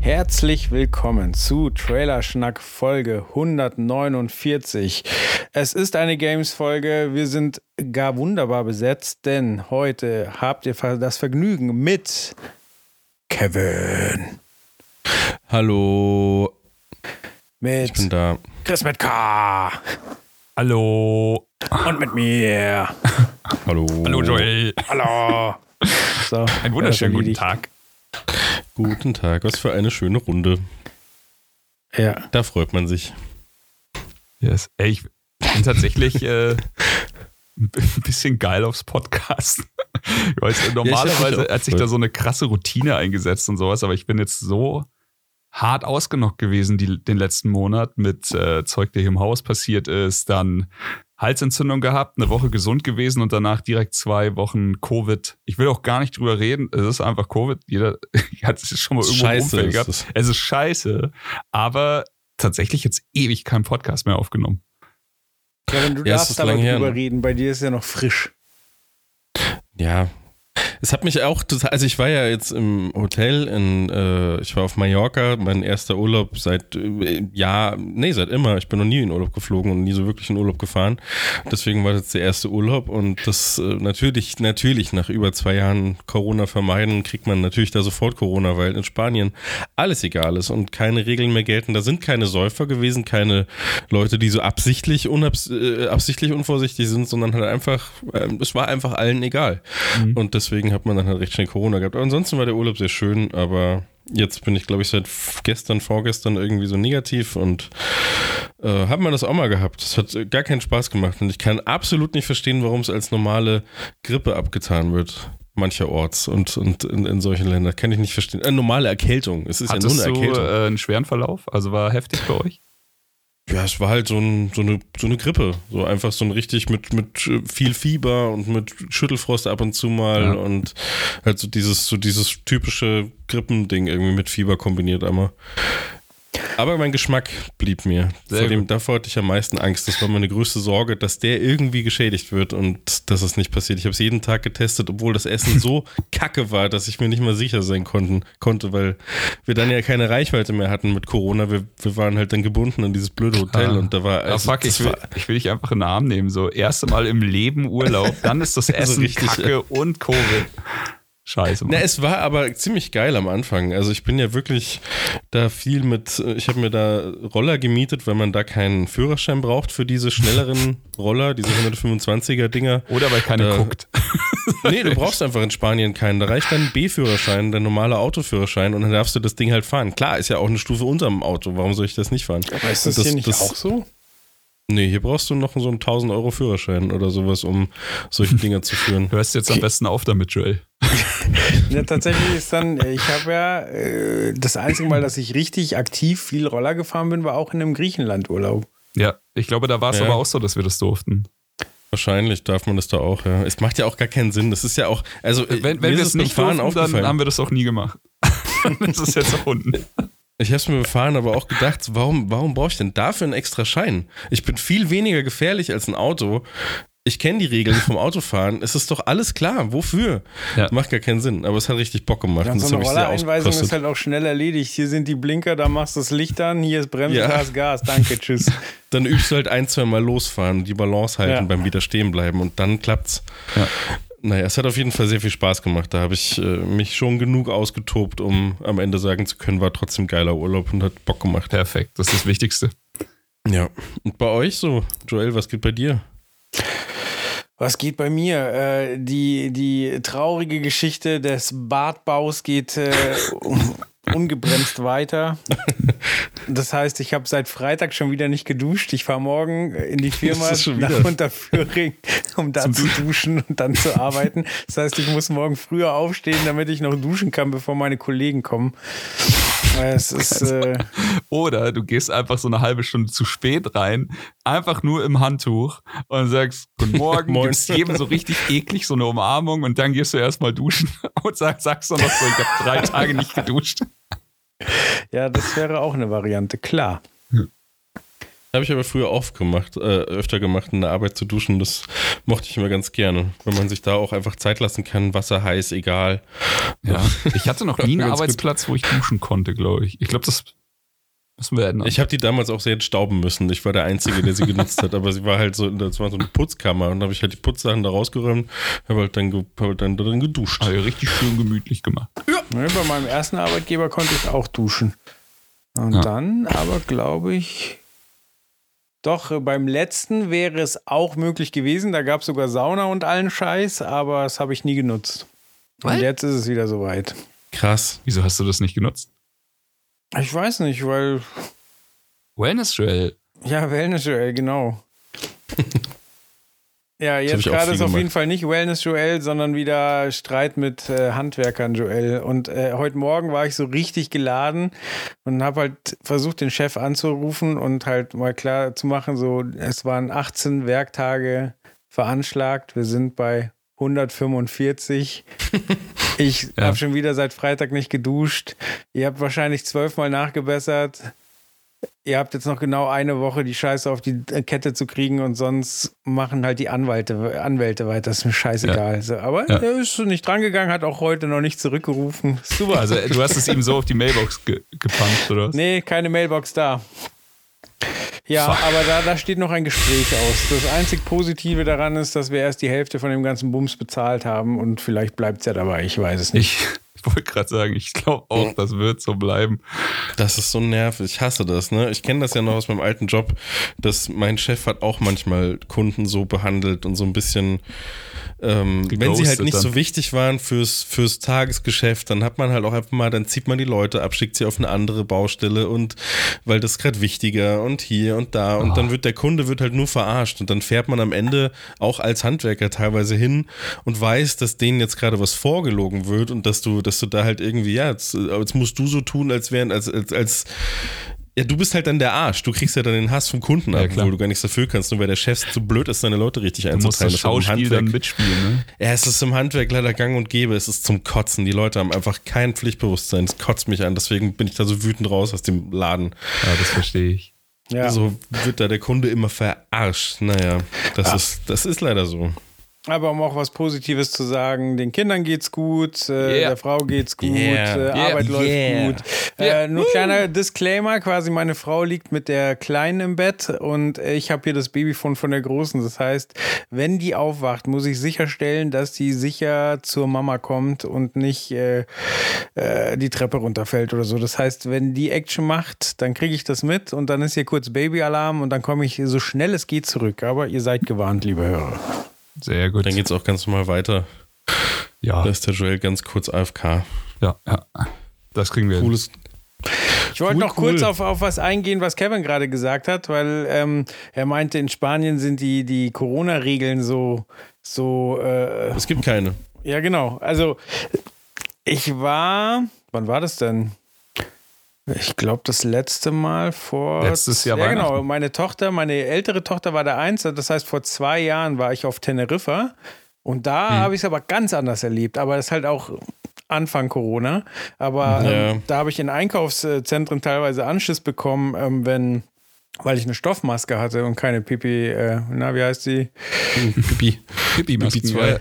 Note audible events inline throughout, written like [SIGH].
Herzlich willkommen zu Trailerschnack Folge 149. Es ist eine Games-Folge. Wir sind gar wunderbar besetzt, denn heute habt ihr das Vergnügen mit Kevin. Hallo. Mit Ich bin da. Chris mit K. Hallo. Und mit mir. [LAUGHS] Hallo. Hallo Joel. Hallo. [LAUGHS] So, Einen wunderschönen guten. Tag. Guten Tag. Was für eine schöne Runde. Ja. Da freut man sich. Yes. Ey, ich bin tatsächlich äh, ein bisschen geil aufs Podcast. Ich weiß, normalerweise auch hat sich da so eine krasse Routine eingesetzt und sowas, aber ich bin jetzt so hart ausgenockt gewesen die, den letzten Monat mit äh, Zeug, der hier im Haus passiert ist, dann Halsentzündung gehabt, eine Woche gesund gewesen und danach direkt zwei Wochen Covid. Ich will auch gar nicht drüber reden. Es ist einfach Covid. Jeder [LAUGHS] hat es schon mal irgendwo im Scheiße Umfeld ist gehabt. es. Es ist scheiße, aber tatsächlich jetzt ewig keinen Podcast mehr aufgenommen. Kevin, du Ja, es darfst ist aber lang her, drüber ne? reden. Bei dir ist ja noch frisch. Ja. Es hat mich auch total, also ich war ja jetzt im Hotel in, äh, ich war auf Mallorca, mein erster Urlaub seit äh, Jahr, nee, seit immer. Ich bin noch nie in Urlaub geflogen und nie so wirklich in Urlaub gefahren. Deswegen war das der erste Urlaub und das äh, natürlich, natürlich nach über zwei Jahren Corona vermeiden, kriegt man natürlich da sofort Corona, weil in Spanien alles egal ist und keine Regeln mehr gelten. Da sind keine Säufer gewesen, keine Leute, die so absichtlich, unabs äh, unvorsichtig sind, sondern halt einfach, äh, es war einfach allen egal. Und deswegen hat man dann halt recht schnell Corona gehabt. Aber ansonsten war der Urlaub sehr schön, aber jetzt bin ich, glaube ich, seit gestern, vorgestern irgendwie so negativ und äh, haben wir das auch mal gehabt. Das hat gar keinen Spaß gemacht und ich kann absolut nicht verstehen, warum es als normale Grippe abgetan wird. Mancherorts und, und in, in solchen Ländern. Kann ich nicht verstehen. Äh, normale Erkältung. Es ist Hattest ja nur du eine Erkältung. äh, einen schweren Verlauf? Also war heftig bei euch? Ja, es war halt so, ein, so, eine, so eine Grippe. So einfach so ein richtig mit, mit äh, viel Fieber und mit Schüttelfrost ab und zu mal Ja. und halt so dieses, so dieses typische Grippending irgendwie mit Fieber kombiniert einmal. Aber mein Geschmack blieb mir. Sehr Vor dem, gut. davor hatte ich am meisten Angst. Das war meine größte Sorge, dass der irgendwie geschädigt wird und dass es nicht passiert. Ich habe es jeden Tag getestet, obwohl das Essen so [LAUGHS] kacke war, dass ich mir nicht mal sicher sein konnten, konnte, weil wir dann ja keine Reichweite mehr hatten mit Corona. Wir, wir waren halt dann gebunden an dieses blöde Hotel Ah. und da war. Ah, also, fuck, das ich will, war- ich will dich einfach in den Arm nehmen. So, erste Mal im Leben Urlaub, dann ist das [LAUGHS] Essen richtig, Kacke und Covid. Scheiße. Mann. Na, es war aber ziemlich geil am Anfang. Also ich bin ja wirklich da viel mit, ich habe mir da Roller gemietet, weil man da keinen Führerschein braucht für diese schnelleren [LAUGHS] Roller, diese 125er Dinger. Oder weil keiner Äh, guckt. [LAUGHS] Nee, du brauchst einfach in Spanien keinen. Da reicht dann ein B-Führerschein, der normale Autoführerschein und dann darfst du das Ding halt fahren. Klar, ist ja auch eine Stufe unterm Auto. Warum soll ich das nicht fahren? Aber ist das, Und hier nicht das- auch so? Nee, hier brauchst du noch so einen 1000 Euro Führerschein oder sowas, um solche [LAUGHS] Dinger zu führen. Hörst jetzt am besten auf damit, Joel. [LAUGHS] Ja, tatsächlich ist dann, ich habe ja äh, das einzige Mal, dass ich richtig aktiv viel Roller gefahren bin, war auch in einem Griechenland-Urlaub. Ja, ich glaube, da war es Ja. aber auch so, dass wir das durften. Wahrscheinlich darf man das da auch, ja. Es macht ja auch gar keinen Sinn. Das ist ja auch, also Wenn, wenn wir es nicht Fahren durften, dann aufgefallen. haben wir das auch nie gemacht. [LAUGHS] das ist jetzt erfunden. Ich habe es mir beim Fahren aber auch gedacht, warum, warum brauche ich denn dafür einen extra Schein? Ich bin viel weniger gefährlich als ein Auto. Ich kenne die Regeln vom Autofahren. Es ist doch alles klar. Wofür? Ja. Macht gar keinen Sinn. Aber es hat richtig Bock gemacht. Ja, und so eine Rollereinweisung ist halt auch schnell erledigt. Hier sind die Blinker, da machst du das Licht an, hier ist Bremse, Ja. Gas, Gas, danke, [LAUGHS] tschüss. Dann übst du halt ein, zwei Mal losfahren, die Balance halten Ja. beim wieder stehen bleiben und dann klappt's. Ja. Naja, es hat auf jeden Fall sehr viel Spaß gemacht. Da habe ich äh, mich schon genug ausgetobt, um am Ende sagen zu können, war trotzdem geiler Urlaub und hat Bock gemacht. Perfekt, das ist das Wichtigste. Ja. Und bei euch so, Joel, was geht bei dir? Was geht bei mir? Äh, die, die traurige Geschichte des Badbaus geht äh, un- ungebremst weiter. Das heißt, ich habe seit Freitag schon wieder nicht geduscht. Ich fahre morgen in die [LAUGHS] Firma nach wieder. Unterföhring, um da zu duschen und dann zu arbeiten. Das heißt, ich muss morgen früher aufstehen, damit ich noch duschen kann, bevor meine Kollegen kommen. Ist, äh, Oder du gehst einfach so eine halbe Stunde zu spät rein, einfach nur im Handtuch und sagst Guten [LAUGHS] Morgen, gibst jedem so richtig eklig so eine Umarmung und dann gehst du erstmal duschen [LAUGHS] und sag, sagst dann noch so, ich habe drei Tage nicht geduscht. ja, das wäre auch eine Variante, klar. Habe ich aber früher oft gemacht, äh, öfter gemacht, in der Arbeit zu duschen. Das mochte ich immer ganz gerne. Wenn man sich da auch einfach Zeit lassen kann, Wasser heiß, egal. Ja. [LAUGHS] Ich hatte noch nie einen Ganz gut. Arbeitsplatz, wo ich duschen konnte, glaube ich. Ich glaube, das müssen wir ändern. Ich habe die damals auch sehr entstauben müssen. Ich war der Einzige, der sie genutzt hat. Aber sie war halt so, das war so eine Putzkammer. Und da habe ich halt die Putzsachen da rausgeräumt, habe halt dann, hab halt dann drin geduscht. Habe ich richtig schön gemütlich gemacht. Ne, bei meinem ersten Arbeitgeber konnte ich auch duschen. Und Ja. dann aber, glaube ich, doch, äh, beim letzten wäre es auch möglich gewesen. Da gab es sogar Sauna und allen Scheiß, aber das habe ich nie genutzt. Und Was? jetzt ist es wieder soweit. Krass. Wieso hast du das nicht genutzt? Ich weiß nicht, weil, Wellness Joel. ja, Wellness Joel, genau. [LAUGHS] ja, jetzt gerade ist auf jeden Fall nicht Wellness Joel, sondern wieder Streit mit äh, Handwerkern Joel. Und äh, heute Morgen war ich so richtig geladen und habe halt versucht, den Chef anzurufen und halt mal klar zu machen, so, es waren 18 Werktage veranschlagt. Wir sind bei 145. [LAUGHS] Ich Ja. habe schon wieder seit Freitag nicht geduscht. Ihr habt wahrscheinlich zwölfmal nachgebessert. Ihr habt jetzt noch genau eine Woche die Scheiße auf die Kette zu kriegen und sonst machen halt die Anwälte, Anwälte weiter. Das ist mir scheißegal. So, aber Ja. er ist nicht drangegangen, hat auch heute noch nicht zurückgerufen. [LAUGHS] Super. Also du hast es ihm so auf die Mailbox ge gepuncht, oder? Nee, keine Mailbox da. Ja, Fuck. aber da, da steht noch ein Gespräch aus. Das einzig Positive daran ist, dass wir erst die Hälfte von dem ganzen Bums bezahlt haben und vielleicht bleibt es ja dabei. Ich weiß es nicht. Ich, ich wollte gerade sagen, ich glaube auch, das wird so bleiben. Das ist so nervig. Ich hasse das, ne? Ich kenne das ja noch aus meinem alten Job, dass mein Chef hat auch manchmal Kunden so behandelt und so ein bisschen, ähm, wenn sie halt nicht dann. so wichtig waren fürs, fürs Tagesgeschäft, dann hat man halt auch einfach mal, dann zieht man die Leute ab, schickt sie auf eine andere Baustelle und weil das gerade wichtiger und hier und da und Ah. dann wird der Kunde wird halt nur verarscht und dann fährt man am Ende auch als Handwerker teilweise hin und weiß, dass denen jetzt gerade was vorgelogen wird und dass du, dass du da halt irgendwie, ja, jetzt, jetzt musst du so tun, als wären, als, als, als ja, du bist halt dann der Arsch. Du kriegst ja dann den Hass vom Kunden Ja, ab, klar. wo du gar nichts dafür kannst, nur weil der Chef zu blöd ist, seine Leute richtig Du musst einzuteilen. das im Schauspiel dann Handwerk- mitspielen, ne? ja, es ist im Handwerk leider gang und gäbe. Es ist zum Kotzen. Die Leute haben einfach kein Pflichtbewusstsein. Es kotzt mich an. Deswegen bin ich da so wütend raus aus dem Laden. Ja, das verstehe ich. Ja. So wird da der Kunde immer verarscht. Naja, das, ist, das ist leider so. Aber um auch was Positives zu sagen, den Kindern geht's gut, äh, Yeah. der Frau geht's gut, Yeah. äh, Yeah. Arbeit läuft gut. Äh, nur kleiner Disclaimer, quasi meine Frau liegt mit der Kleinen im Bett und ich habe hier das Babyphone von der Großen. Das heißt, wenn die aufwacht, muss ich sicherstellen, dass die sicher zur Mama kommt und nicht äh, äh, die Treppe runterfällt oder so. Das heißt, wenn die Action macht, dann kriege ich das mit und dann ist hier kurz Babyalarm und dann komme ich so schnell es geht zurück. Aber ihr seid gewarnt, liebe Hörer. Sehr gut. Dann geht's auch ganz normal weiter. ja, Da ist der Joel ganz kurz AFK. ja, ja. Das kriegen wir. hin. Cooles. Ich wollte Cool, noch kurz cool. auf, auf was eingehen, was Kevin gerade gesagt hat, weil ähm, er meinte, in Spanien sind die, die Corona-Regeln so, so äh, Es gibt keine. ja genau. Also ich war, wann war das denn? Ich glaube, das letzte Mal vor. Letztes Jahr Ja, genau. Meine Tochter, meine ältere Tochter war da eins. Das heißt, vor zwei Jahren war ich auf Teneriffa. Und da Hm. habe ich es aber ganz anders erlebt. Aber das ist halt auch Anfang Corona. Aber Ja. ähm, da habe ich in Einkaufszentren teilweise Anschiss bekommen, ähm, wenn. Weil ich eine Stoffmaske hatte und keine Pipi, äh, na, wie heißt sie? Pipi. Pipi zwei. ja.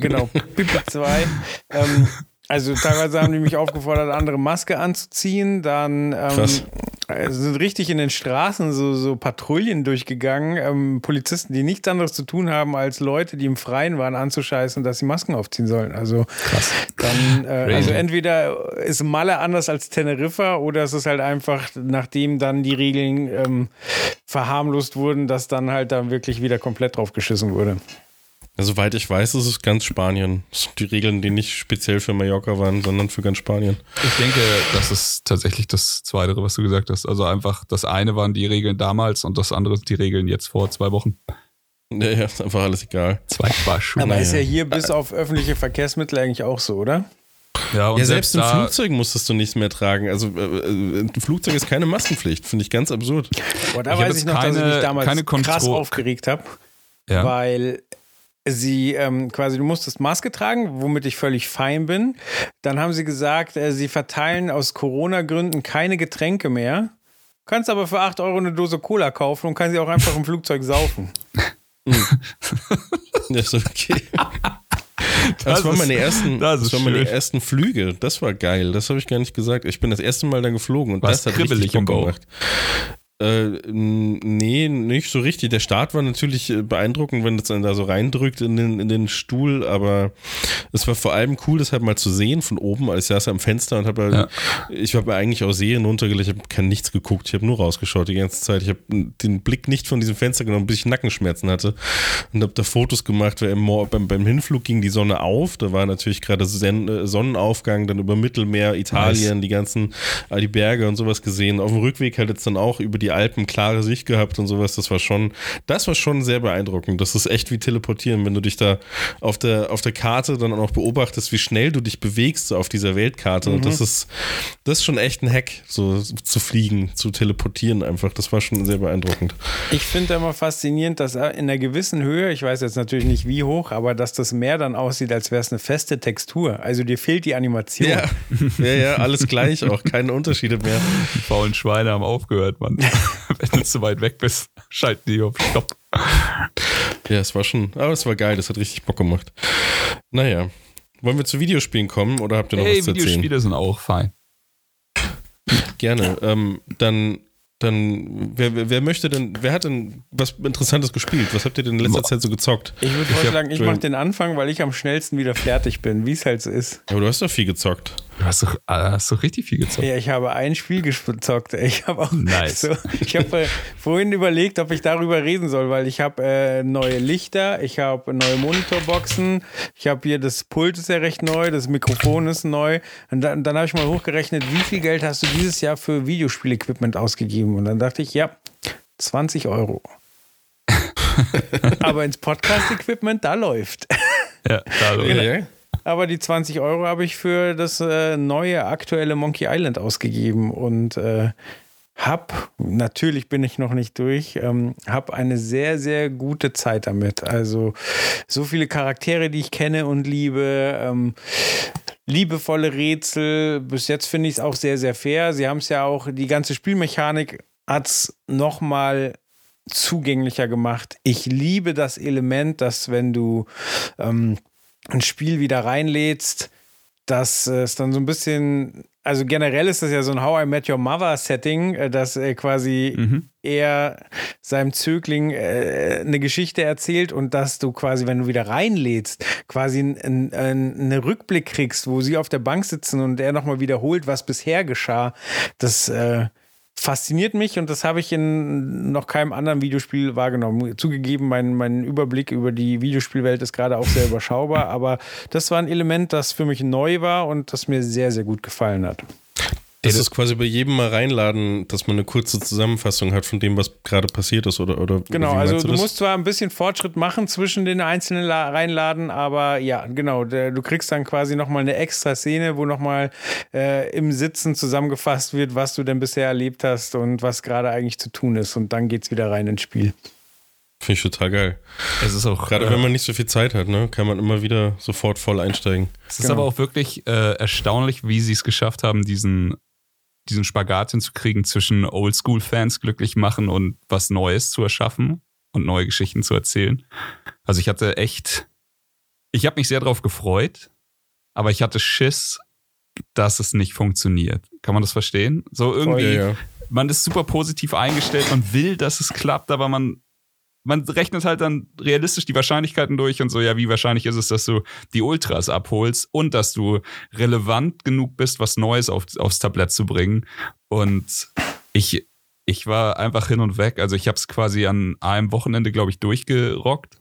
genau, Pipi 2. [LAUGHS] Ähm, also teilweise haben die mich aufgefordert, andere Maske anzuziehen. Dann ähm, äh, sind richtig in den Straßen so, so Patrouillen durchgegangen. Ähm, Polizisten, die nichts anderes zu tun haben, als Leute, die im Freien waren, anzuscheißen, dass sie Masken aufziehen sollen. Also Krass. dann, äh, also entweder ist Malle anders als Teneriffa oder es ist halt einfach, nachdem dann die Regeln ähm, verharmlost wurden, dass dann halt da wirklich wieder komplett drauf geschissen wurde. Soweit ich weiß, ist es ganz Spanien. Das sind die Regeln, die nicht speziell für Mallorca waren, sondern für ganz Spanien. Ich denke, das ist tatsächlich das Zweite, was du gesagt hast. Also einfach, das eine waren die Regeln damals und das andere sind die Regeln jetzt vor zwei Wochen. Ja, ja, ist einfach alles egal. Zwei Quatsch. Aber ist ja hier bis auf öffentliche Verkehrsmittel eigentlich auch so, oder? Ja, und Ja, selbst, im da- Flugzeug musstest du nichts mehr tragen. Also äh, äh, ein Flugzeug ist keine Maskenpflicht, finde ich ganz absurd. Boah, da Ich weiß ich noch, dass ich keine- mich damals keine krass aufgeregt habe, Ja. weil sie ähm, quasi, du musstest Maske tragen, womit ich völlig fein bin. Dann haben sie gesagt, äh, sie verteilen aus Corona-Gründen keine Getränke mehr. Kannst aber für 8 Euro eine Dose Cola kaufen und kann sie auch einfach im Flugzeug saufen. [LAUGHS] Ja, ist okay. Das, waren ist- meine ersten, das das waren meine schön. ersten Flüge. Das war geil. Das habe ich gar nicht gesagt. Ich bin das erste Mal da geflogen und War's das hat richtig Bock Bauch? gemacht. Äh, nee, nicht so richtig. Der Start war natürlich äh, beeindruckend, wenn es dann da so reindrückt in den, in den Stuhl, aber es war vor allem cool, das halt mal zu sehen von oben. als Ich saß am Fenster und habe halt, Ja. ich habe eigentlich auch Serien runtergelegt, ich habe kein nichts geguckt, ich habe nur rausgeschaut die ganze Zeit. Ich habe den Blick nicht von diesem Fenster genommen, bis ich Nackenschmerzen hatte und habe da Fotos gemacht, weil im beim, beim Hinflug ging die Sonne auf, da war natürlich gerade äh, Sonnenaufgang, dann über Mittelmeer, Italien, die ganzen, all die Berge und sowas gesehen. Auf dem Rückweg halt jetzt dann auch über die Alpen klare Sicht gehabt und sowas. Das war schon, das war schon sehr beeindruckend. Das ist echt wie teleportieren, wenn du dich da auf der, auf der Karte dann auch beobachtest, wie schnell du dich bewegst so auf dieser Weltkarte. Und das ist, das ist schon echt ein Hack, so zu fliegen, zu teleportieren einfach. Das war schon sehr beeindruckend. Ich finde immer faszinierend, dass in einer gewissen Höhe, ich weiß jetzt natürlich nicht wie hoch, aber dass das Meer dann aussieht, als wäre es eine feste Textur. Also dir fehlt die Animation. Ja, ja, ja, alles gleich auch, keine Unterschiede mehr. Die faulen Schweine haben aufgehört, Mann. [LAUGHS] [LAUGHS] Wenn du zu weit weg bist, schalten die auf Stopp. Ja, es war schon, aber es war geil, das hat richtig Bock gemacht. Naja, wollen wir zu Videospielen kommen oder habt ihr noch Hey, was zu erzählen? Videospiele sind auch fein. Gerne. Ähm, dann, dann, wer, wer, wer möchte denn, wer hat denn was Interessantes gespielt? Was habt ihr denn in letzter Boah. Zeit so gezockt? Ich würde vorschlagen, ich hab- mache den Anfang, weil ich am schnellsten wieder fertig bin, wie es halt so ist. Aber du hast doch viel gezockt. Du hast doch, äh, hast doch richtig viel gezockt. Ja, ich habe ein Spiel gezockt. Ich habe auch Nice. so, ich habe äh, vorhin überlegt, ob ich darüber reden soll, weil ich habe äh, neue Lichter, ich habe neue Monitorboxen, ich habe hier das Pult ist ja recht neu, das Mikrofon ist neu und dann, dann habe ich mal hochgerechnet, wie viel Geld hast du dieses Jahr für Videospielequipment ausgegeben? Und dann dachte ich, ja, 20 Euro. [LAUGHS] Aber ins Podcast-Equipment, da läuft. Ja, also, [LAUGHS] Ja. Aber die 20 Euro habe ich für das äh, neue aktuelle Monkey Island ausgegeben und äh, hab, natürlich bin ich noch nicht durch, ähm, hab eine sehr, sehr gute Zeit damit. Also so viele Charaktere, die ich kenne und liebe, ähm, liebevolle Rätsel. Bis jetzt finde ich es auch sehr, sehr fair. Sie haben es ja auch, die ganze Spielmechanik hat es nochmal zugänglicher gemacht. Ich liebe das Element, dass wenn du ähm, ein Spiel wieder reinlädst, dass es dann so ein bisschen, also generell ist das ja so ein How I Met Your Mother Setting, äh, dass er quasi Mhm. er seinem Zögling äh, eine Geschichte erzählt und dass du quasi, wenn du wieder reinlädst, quasi einen ein, eine Rückblick kriegst, wo sie auf der Bank sitzen und er nochmal wiederholt, was bisher geschah. Das äh, fasziniert mich und das habe ich in noch keinem anderen Videospiel wahrgenommen. Zugegeben, mein, mein Überblick über die Videospielwelt ist gerade auch sehr überschaubar, aber das war ein Element, das für mich neu war und das mir sehr, sehr gut gefallen hat. Das ist quasi bei jedem mal reinladen, dass man eine kurze Zusammenfassung hat von dem, was gerade passiert ist, oder? oder Genau, wie also du das? musst zwar ein bisschen Fortschritt machen zwischen den einzelnen La reinladen, aber ja, genau, der, du kriegst dann quasi nochmal eine extra Szene, wo nochmal äh, im Sitzen zusammengefasst wird, was du denn bisher erlebt hast und was gerade eigentlich zu tun ist. Und dann geht's wieder rein ins Spiel. Finde ich total geil. Es ist auch, Gerade äh, wenn man nicht so viel Zeit hat, ne, kann man immer wieder sofort voll einsteigen. es ist genau. aber auch wirklich äh, erstaunlich, wie sie es geschafft haben, diesen, diesen Spagat hinzukriegen zwischen Oldschool-Fans glücklich machen und was Neues zu erschaffen und neue Geschichten zu erzählen. Also ich hatte echt, ich habe mich sehr darauf gefreut, aber ich hatte Schiss, dass es nicht funktioniert. Kann man das verstehen? So irgendwie, Ja, ja. man ist super positiv eingestellt, man will, dass es klappt, aber man, man rechnet halt dann realistisch die Wahrscheinlichkeiten durch und so, ja, wie wahrscheinlich ist es, dass du die Ultras abholst und dass du relevant genug bist, was Neues auf, aufs Tablett zu bringen. Und ich, ich war einfach hin und weg. Also ich habe es quasi an einem Wochenende, glaube ich, durchgerockt.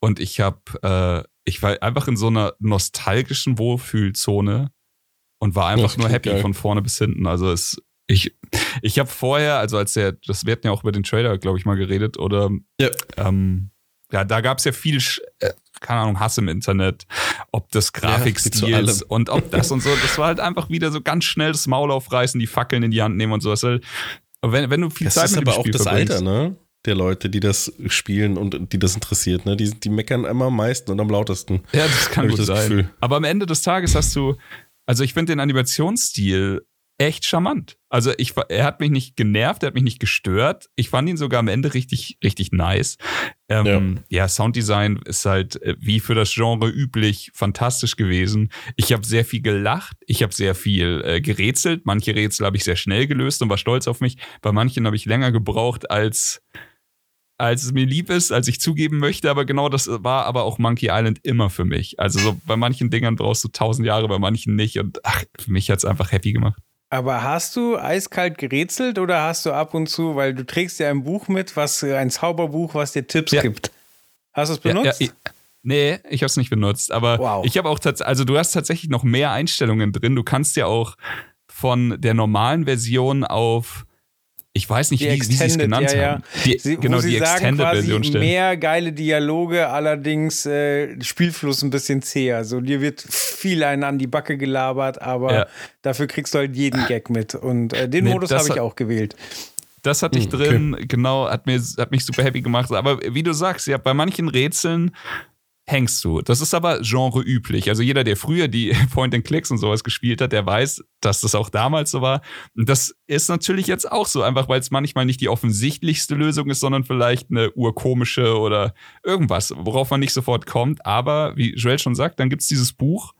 Und ich habe, äh, ich war einfach in so einer nostalgischen Wohlfühlzone und war einfach nur happy geil. von vorne bis hinten. Also es, ich, ich habe vorher, also als der, das wir hatten ja auch über den Trailer, glaube ich, mal geredet, oder Ja. ähm, ja, da gab es ja viel, äh, keine Ahnung, Hass im Internet, ob das Grafikstils ja, und ob das und so. Das war halt einfach wieder so ganz schnell das Maul aufreißen, die Fackeln in die Hand nehmen und so. Halt, wenn, wenn du viel das Zeit ist mit aber auch das Alter, ne? Der Leute, die das spielen und die das interessiert, ne? Die, die meckern immer am meisten und am lautesten. Ja, das kann gut das sein. Gefühl. Aber am Ende des Tages hast du, also ich finde den Animationsstil echt charmant. Also ich, er hat mich nicht genervt, er hat mich nicht gestört. Ich fand ihn sogar am Ende richtig, richtig nice. Ähm, ja. ja, Sounddesign ist halt äh, wie für das Genre üblich fantastisch gewesen. Ich habe sehr viel gelacht, ich habe sehr viel äh, gerätselt. Manche Rätsel habe ich sehr schnell gelöst und war stolz auf mich. Bei manchen habe ich länger gebraucht als als es mir lieb ist, als ich zugeben möchte, aber genau das war aber auch Monkey Island immer für mich. Also so bei manchen Dingern brauchst du tausend Jahre, bei manchen nicht und ach, für mich hat es einfach happy gemacht. Aber hast du eiskalt gerätselt oder hast du ab und zu, weil du trägst ja ein Buch mit, was ein Zauberbuch, was dir Tipps ja. gibt. Hast du es benutzt? Ja, ja, ich, nee, ich habe es nicht benutzt. Aber wow. ich habe auch tatsächlich, also du hast tatsächlich noch mehr Einstellungen drin. Du kannst ja auch von der normalen Version auf ich weiß nicht, die wie, wie sie es genannt ja, ja. haben. Die, sie, genau, die Extended-Version stellen. Mehr geile Dialoge, allerdings äh, Spielfluss ein bisschen zäher. So, dir wird viel einen an die Backe gelabert, aber ja. dafür kriegst du halt jeden Gag mit. Und äh, den nee, Modus habe ich auch gewählt. Das hatte ich hm, drin, okay. genau, hat, mir, hat mich super happy gemacht. Aber wie du sagst, ja, bei manchen Rätseln hängst du. Das ist aber genreüblich. Also jeder, der früher die [LAUGHS] Point-and-Clicks und sowas gespielt hat, der weiß, dass das auch damals so war. Und das ist natürlich jetzt auch so, einfach weil es manchmal nicht die offensichtlichste Lösung ist, sondern vielleicht eine urkomische oder irgendwas, worauf man nicht sofort kommt. Aber wie Joel schon sagt, dann gibt es dieses Buch,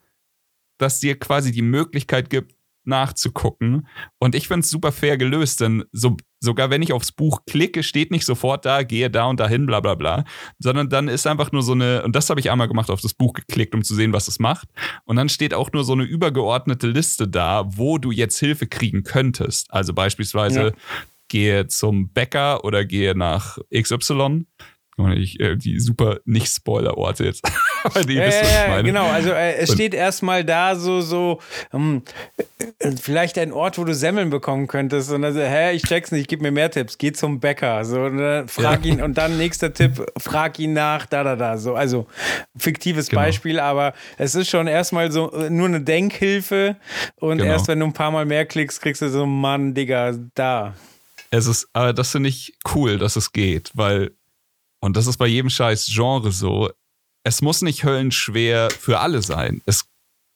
das dir quasi die Möglichkeit gibt, nachzugucken. Und ich finde es super fair gelöst, denn so, sogar wenn ich aufs Buch klicke, steht nicht sofort da, gehe da und dahin, bla bla bla, sondern dann ist einfach nur so eine, und das habe ich einmal gemacht, auf das Buch geklickt, um zu sehen, was es macht. Und dann steht auch nur so eine übergeordnete Liste da, wo du jetzt Hilfe kriegen könntest. Also beispielsweise ja. gehe zum Bäcker oder gehe nach XY ich, äh, die super Nicht-Spoiler-Orte jetzt. [LAUGHS] Die ja, genau, also äh, es steht erstmal da so, so, um, äh, vielleicht ein Ort, wo du Semmeln bekommen könntest. Und dann so, hä, ich check's nicht, gib mir mehr Tipps, geh zum Bäcker. So, und dann frag ja. ihn, und dann nächster Tipp, frag ihn nach, da, da, da. So, also fiktives genau. Beispiel, aber es ist schon erstmal so äh, nur eine Denkhilfe. Und genau. erst wenn du ein paar Mal mehr klickst, kriegst du so, Mann, Digga, da. Es ist, aber das finde ich cool, dass es geht, weil und das ist bei jedem scheiß Genre so. Es muss nicht höllenschwer für alle sein. Es,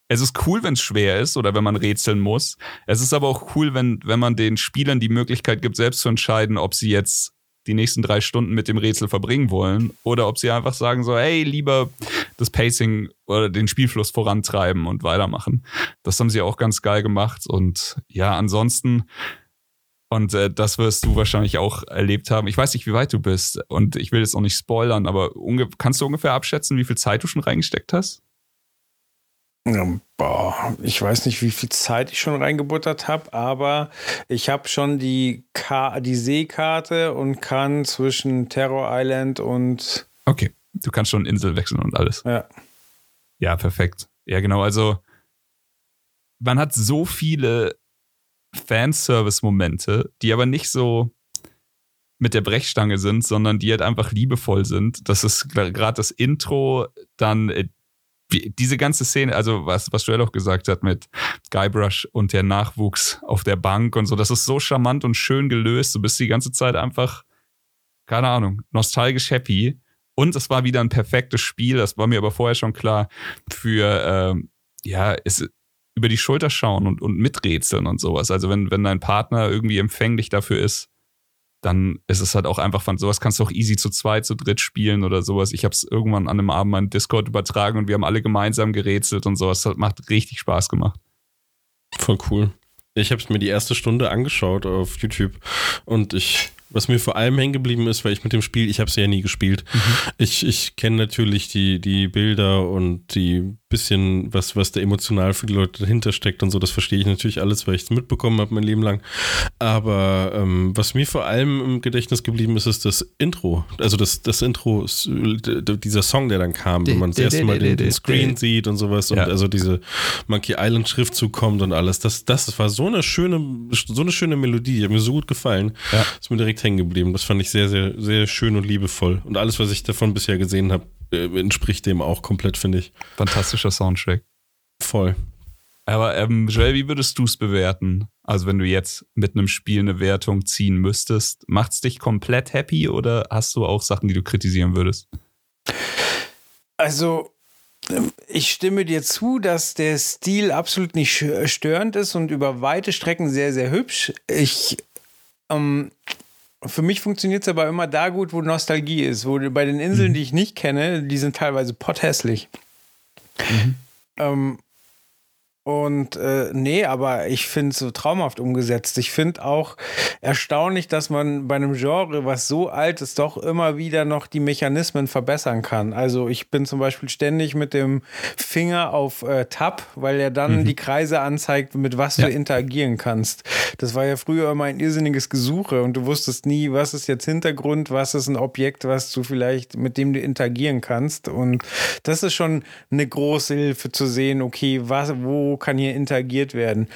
es ist cool, wenn es schwer ist oder wenn man rätseln muss. Es ist aber auch cool, wenn, wenn man den Spielern die Möglichkeit gibt, selbst zu entscheiden, ob sie jetzt die nächsten drei Stunden mit dem Rätsel verbringen wollen oder ob sie einfach sagen so, hey, lieber das Pacing oder den Spielfluss vorantreiben und weitermachen. Das haben sie auch ganz geil gemacht und ja, ansonsten und äh, das wirst du wahrscheinlich auch erlebt haben. Ich weiß nicht, wie weit du bist und ich will jetzt auch nicht spoilern, aber kannst du ungefähr abschätzen, wie viel Zeit du schon reingesteckt hast? Boah, ich weiß nicht, wie viel Zeit ich schon reingebuttert habe, aber ich habe schon die, Ka die Seekarte und kann zwischen Terror Island und. Okay, du kannst schon Insel wechseln und alles. Ja. Ja, perfekt. Ja, genau. Also, man hat so viele Fanservice-Momente, die aber nicht so mit der Brechstange sind, sondern die halt einfach liebevoll sind. Das ist gerade das Intro, dann äh, diese ganze Szene, also was, was Joel auch gesagt hat mit Guybrush und der Nachwuchs auf der Bank und so, das ist so charmant und schön gelöst. Du bist die ganze Zeit einfach, keine Ahnung, nostalgisch happy. Und es war wieder ein perfektes Spiel, das war mir aber vorher schon klar, für, ähm, ja, es, über die Schulter schauen und, und miträtseln und sowas. Also wenn, wenn dein Partner irgendwie empfänglich dafür ist, dann ist es halt auch einfach von sowas kannst du auch easy zu zweit, zu dritt spielen oder sowas. Ich habe es irgendwann an einem Abend meinen Discord übertragen und wir haben alle gemeinsam gerätselt und sowas. Das macht richtig Spaß gemacht. Voll cool. Ich habe es mir die erste Stunde angeschaut auf YouTube und ich, was mir vor allem hängen geblieben ist, weil ich mit dem Spiel, ich habe es ja nie gespielt. Mhm. Ich, ich kenne natürlich die, die Bilder und die bisschen, was, was da emotional für die Leute dahinter steckt und so, das verstehe ich natürlich alles, weil ich es mitbekommen habe mein Leben lang. Aber ähm, was mir vor allem im Gedächtnis geblieben ist, ist das Intro. Also das, das Intro, dieser Song, der dann kam, wenn man das erste Mal den, den Screen sieht und sowas und also diese Monkey Island Schriftzug kommt und alles. Das, das war so eine schöne, so eine schöne Melodie. Die hat mir so gut gefallen. Ja. Ist mir direkt hängen geblieben. Das fand ich sehr, sehr, sehr schön und liebevoll. Und alles, was ich davon bisher gesehen habe, entspricht dem auch komplett, finde ich. Fantastischer Soundtrack. Voll. Aber ähm, Joel, wie würdest du es bewerten? Also wenn du jetzt mit einem Spiel eine Wertung ziehen müsstest, macht es dich komplett happy oder hast du auch Sachen, die du kritisieren würdest? Also ähm, ich stimme dir zu, dass der Stil absolut nicht störend ist und über weite Strecken sehr, sehr hübsch. Ich ähm, für mich funktioniert es aber immer da gut, wo Nostalgie ist. Wo bei den Inseln, mhm. die ich nicht kenne, die sind teilweise potthässlich. Mhm. Ähm, und äh, nee, aber ich finde es so traumhaft umgesetzt. Ich finde auch erstaunlich, dass man bei einem Genre, was so alt ist, doch immer wieder noch die Mechanismen verbessern kann. Also ich bin zum Beispiel ständig mit dem Finger auf äh, Tab, weil er dann mhm. die Kreise anzeigt, mit was ja. du interagieren kannst. Das war ja früher immer ein irrsinniges Gesuche und du wusstest nie, was ist jetzt Hintergrund, was ist ein Objekt, was du vielleicht, mit dem du interagieren kannst. Und das ist schon eine große Hilfe zu sehen, okay, was, wo kann hier interagiert werden.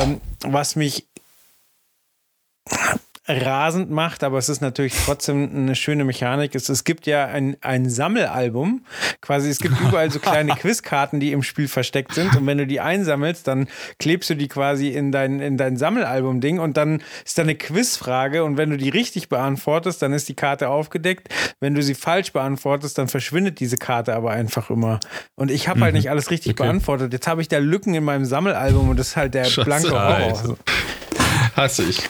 Ähm, was mich rasend macht, aber es ist natürlich trotzdem eine schöne Mechanik. Es, es gibt ja ein, ein Sammelalbum. Quasi, es gibt überall so kleine [LAUGHS] Quizkarten, die im Spiel versteckt sind. Und wenn du die einsammelst, dann klebst du die quasi in dein, in dein Sammelalbum-Ding und dann ist da eine Quizfrage. Und wenn du die richtig beantwortest, dann ist die Karte aufgedeckt. Wenn du sie falsch beantwortest, dann verschwindet diese Karte aber einfach immer. Und ich habe halt mhm. nicht alles richtig okay. beantwortet. Jetzt habe ich da Lücken in meinem Sammelalbum und das ist halt der Scheiße, blanke Horror. Hasse ich.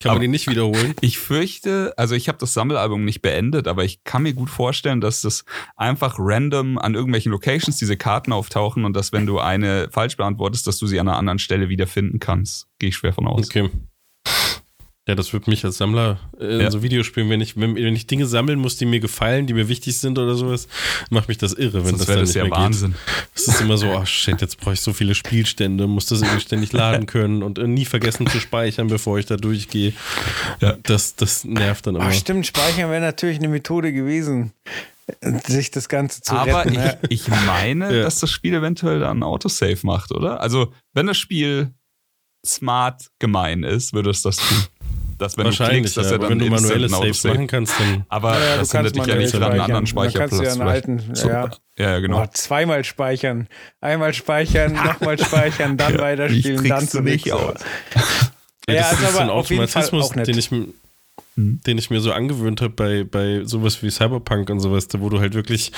Kann man den nicht wiederholen? [LAUGHS] Ich fürchte, also ich habe das Sammelalbum nicht beendet, aber ich kann mir gut vorstellen, dass das einfach random an irgendwelchen Locations diese Karten auftauchen und dass wenn du eine falsch beantwortest, dass du sie an einer anderen Stelle wiederfinden kannst. Gehe ich schwer von aus. Okay. Ja, das wird mich als Sammler äh, in ja. so Videospielen, wenn ich, wenn, wenn, ich Dinge sammeln muss, die mir gefallen, die mir wichtig sind oder sowas, macht mich das irre, wenn Sonst das dann das nicht ja mehr Wahnsinn. geht. Es ist immer so, ach shit, jetzt brauche ich so viele Spielstände, muss das irgendwie ständig laden [LAUGHS] können und äh, nie vergessen zu speichern, bevor ich da durchgehe. Ja. Das, das nervt dann immer. Ach stimmt, speichern wäre natürlich eine Methode gewesen sich das Ganze zu Aber retten. Aber ich, ich meine, [LAUGHS] ja. dass das Spiel eventuell dann Autosave macht, oder? Also, wenn das Spiel smart gemein ist, würde es das tun dass wenn du klickst, dass ja, er dann wenn du manuelle Saves machen kannst, dann. Aber ja, das hindert dich ja nicht an einen anderen Speicherplatz. Kannst du ja, alten, ja. ja, genau. Oh, zweimal speichern, einmal speichern, [LAUGHS] nochmal speichern, dann ja, weiterspielen, dann zu nicht aus. Ja, das ist so ein Automatismus, den ich hm. den ich mir so angewöhnt habe bei, bei sowas wie Cyberpunk und sowas, wo du halt wirklich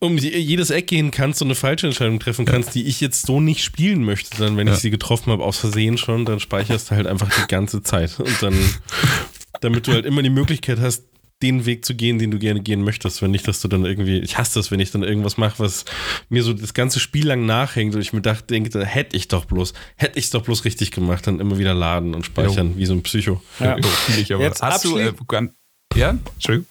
um jedes Eck gehen kannst und eine falsche Entscheidung treffen kannst, die ich jetzt so nicht spielen möchte, dann, wenn ja. ich sie getroffen habe, aus Versehen schon, dann speicherst du halt einfach die ganze Zeit. Und dann, [LAUGHS] damit du halt immer die Möglichkeit hast, den Weg zu gehen, den du gerne gehen möchtest. Wenn nicht, dass du dann irgendwie, ich hasse das, wenn ich dann irgendwas mache, was mir so das ganze Spiel lang nachhängt und ich mir dachte, denke, da hätte ich doch bloß, hätte ich es doch bloß richtig gemacht, dann immer wieder laden und speichern, jo. wie so ein Psycho. Ja, aber. Jetzt hast du, äh, ja, Entschuldigung.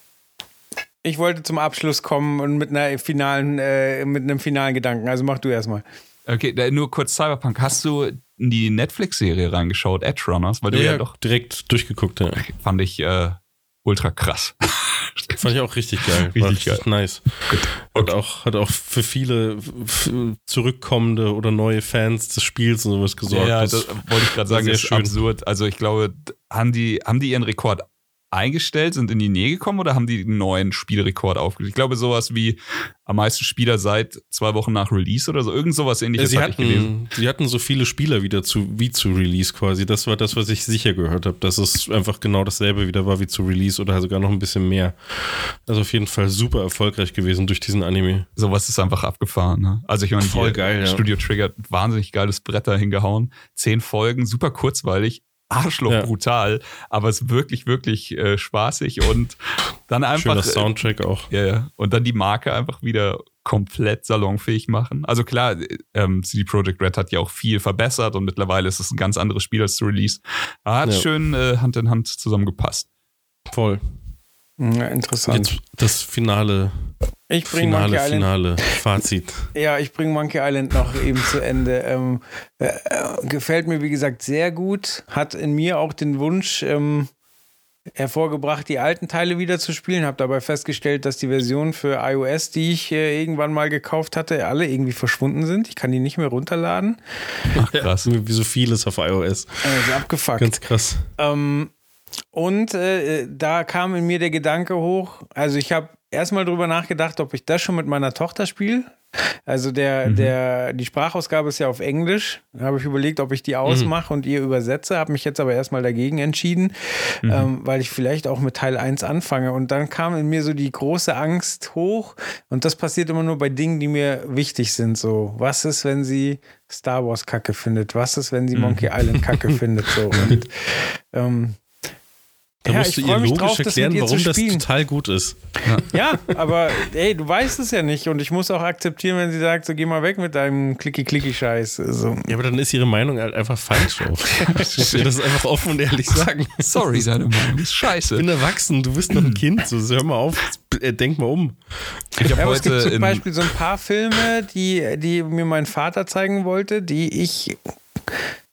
Ich wollte zum Abschluss kommen und mit einer finalen, äh, mit einem finalen Gedanken. Also mach du erstmal. Okay, nur kurz Cyberpunk. Hast du in die Netflix-Serie reingeschaut, Edge Runners? Weil du ja, ja doch direkt durchgeguckt, ja. Fand ich äh, ultra krass. [LAUGHS] Fand ich auch richtig geil. [LAUGHS] Richtig, richtig geil. nice. Hat, auch, hat auch für viele zurückkommende oder neue Fans des Spiels und sowas gesorgt. Ja, das, das wollte ich gerade sagen, ist schön. absurd. Also ich glaube, haben die, haben die ihren Rekord eingestellt, sind in die Nähe gekommen oder haben die einen neuen Spielrekord aufgelegt? Ich glaube, sowas wie am meisten Spieler seit zwei Wochen nach Release oder so. Irgend sowas ähnliches sie hatten. Sie hatten so viele Spieler wieder zu, wie zu Release quasi. Das war das, was ich sicher gehört habe, dass es einfach genau dasselbe wieder war wie zu Release oder sogar noch ein bisschen mehr. Also auf jeden Fall super erfolgreich gewesen durch diesen Anime. Sowas ist einfach abgefahren. Ne? Also ich meine, Voll geil, ja. Studio Trigger wahnsinnig geiles Brett da hingehauen. Zehn Folgen, super kurzweilig, Arschloch ja. brutal, aber es ist wirklich, wirklich äh, spaßig und dann einfach. Schöner Soundtrack auch. Ja, ja. Und dann die Marke einfach wieder komplett salonfähig machen. Also klar, ähm, CD Projekt Red hat ja auch viel verbessert und mittlerweile ist es ein ganz anderes Spiel als zu Release. Aber hat ja. schön äh, Hand in Hand zusammengepasst. Voll. Ja, interessant. Jetzt das Finale, ich bringe Finale, Monkey Island. Finale, Fazit. [LAUGHS] Ja, ich bringe Monkey Island noch eben zu Ende. Ähm, äh, äh, gefällt mir, wie gesagt, sehr gut. Hat in mir auch den Wunsch ähm, hervorgebracht, die alten Teile wieder zu spielen. Habe dabei festgestellt, dass die Versionen für iOS, die ich äh, irgendwann mal gekauft hatte, alle irgendwie verschwunden sind. Ich kann die nicht mehr runterladen. Ach, krass. Wie so vieles auf iOS. Also abgefuckt. Ganz krass. Ähm, und äh, da kam in mir der Gedanke hoch, also ich habe erstmal drüber nachgedacht, ob ich das schon mit meiner Tochter spiele. Also der, mhm. der, die Sprachausgabe ist ja auf Englisch. Da habe ich überlegt, ob ich die ausmache mhm. und ihr übersetze, habe mich jetzt aber erstmal dagegen entschieden, mhm. ähm, weil ich vielleicht auch mit Teil 1 anfange. Und dann kam in mir so die große Angst hoch. Und das passiert immer nur bei Dingen, die mir wichtig sind. So, was ist, wenn sie Star Wars Kacke findet? Was ist, wenn sie Monkey Island Kacke [LAUGHS] findet? So. Und ähm, da ja, musst du ihr logisch drauf, erklären, warum das total gut ist. Ja. ja. aber ey, du weißt es ja nicht und ich muss auch akzeptieren, wenn sie sagt, so geh mal weg mit deinem Klicki-Klicki-Scheiß. So. Ja, aber dann ist ihre Meinung halt einfach falsch. [LAUGHS] ich will das einfach offen und ehrlich sagen. Sorry, deine Meinung ist scheiße. Ich bin erwachsen, du bist noch ein Kind, so hör mal auf, äh, denk mal um. Ich ja, aber es gibt zum Beispiel so ein paar Filme, die, die mir mein Vater zeigen wollte, die ich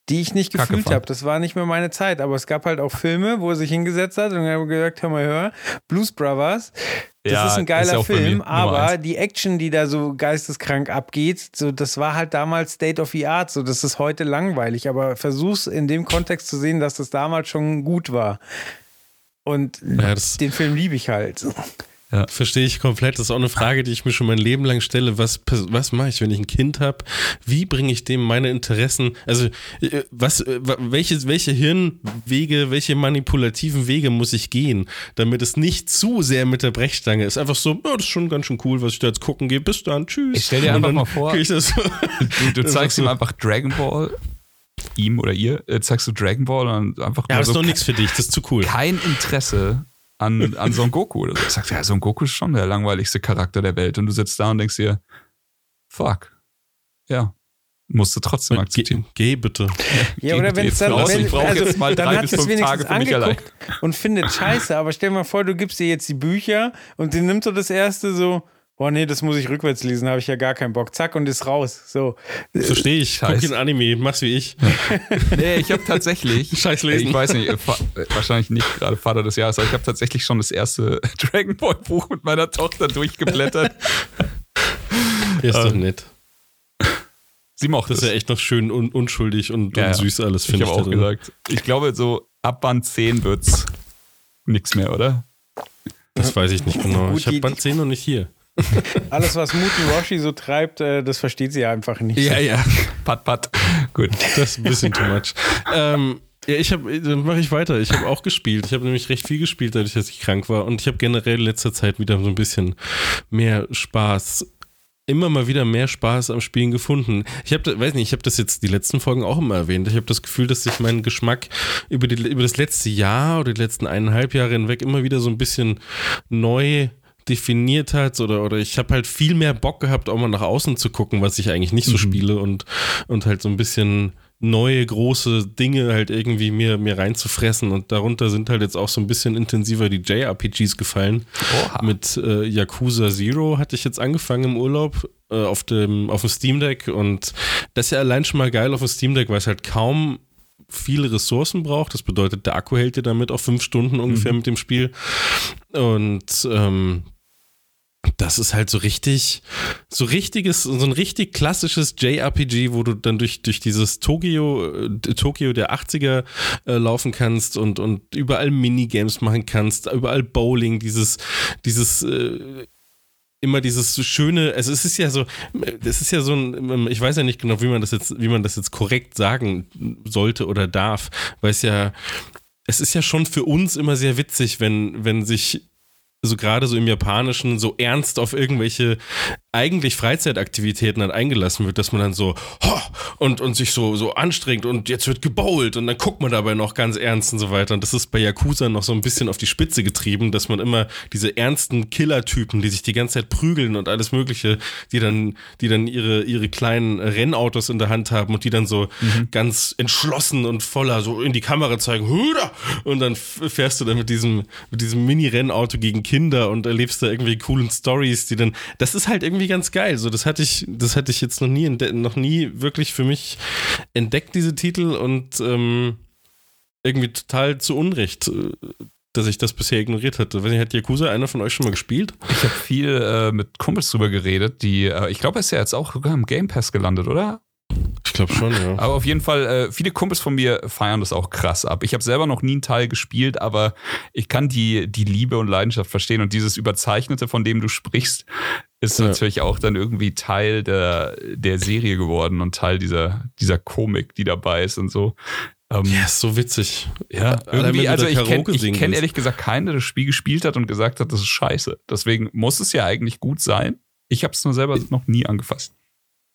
die ich nicht Kacke gefühlt habe. Das war nicht mehr meine Zeit. Aber es gab halt auch Filme, wo er sich hingesetzt hat und er gesagt, hör mal, hör, Blues Brothers. Das ja, ist ein geiler ist Film, aber die Action, die da so geisteskrank abgeht, so das war halt damals State of the Art, so das ist heute langweilig, aber versuch's in dem Kontext zu sehen, dass das damals schon gut war. Und ja, den Film liebe ich halt. Ja. Verstehe ich komplett. Das ist auch eine Frage, die ich mir schon mein Leben lang stelle. Was, was mache ich, wenn ich ein Kind habe? Wie bringe ich dem meine Interessen? Also, äh, was, äh, welche, welche Hirnwege, welche manipulativen Wege muss ich gehen, damit es nicht zu sehr mit der Brechstange ist? Einfach so, ja, das ist schon ganz schön cool, was ich da jetzt gucken gehe. Bis dann, tschüss. Ich stell dir einfach mal vor, du, du [LAUGHS] zeigst ihm einfach Dragon Ball ihm oder ihr, äh, zeigst du Dragon Ball und einfach. Ja, das ist doch nichts für dich, das ist zu cool. Kein Interesse an, an Son Goku oder so. Ich sag, ja, Son Goku ist schon der langweiligste Charakter der Welt. Und du sitzt da und denkst dir, fuck. Ja. Musst du trotzdem akzeptieren. Geh, geh bitte. Ja, [LAUGHS] oder wenn es dann, raus, wenn, also, jetzt mal dann hat es wenigstens angeguckt und findet scheiße. Aber stell dir mal vor, du gibst dir jetzt die Bücher und die nimmt so das erste so, Boah, nee, das muss ich rückwärts lesen, habe ich ja gar keinen Bock. Zack und ist raus. So. Verstehe ich. Scheiß. Guck in Anime, mach's wie ich. [LAUGHS] nee, ich habe tatsächlich. [LAUGHS] Scheiß lesen. Ich weiß nicht, wahrscheinlich nicht gerade Vater des Jahres, aber ich habe tatsächlich schon das erste [LAUGHS] Dragon Ball Buch mit meiner Tochter durchgeblättert. Ist doch ähm, nett. Sie mochte Das ist ja echt noch schön un unschuldig und, ja, und süß alles, finde ich. Ich habe auch gesagt. Ich glaube, so ab Band 10 wird's nichts mehr, oder? Das weiß ich nicht genau. ich habe Band 10 noch nicht hier. [LAUGHS] Alles, was Muten Roshi so treibt, äh, das versteht sie einfach nicht. Ja, ja. Pat, pat. Gut, das ist ein bisschen too much. Ähm, ja, ich habe, dann mache ich weiter. Ich habe auch gespielt. Ich habe nämlich recht viel gespielt, dadurch, dass ich krank war. Und ich habe generell in letzter Zeit wieder so ein bisschen mehr Spaß immer mal wieder mehr Spaß am Spielen gefunden. Ich habe, weiß nicht, ich habe das jetzt die letzten Folgen auch immer erwähnt. Ich habe das Gefühl, dass sich mein Geschmack über, die, über das letzte Jahr oder die letzten eineinhalb Jahre hinweg immer wieder so ein bisschen neu definiert hat oder, oder ich habe halt viel mehr Bock gehabt, auch mal nach außen zu gucken, was ich eigentlich nicht so mhm. spiele und, und halt so ein bisschen neue große Dinge halt irgendwie mir, mir reinzufressen und darunter sind halt jetzt auch so ein bisschen intensiver die JRPGs gefallen. Oha. Mit äh, Yakuza Zero hatte ich jetzt angefangen im Urlaub äh, auf, dem, auf dem Steam Deck und das ist ja allein schon mal geil auf dem Steam Deck, weil es halt kaum viele Ressourcen braucht. Das bedeutet, der Akku hält dir damit auch fünf Stunden ungefähr mhm. mit dem Spiel. Und ähm, das ist halt so richtig, so richtiges, so ein richtig klassisches JRPG, wo du dann durch, durch dieses Tokio, äh, Tokio der 80er äh, laufen kannst und, und überall Minigames machen kannst, überall Bowling, dieses, dieses, äh, immer dieses schöne, also es ist ja so, es ist ja so ein, ich weiß ja nicht genau, wie man das jetzt, wie man das jetzt korrekt sagen sollte oder darf, weil es ja, es ist ja schon für uns immer sehr witzig, wenn, wenn sich so gerade so im Japanischen so ernst auf irgendwelche eigentlich Freizeitaktivitäten dann eingelassen wird, dass man dann so ho, und, und sich so, so anstrengt und jetzt wird gebowlt und dann guckt man dabei noch ganz ernst und so weiter. Und das ist bei Yakuza noch so ein bisschen auf die Spitze getrieben, dass man immer diese ernsten Killertypen, die sich die ganze Zeit prügeln und alles Mögliche, die dann, die dann ihre, ihre kleinen Rennautos in der Hand haben und die dann so mhm. ganz entschlossen und voller so in die Kamera zeigen, und dann fährst du dann mit diesem, mit diesem Mini-Rennauto gegen Kinder und erlebst da irgendwie coolen Stories, die dann, das ist halt irgendwie ganz geil. So, das hatte ich, das hatte ich jetzt noch nie, noch nie wirklich für mich entdeckt, diese Titel und ähm, irgendwie total zu Unrecht äh, dass ich das bisher ignoriert hatte. Weiß nicht, hat Yakuza einer von euch schon mal gespielt? Ich habe viel äh, mit Kumpels drüber geredet, die, äh, ich glaube, er ist ja jetzt auch sogar im Game Pass gelandet, oder? Ich glaube schon, ja. Aber auf jeden Fall, äh, viele Kumpels von mir feiern das auch krass ab. Ich habe selber noch nie einen Teil gespielt, aber ich kann die, die Liebe und Leidenschaft verstehen. Und dieses Überzeichnete, von dem du sprichst, ist ja. natürlich auch dann irgendwie Teil der, der Serie geworden und Teil dieser, dieser Komik, die dabei ist und so. Ähm, ja, ist so witzig. Ja, irgendwie, also ich kenne kenn ehrlich gesagt keinen, der das Spiel gespielt hat und gesagt hat, das ist scheiße. Deswegen muss es ja eigentlich gut sein. Ich habe es nur selber noch nie angefasst.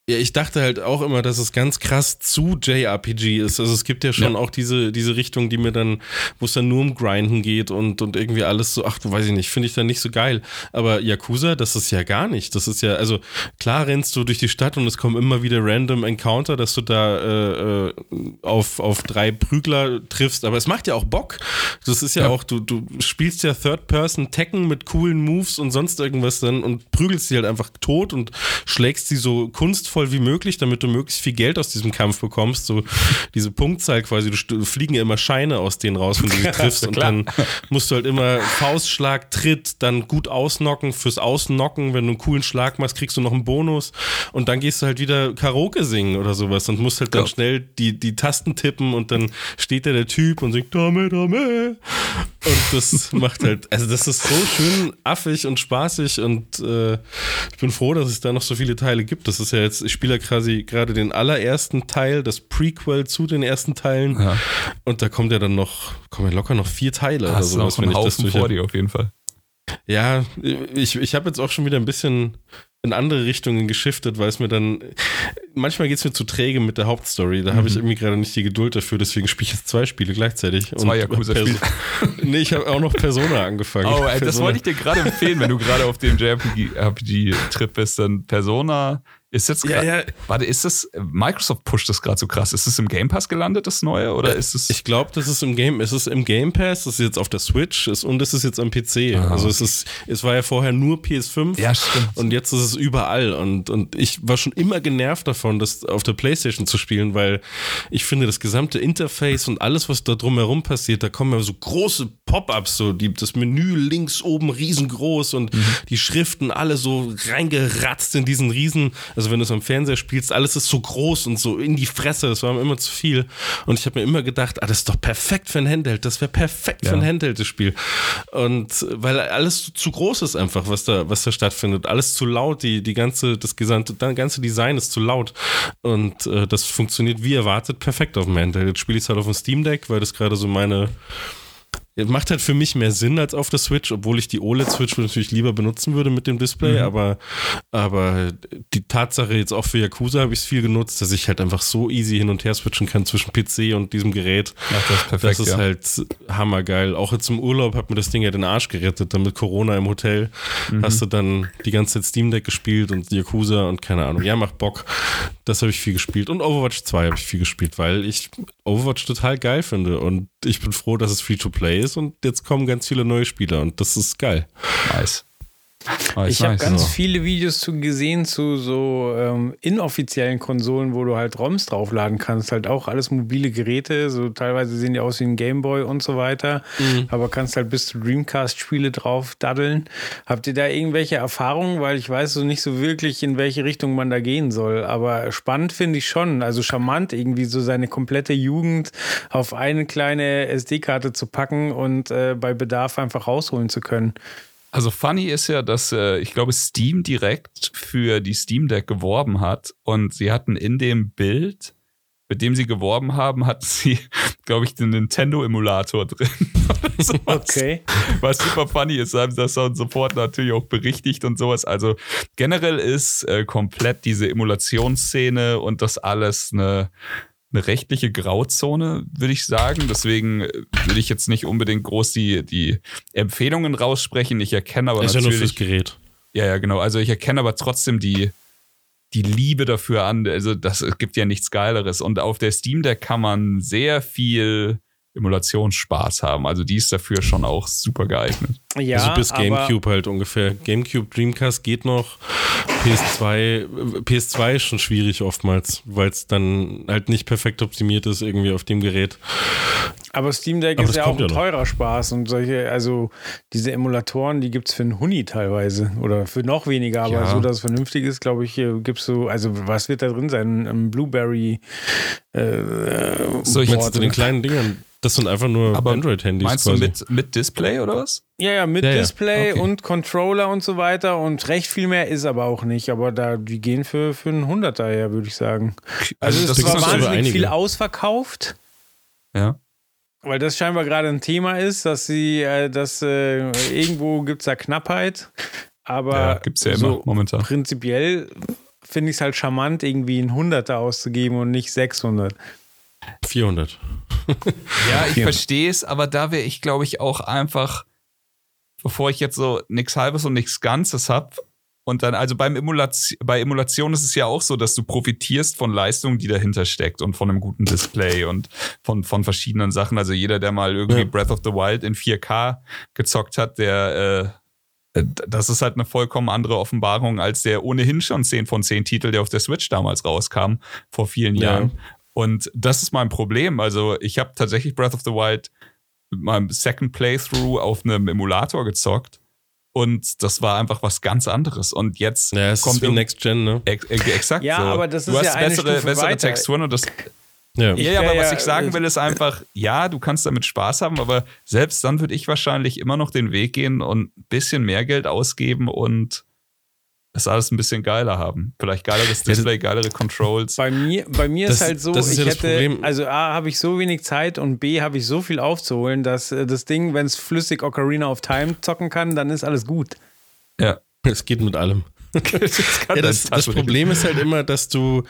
Ja, ich dachte halt auch immer, dass es ganz krass zu JRPG ist. Also es gibt ja schon ja. auch diese, diese Richtung, die mir dann, wo es dann nur um Grinden geht und, und irgendwie alles so, ach, weiß ich nicht, finde ich dann nicht so geil. Aber Yakuza, das ist ja gar nicht. Das ist ja, also klar rennst du durch die Stadt und es kommen immer wieder random Encounter, dass du da äh, äh auf, auf drei Prügler triffst, aber es macht ja auch Bock. Das ist ja, ja. auch, du, du spielst ja Third-Person Tekken mit coolen Moves und sonst irgendwas dann und prügelst sie halt einfach tot und schlägst sie so kunstvoll sinnvoll wie möglich, damit du möglichst viel Geld aus diesem Kampf bekommst. So diese Punktzahl quasi, du fliegen ja immer Scheine aus denen raus, wenn du sie [LAUGHS] triffst. und dann musst du halt immer Faustschlag, Tritt, dann gut ausnocken, fürs Ausnocken, wenn du einen coolen Schlag machst, kriegst du noch einen Bonus. Und dann gehst du halt wieder Karaoke singen oder sowas und musst halt dann ja. schnell die, die Tasten tippen und dann steht da der Typ und singt Dame, Dame. Und das macht halt, also das ist so schön affig und spaßig und äh, ich bin froh, dass es da noch so viele Teile gibt. Das ist ja jetzt, ich spiele ja quasi gerade den allerersten Teil, das Prequel zu den ersten Teilen. Ja. Und da kommt ja dann noch, kommen ja locker noch vier Teile Hast oder sowas, wenn ich das durch. vor dir auf jeden Fall. Ja, ich, ich habe jetzt auch schon wieder ein bisschen in andere Richtungen geschiftet, weil es mir dann manchmal geht es mir zu träge mit der Hauptstory. Da mhm. habe ich irgendwie gerade nicht die Geduld dafür, deswegen spiele ich jetzt zwei Spiele gleichzeitig. Zwei Yakuza-Spiele. [LAUGHS] nee, ich habe auch noch Persona angefangen. Oh, ey, das wollte ich dir gerade empfehlen, wenn du gerade auf dem JRPG-Trip bist, dann Persona ist jetzt ja, ja. Warte, ist das Microsoft pusht das gerade so krass? Ist es im Game Pass gelandet, das neue oder ist es Ich glaube, das ist im Game, es ist im Game Pass, das ist jetzt auf der Switch ist, und es ist jetzt am PC. Aha. Also es ist es war ja vorher nur PS5 ja, stimmt. und jetzt ist es überall und und ich war schon immer genervt davon, das auf der PlayStation zu spielen, weil ich finde das gesamte Interface und alles was da drumherum passiert, da kommen ja so große Pop-ups so, die das Menü links oben riesengroß und mhm. die Schriften alle so reingeratzt in diesen riesen also wenn du es am Fernseher spielst, alles ist so groß und so in die Fresse, das war mir immer zu viel. Und ich habe mir immer gedacht, ah, das ist doch perfekt für ein Handheld, das wäre perfekt ja. für ein Handheld, das Spiel. Und weil alles zu groß ist einfach, was da, was da stattfindet. Alles zu laut, die, die ganze, das gesamte, das ganze Design ist zu laut. Und äh, das funktioniert wie erwartet perfekt auf dem Handheld. Jetzt spiele ich es halt auf dem Steam Deck, weil das gerade so meine Macht halt für mich mehr Sinn als auf der Switch, obwohl ich die OLED-Switch natürlich lieber benutzen würde mit dem Display. Mhm. Aber, aber die Tatsache jetzt auch für Yakuza habe ich es viel genutzt, dass ich halt einfach so easy hin und her switchen kann zwischen PC und diesem Gerät. Ach, das ist perfekt. Das ist ja. halt hammergeil. Auch jetzt im Urlaub hat mir das Ding ja den Arsch gerettet. Dann mit Corona im Hotel mhm. hast du dann die ganze Zeit Steam Deck gespielt und Yakuza und keine Ahnung. Ja, macht Bock. Das habe ich viel gespielt. Und Overwatch 2 habe ich viel gespielt, weil ich Overwatch total geil finde. Und ich bin froh, dass es Free-to-Play ist und jetzt kommen ganz viele neue Spieler und das ist geil. Nice. Oh, ich habe ganz so. viele Videos zu gesehen zu so ähm, inoffiziellen Konsolen, wo du halt ROMs draufladen kannst. Halt auch alles mobile Geräte, so teilweise sehen die aus wie ein Gameboy und so weiter. Mhm. Aber kannst halt bis zu Dreamcast-Spiele drauf daddeln. Habt ihr da irgendwelche Erfahrungen? Weil ich weiß so nicht so wirklich, in welche Richtung man da gehen soll. Aber spannend finde ich schon. Also charmant, irgendwie so seine komplette Jugend auf eine kleine SD-Karte zu packen und äh, bei Bedarf einfach rausholen zu können. Also funny ist ja, dass äh, ich glaube Steam direkt für die Steam Deck geworben hat und sie hatten in dem Bild mit dem sie geworben haben, hatten [LAUGHS] sie, glaube ich, den Nintendo-Emulator drin. [LAUGHS] okay. Was super funny ist, haben das und sofort natürlich auch berichtigt und sowas. Also generell ist äh, komplett diese Emulationsszene und das alles eine eine rechtliche Grauzone, würde ich sagen. Deswegen äh, will ich jetzt nicht unbedingt groß die, die Empfehlungen raussprechen. Ich erkenne aber ist natürlich. Ja nur fürs Gerät. Ja, ja, genau. Also ich erkenne aber trotzdem die, die Liebe dafür an. Also das gibt ja nichts Geileres. Und auf der Steam Deck kann man sehr viel Emulationsspaß haben. Also die ist dafür schon auch super geeignet. Ja, also bis GameCube halt ungefähr. GameCube, Dreamcast geht noch. PS2, PS2 ist schon schwierig oftmals, weil es dann halt nicht perfekt optimiert ist irgendwie auf dem Gerät. Aber Steam Deck Aber ist ja auch ein ja teurer Spaß und solche, also diese Emulatoren, die gibt es für einen Huni teilweise oder für noch weniger, aber ja. so, dass es vernünftig ist, glaube ich, gibt es so, also was wird da drin sein? Ein Blueberry äh, so, ich zu den kleinen Dingern das sind einfach nur Android-Handys. Meinst quasi. du mit, mit Display oder was? Ja, ja, mit ja, Display ja. Okay. und Controller und so weiter. Und recht viel mehr ist aber auch nicht. Aber da, die gehen für, für einen Hunderter her, würde ich sagen. Also, also es war wahnsinnig viel ausverkauft. Ja. Weil das scheinbar gerade ein Thema ist, dass sie, äh, dass äh, irgendwo gibt es da Knappheit. Aber ja, gibt's ja so immer momentan. Prinzipiell finde ich es halt charmant, irgendwie ein Hunderter auszugeben und nicht 600. 400. ja, ich verstehe es, aber da wäre ich, glaube ich, auch einfach, bevor ich jetzt so nichts Halbes und nichts Ganzes habe, und dann, also beim Emulation, bei Emulation ist es ja auch so, dass du profitierst von Leistung, die dahinter steckt und von einem guten Display und von, von verschiedenen Sachen. Also jeder, der mal irgendwie ja. Breath of the Wild in 4K gezockt hat, der, äh, das ist halt eine vollkommen andere Offenbarung als der ohnehin schon 10 von 10 Titel, der auf der Switch damals rauskam, vor vielen Jahren. Ja. Und das ist mein Problem. Also ich habe tatsächlich Breath of the Wild mit meinem Second Playthrough auf einem Emulator gezockt. Und das war einfach was ganz anderes. Und jetzt ja, es kommt ist wie Next Gen, ne? Ex exakt. Ja, so. aber das ist du hast ja eine bessere, Stufe bessere weiter. Texturen und das. Ja. ja, ja, aber ja, was ich sagen will, ist einfach, ja, du kannst damit Spaß haben, aber selbst dann würde ich wahrscheinlich immer noch den Weg gehen und ein bisschen mehr Geld ausgeben und es alles ein bisschen geiler haben. Vielleicht geileres Display, geilere Controls. Bei mir, bei mir das, ist halt so, ist ich ja hätte, also A, habe ich so wenig Zeit und B, habe ich so viel aufzuholen, dass äh, das Ding, wenn es flüssig Ocarina of Time zocken kann, dann ist alles gut. Ja. Es geht mit allem. [LAUGHS] das, ja, das, das Problem ist halt immer, dass du,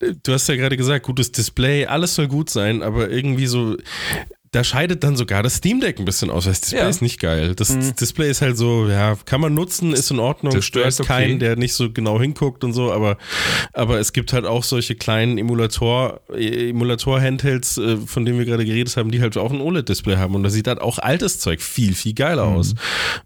du hast ja gerade gesagt, gutes Display, alles soll gut sein, aber irgendwie so, da scheidet dann sogar das Steam Deck ein bisschen aus. Das Display ja. ist nicht geil. Das mhm. Display ist halt so, ja, kann man nutzen, ist in Ordnung, das stört okay. keinen, der nicht so genau hinguckt und so, aber, aber es gibt halt auch solche kleinen Emulator, Emulator-Handhelds, äh, von denen wir gerade geredet haben, die halt auch ein OLED-Display haben und da sieht halt auch altes Zeug viel, viel geiler mhm. aus.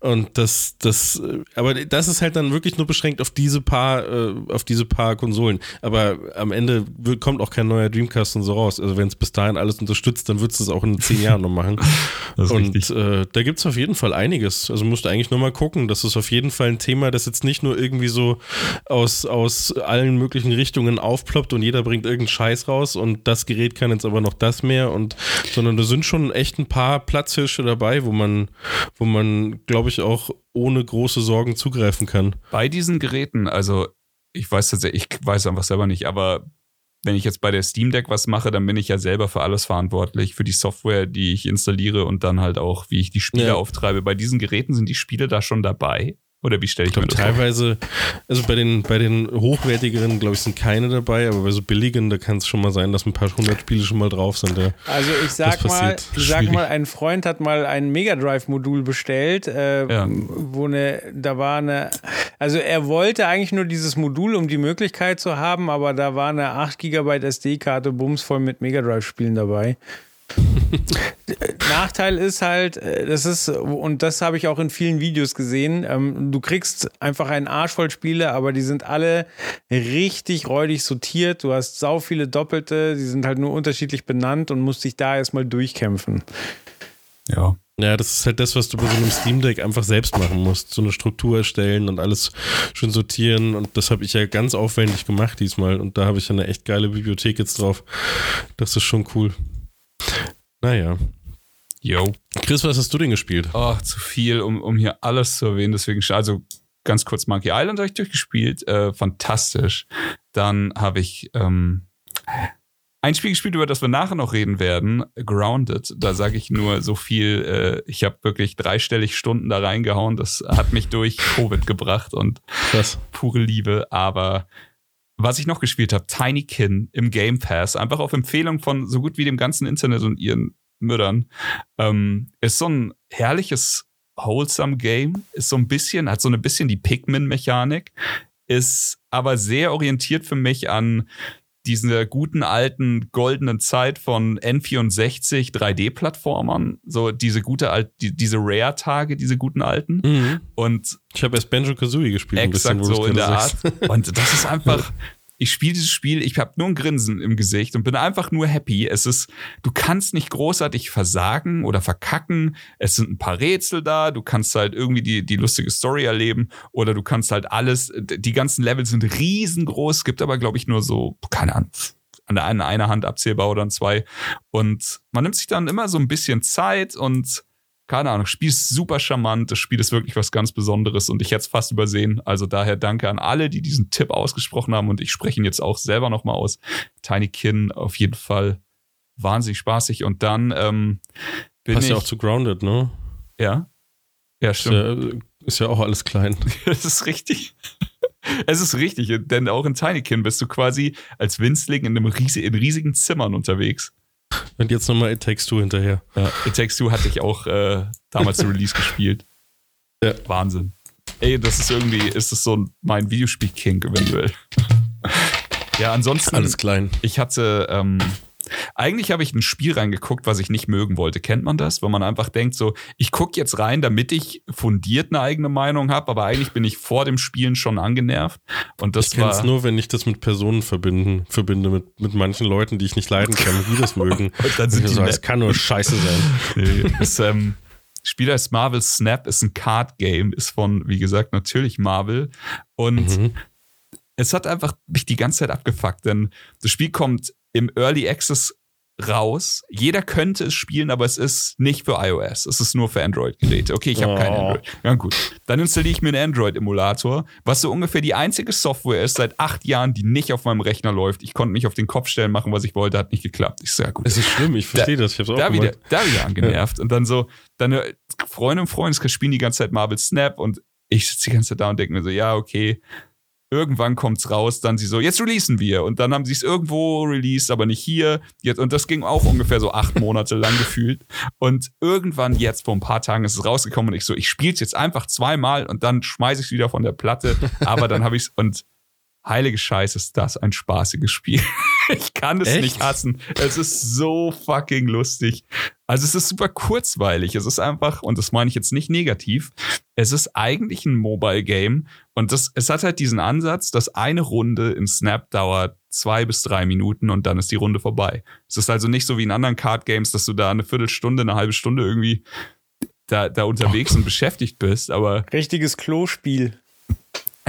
Und das, das, aber das ist halt dann wirklich nur beschränkt auf diese paar, äh, auf diese paar Konsolen. Aber am Ende kommt auch kein neuer Dreamcast und so raus. Also wenn es bis dahin alles unterstützt, dann wird es das auch in 10 zehn Jahren noch machen. [LAUGHS] und äh, da gibt es auf jeden Fall einiges. Also musst du eigentlich nur mal gucken. Das ist auf jeden Fall ein Thema, das jetzt nicht nur irgendwie so aus, aus allen möglichen Richtungen aufploppt und jeder bringt irgendeinen Scheiß raus und das Gerät kann jetzt aber noch das mehr und sondern da sind schon echt ein paar Platzhirsche dabei, wo man, wo man, glaube ich, auch ohne große Sorgen zugreifen kann. Bei diesen Geräten, also ich weiß tatsächlich, ich weiß einfach selber nicht, aber wenn ich jetzt bei der Steam Deck was mache, dann bin ich ja selber für alles verantwortlich, für die Software, die ich installiere und dann halt auch, wie ich die Spiele ja. auftreibe. Bei diesen Geräten sind die Spiele da schon dabei. Oder wie stelle ich, ich mir das teilweise, vor? also bei den, bei den hochwertigeren, glaube ich, sind keine dabei, aber bei so billigen, da kann es schon mal sein, dass ein paar hundert Spiele schon mal drauf sind. Ja. Also ich sag mal, ich sag mal, ein Freund hat mal ein Mega Drive-Modul bestellt, äh, ja. wo eine, da war eine, also er wollte eigentlich nur dieses Modul, um die Möglichkeit zu haben, aber da war eine 8 GB SD-Karte bumsvoll mit Mega Drive-Spielen dabei. [LAUGHS] Nachteil ist halt, äh, das ist, und das habe ich auch in vielen Videos gesehen, ähm, du kriegst einfach einen Arsch voll Spiele, aber die sind alle richtig räudig sortiert. Du hast sau viele Doppelte, die sind halt nur unterschiedlich benannt und musst dich da erstmal durchkämpfen. Ja. Ja, das ist halt das, was du bei so einem Steam Deck einfach selbst machen musst. So eine Struktur erstellen und alles schön sortieren. Und das habe ich ja ganz aufwendig gemacht diesmal. Und da habe ich eine echt geile Bibliothek jetzt drauf. Das ist schon cool. Naja. Yo. Chris, was hast du denn gespielt? Oh, zu viel, um, um hier alles zu erwähnen. Deswegen, also ganz kurz Monkey Island habe ich durchgespielt. Äh, fantastisch. Dann habe ich ähm, ein Spiel gespielt, über das wir nachher noch reden werden, Grounded. Da sage ich nur so viel, äh, ich habe wirklich dreistellig Stunden da reingehauen. Das hat mich durch Covid gebracht und Krass. pure Liebe. Aber was ich noch gespielt habe, Tiny Kin im Game Pass, einfach auf Empfehlung von so gut wie dem ganzen Internet und ihren Müttern, ähm, ist so ein herrliches wholesome Game, ist so ein bisschen, hat so ein bisschen die Pikmin-Mechanik, ist aber sehr orientiert für mich an diese guten alten goldenen Zeit von N64 3D-Plattformern, so diese gute alt, die, diese Rare-Tage, diese guten alten. Mhm. Und Ich habe erst Banjo Kazooie gespielt. ein exakt bisschen, wo so in der gerade Art. sagst. Und das ist einfach. [LAUGHS] Ich spiele dieses Spiel, ich habe nur ein Grinsen im Gesicht und bin einfach nur happy. Es ist, du kannst nicht großartig versagen oder verkacken. Es sind ein paar Rätsel da. Du kannst halt irgendwie die, die lustige Story erleben oder du kannst halt alles. Die ganzen Level sind riesengroß. Es gibt aber, glaube ich, nur so, keine Ahnung, an der einen einer Hand abzählbar oder an zwei. Und man nimmt sich dann immer so ein bisschen Zeit und keine Ahnung, Spiel ist super charmant, das Spiel ist wirklich was ganz Besonderes und ich hätte es fast übersehen. Also daher danke an alle, die diesen Tipp ausgesprochen haben und ich spreche ihn jetzt auch selber nochmal aus. Tiny Kin auf jeden Fall wahnsinnig spaßig und dann ähm, bin Passt ich, ja auch zu Grounded, ne? ja, ja Ist stimmt, ja, ist ja auch alles klein. [LAUGHS] das ist richtig. Es ist richtig, denn auch in Tiny Kin bist du quasi als Winzling in einem riesi in riesigen Zimmern unterwegs. Und jetzt nochmal It Takes Two hinterher. Ja, It Takes Two hatte ich auch äh, damals zu Release gespielt. Ja. Wahnsinn. Ey, das ist irgendwie, ist das so ein- mein Videospiel-Kink eventuell. ja, ansonsten, Alles klein. ich hatte, ähm, eigentlich habe ich ein Spiel reingeguckt, was ich nicht mögen wollte. Kennt man das? Wenn man einfach denkt, so, ich gucke jetzt rein, damit ich fundiert eine eigene Meinung habe, aber eigentlich bin ich vor dem Spielen schon angenervt. Und das Ich kenne es nur, wenn ich das mit Personen verbinden, verbinde, mit, mit manchen Leuten, die ich nicht leiden kann, die das mögen. [LAUGHS] Und dann sind die so, es kann nur scheiße sein. [LAUGHS] Nee, ist, ähm, Spiel heißt Marvel Snap, ist ein Card Game, ist von, wie gesagt, natürlich Marvel. Und Mhm. es hat einfach mich die ganze Zeit abgefuckt, denn das Spiel kommt im Early Access raus. Jeder könnte es spielen, aber es ist nicht für iOS. Es ist nur für Android-Geräte. Okay, ich habe kein Oh. Android. Ja, gut. Dann installiere ich mir einen Android-Emulator, was so ungefähr die einzige Software ist seit acht Jahren, die nicht auf meinem Rechner läuft. Ich konnte mich auf den Kopf stellen, machen, was ich wollte, hat nicht geklappt. Ich so, ja gut Es ist schlimm, ich verstehe das. Ich hab's auch da wieder, da wieder angenervt. Und dann so, deine Freunde und Freunde spielen die ganze Zeit Marvel Snap und ich sitze die ganze Zeit da und denke mir so, ja, okay. Irgendwann kommt's raus, dann sie so, jetzt releasen wir. Und dann haben sie es irgendwo released, aber nicht hier. Jetzt, und das ging auch ungefähr so acht Monate lang [LAUGHS] gefühlt. Und irgendwann jetzt, vor ein paar Tagen, ist es rausgekommen und ich so, ich spiele es jetzt einfach zweimal und dann schmeiße ich es wieder von der Platte. Aber dann habe ich es und heilige Scheiße, ist das ein spaßiges Spiel. [LAUGHS] ich kann es Echt? nicht hassen. Es ist so fucking lustig. Also es ist super kurzweilig. Es ist einfach, und das meine ich jetzt nicht negativ, es ist eigentlich ein Mobile Game und das, es hat halt diesen Ansatz, dass eine Runde in Snap dauert zwei bis drei Minuten und dann ist die Runde vorbei. Es ist also nicht so wie in anderen Card Games, dass du da eine Viertelstunde, eine halbe Stunde irgendwie da, da unterwegs und beschäftigt bist, aber Richtiges Klospiel.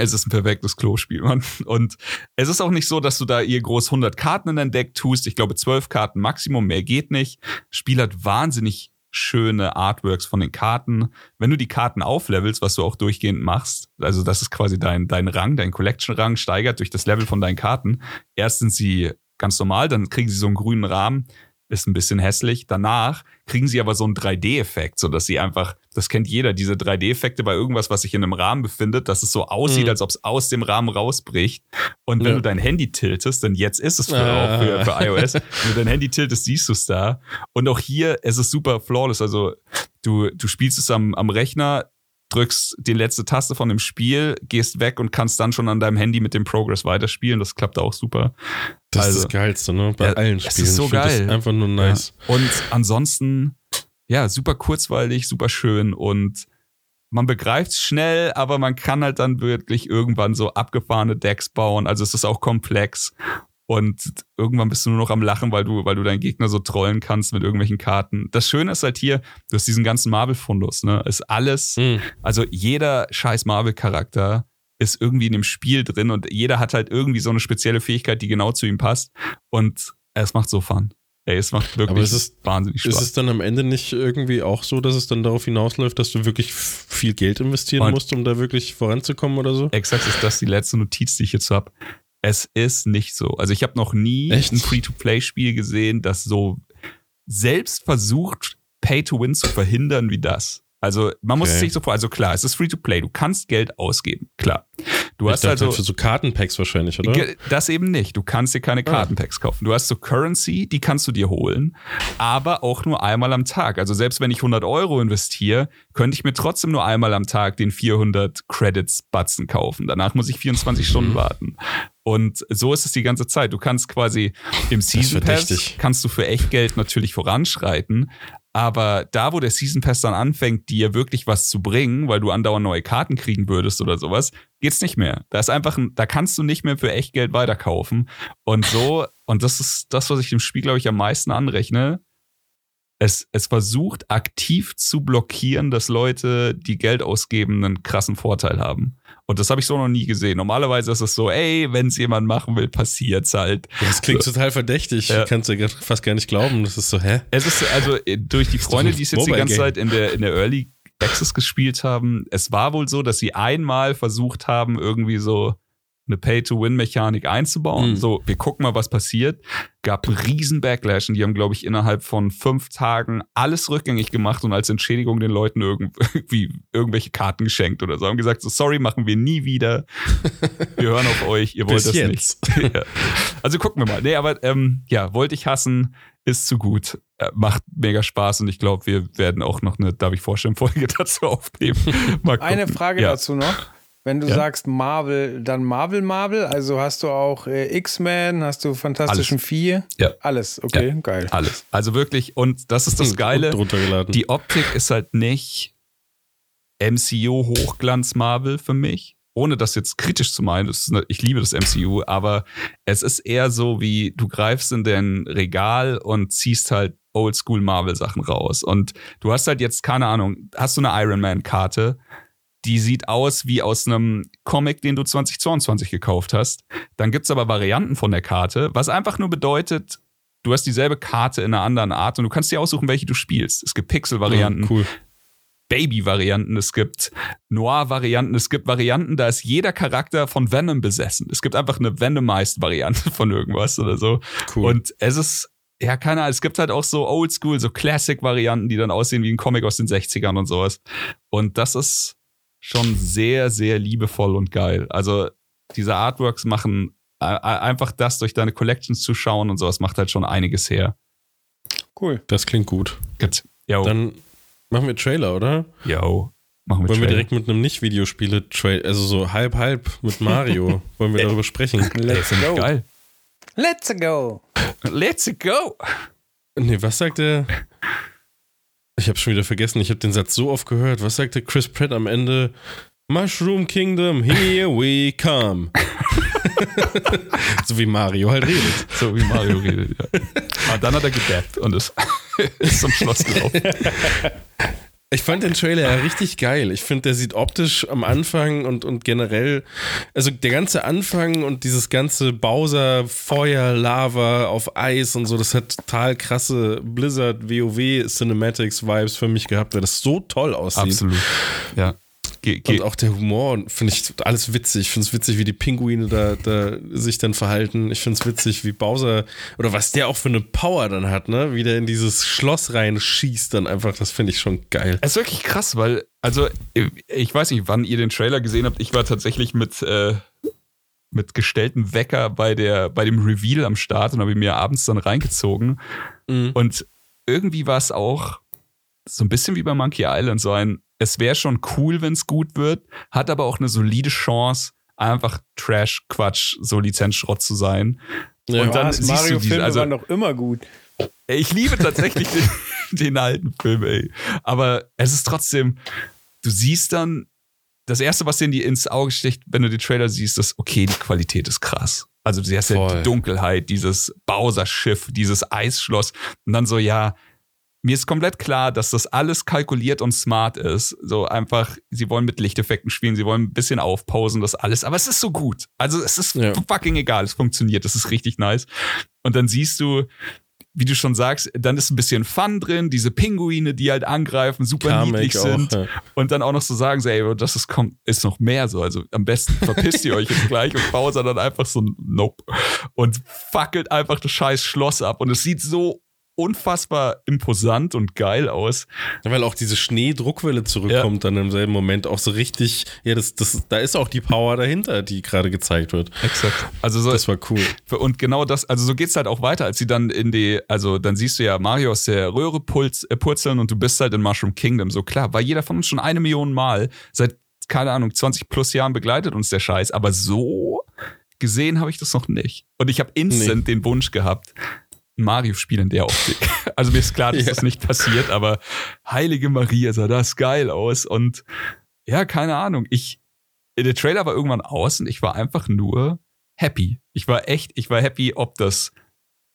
Es ist ein perfektes Klospiel, Mann. Und es ist auch nicht so, dass du da ihr groß 100 Karten in dein Deck tust. Ich glaube, 12 Karten Maximum, mehr geht nicht. Spiel hat wahnsinnig schöne Artworks von den Karten. Wenn du die Karten auflevelst, was du auch durchgehend machst, also das ist quasi dein, dein Rang, dein Collection-Rang steigert durch das Level von deinen Karten. Erst sind sie ganz normal, dann kriegen sie so einen grünen Rahmen, ist ein bisschen hässlich. Danach kriegen sie aber so einen 3D-Effekt, so dass sie einfach, das kennt jeder, diese 3D-Effekte bei irgendwas, was sich in einem Rahmen befindet, dass es so aussieht, Mhm. als ob es aus dem Rahmen rausbricht. Und wenn Ja. du dein Handy tiltest, denn jetzt ist es für, Ah. auch für, für iOS, wenn du dein Handy tiltest, siehst du es da. Und auch hier, es ist super flawless. Also du, du spielst es am, am Rechner, drückst die letzte Taste von dem Spiel, gehst weg und kannst dann schon an deinem Handy mit dem Progress weiterspielen. Das klappt auch super. Das Also- ist das Geilste, ne? Bei Ja, allen Spielen. ist so Ich geil. Das einfach nur nice. Ja. Und ansonsten, ja, super kurzweilig, super schön und man begreift es schnell, aber man kann halt dann wirklich irgendwann so abgefahrene Decks bauen. Also es ist auch komplex. Und irgendwann bist du nur noch am Lachen, weil du, weil du deinen Gegner so trollen kannst mit irgendwelchen Karten. Das Schöne ist halt hier, du hast diesen ganzen Marvel-Fundus, ne? Ist alles, Hm. also jeder scheiß Marvel-Charakter ist irgendwie in dem Spiel drin und jeder hat halt irgendwie so eine spezielle Fähigkeit, die genau zu ihm passt. Und es macht so Fun. Ey, es macht wirklich Aber es ist- wahnsinnig Ist Spaß. es dann am Ende nicht irgendwie auch so, dass es dann darauf hinausläuft, dass du wirklich viel Geld investieren Und- musst, um da wirklich voranzukommen oder so? Exakt ist das die letzte Notiz, die ich jetzt habe. Es ist nicht so. Also ich habe noch nie Echt? ein Free-to-Play-Spiel gesehen, das so selbst versucht, Pay-to-Win zu verhindern wie das. Also man muss Okay. es sich so vor, also klar, es ist Free-to-Play, du kannst Geld ausgeben, klar. Du ich hast dachte also halt für so Kartenpacks wahrscheinlich, oder? Das eben nicht. Du kannst dir keine Ah. Kartenpacks kaufen. Du hast so Currency, die kannst du dir holen, aber auch nur einmal am Tag. Also selbst wenn ich 100 Euro investiere, könnte ich mir trotzdem nur einmal am Tag den 400 Credits Batzen kaufen. Danach muss ich 24 Mhm. Stunden warten. Und so ist es die ganze Zeit. Du kannst quasi im Season Pass kannst du für Echtgeld natürlich voranschreiten. Aber da, wo der Season Pass dann anfängt, dir wirklich was zu bringen, weil du andauernd neue Karten kriegen würdest oder sowas, geht's nicht mehr. Da ist einfach, ein, da kannst du nicht mehr für Echtgeld weiterkaufen. Und so, und das ist das, was ich dem Spiel, glaube ich, am meisten anrechne. Es, es versucht aktiv zu blockieren, dass Leute, die Geld ausgeben, einen krassen Vorteil haben. Und das habe ich so noch nie gesehen. Normalerweise ist es so, ey, wenn es jemand machen will, passiert's halt. Das klingt total verdächtig. Ja. Ich kann es ja grad fast gar nicht glauben. Das ist so, hä? Es ist also äh, durch die Freunde, die es jetzt die ganze Mobile-Game. Zeit in der, in der Early Access gespielt haben, es war wohl so, dass sie einmal versucht haben, irgendwie so eine Pay-to-Win-Mechanik einzubauen. Mhm. So, wir gucken mal, was passiert. Gab einen riesen Backlash und die haben, glaube ich, innerhalb von fünf Tagen alles rückgängig gemacht und als Entschädigung den Leuten irgend- [LAUGHS] irgendwie irgendwelche Karten geschenkt oder so. Haben gesagt, so, sorry, machen wir nie wieder. Wir hören auf euch, ihr wollt das jetzt. nicht. [LAUGHS] ja. Also gucken wir mal. Nee, aber ähm, ja, wollte ich hassen, ist zu gut. Äh, macht mega Spaß und ich glaube, wir werden auch noch eine, darf ich vorstellen, Folge [LAUGHS] dazu aufnehmen. Eine Frage ja. dazu noch. Wenn du Ja. sagst Marvel, dann Marvel Marvel, also hast du auch äh, X-Men, hast du Fantastischen Vier? Ja. Alles, okay, geil. Alles. Also wirklich, und das ist das Geile. Die Optik ist halt nicht MCU-Hochglanz Marvel für mich. Ohne das jetzt kritisch zu meinen, eine, ich liebe das MCU, aber es ist eher so wie, du greifst in dein Regal und ziehst halt Oldschool Marvel-Sachen raus. Und du hast halt jetzt, keine Ahnung, hast du eine Iron Man-Karte, die sieht aus wie aus einem Comic, den du 2022 gekauft hast. Dann gibt's aber Varianten von der Karte, was einfach nur bedeutet, du hast dieselbe Karte in einer anderen Art und du kannst dir aussuchen, welche du spielst. Es gibt Pixel-Varianten, Ja, cool. Baby-Varianten, es gibt Noir-Varianten, es gibt Varianten, da ist jeder Charakter von Venom besessen. Es gibt einfach eine Venomized-Variante [LAUGHS] von irgendwas oder so. Cool. Und es ist, ja, keine Ahnung, es gibt halt auch so Oldschool, so Classic-Varianten, die dann aussehen wie ein Comic aus den 60ern und sowas. Und das ist schon sehr, sehr liebevoll und geil. Also diese Artworks machen einfach das durch deine Collections zu schauen und sowas macht halt schon einiges her. Cool. das klingt gut. Gut. Yo, Dann machen wir Trailer, oder? yo. Machen wir Wollen wir Trailer. direkt mit einem Nicht-Videospiele-Trailer, also so halb-halb mit Mario, [LAUGHS] wollen wir darüber sprechen? Let's go. geil. Let's go. Let's go. Nee, was sagt der? Ich habe schon wieder vergessen, ich habe den Satz so oft gehört. Was sagte Chris Pratt am Ende? Mushroom Kingdom, here we come. [LAUGHS] so wie Mario halt redet. So wie Mario redet, ja. Aber dann hat er gedappt und ist, [LAUGHS] ist zum Schloss gelaufen. [LAUGHS] Ich fand den Trailer ja richtig geil. Ich finde, der sieht optisch am Anfang und, und generell, also der ganze Anfang und dieses ganze Bowser, Feuer, Lava auf Eis und so, das hat total krasse Blizzard WoW Cinematics Vibes für mich gehabt, weil das so toll aussieht. Absolut. Ja. Ge Und auch der Humor finde ich alles witzig. Ich finde es witzig, wie die Pinguine da, da sich dann verhalten. Ich finde es witzig, wie Bowser oder was der auch für eine Power dann hat, ne? Wie der in dieses Schloss reinschießt dann einfach. Das finde ich schon geil. Es ist wirklich krass, weil, also, ich weiß nicht, wann ihr den Trailer gesehen habt. Ich war tatsächlich mit, äh, mit gestelltem Wecker bei, der, bei dem Reveal am Start und habe ihn mir abends dann reingezogen. Mhm. Und irgendwie war es auch so ein bisschen wie bei Monkey Island, so ein, es wäre schon cool, wenn es gut wird, hat aber auch eine solide Chance, einfach Trash, Quatsch, so Lizenzschrott zu sein. Ja. Und dann Was? siehst du diese, Mario-Filme also, waren doch immer gut. Ey, Ich liebe tatsächlich den, [LAUGHS] den alten Film, ey. Aber es ist trotzdem, du siehst dann, das erste, was dir in die, ins Auge sticht, wenn du den Trailer siehst, ist, okay, die Qualität ist krass. Also du hast ja die Dunkelheit, dieses Bowser-Schiff, dieses Eisschloss. Und dann so, ja, mir ist komplett klar, dass das alles kalkuliert und smart ist. So einfach, sie wollen mit Lichteffekten spielen, sie wollen ein bisschen aufpausen, das alles. Aber es ist so gut. Also es ist Ja. fucking egal, es funktioniert, das ist richtig nice. Und dann siehst du, wie du schon sagst, dann ist ein bisschen Fun drin, diese Pinguine, die halt angreifen, super Kamek niedlich sind. auch, ja. Und dann auch noch so sagen, so, ey, das ist, kommt, ist noch mehr so. Also am besten verpisst ihr [LAUGHS] euch jetzt gleich und Bowser dann einfach so, nope. Und fackelt einfach das scheiß Schloss ab. Und es sieht so unfassbar imposant und geil aus. Weil auch diese Schneedruckwelle zurückkommt dann im selben Moment auch so richtig, ja, das, das, da ist auch die Power dahinter, die gerade gezeigt wird. Exakt. Also so, Das war cool. Und genau das, also so geht's halt auch weiter, als sie dann in die, also dann siehst du ja Mario aus der Röhre pulz, äh, purzeln und du bist halt in Mushroom Kingdom. So klar, war jeder von uns schon eine Million Mal seit, keine Ahnung, 20 plus Jahren begleitet uns der Scheiß, aber so gesehen habe ich das noch nicht. Und ich habe instant den Wunsch gehabt, Mario-Spiel in der Optik. [LAUGHS] Also mir ist klar, dass Ja. das nicht passiert, aber Heilige Maria sah das geil aus und ja, keine Ahnung. Ich, der Trailer war irgendwann aus und ich war einfach nur happy. Ich war echt, ich war happy, ob das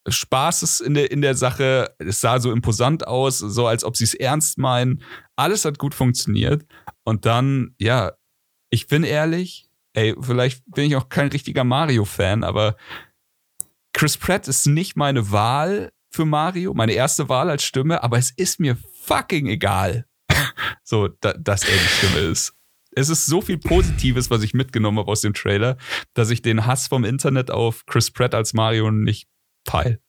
Spaß ist in der, in der Sache. Es sah so imposant aus, so als ob sie es ernst meinen. Alles hat gut funktioniert. Und dann, ja, ich bin ehrlich, ey, vielleicht bin ich auch kein richtiger Mario-Fan, aber Chris Pratt ist nicht meine Wahl für Mario, meine erste Wahl als Stimme, aber es ist mir fucking egal, [LAUGHS] so, da, dass er die Stimme ist. Es ist so viel Positives, was ich mitgenommen habe aus dem Trailer, dass ich den Hass vom Internet auf Chris Pratt als Mario nicht teile.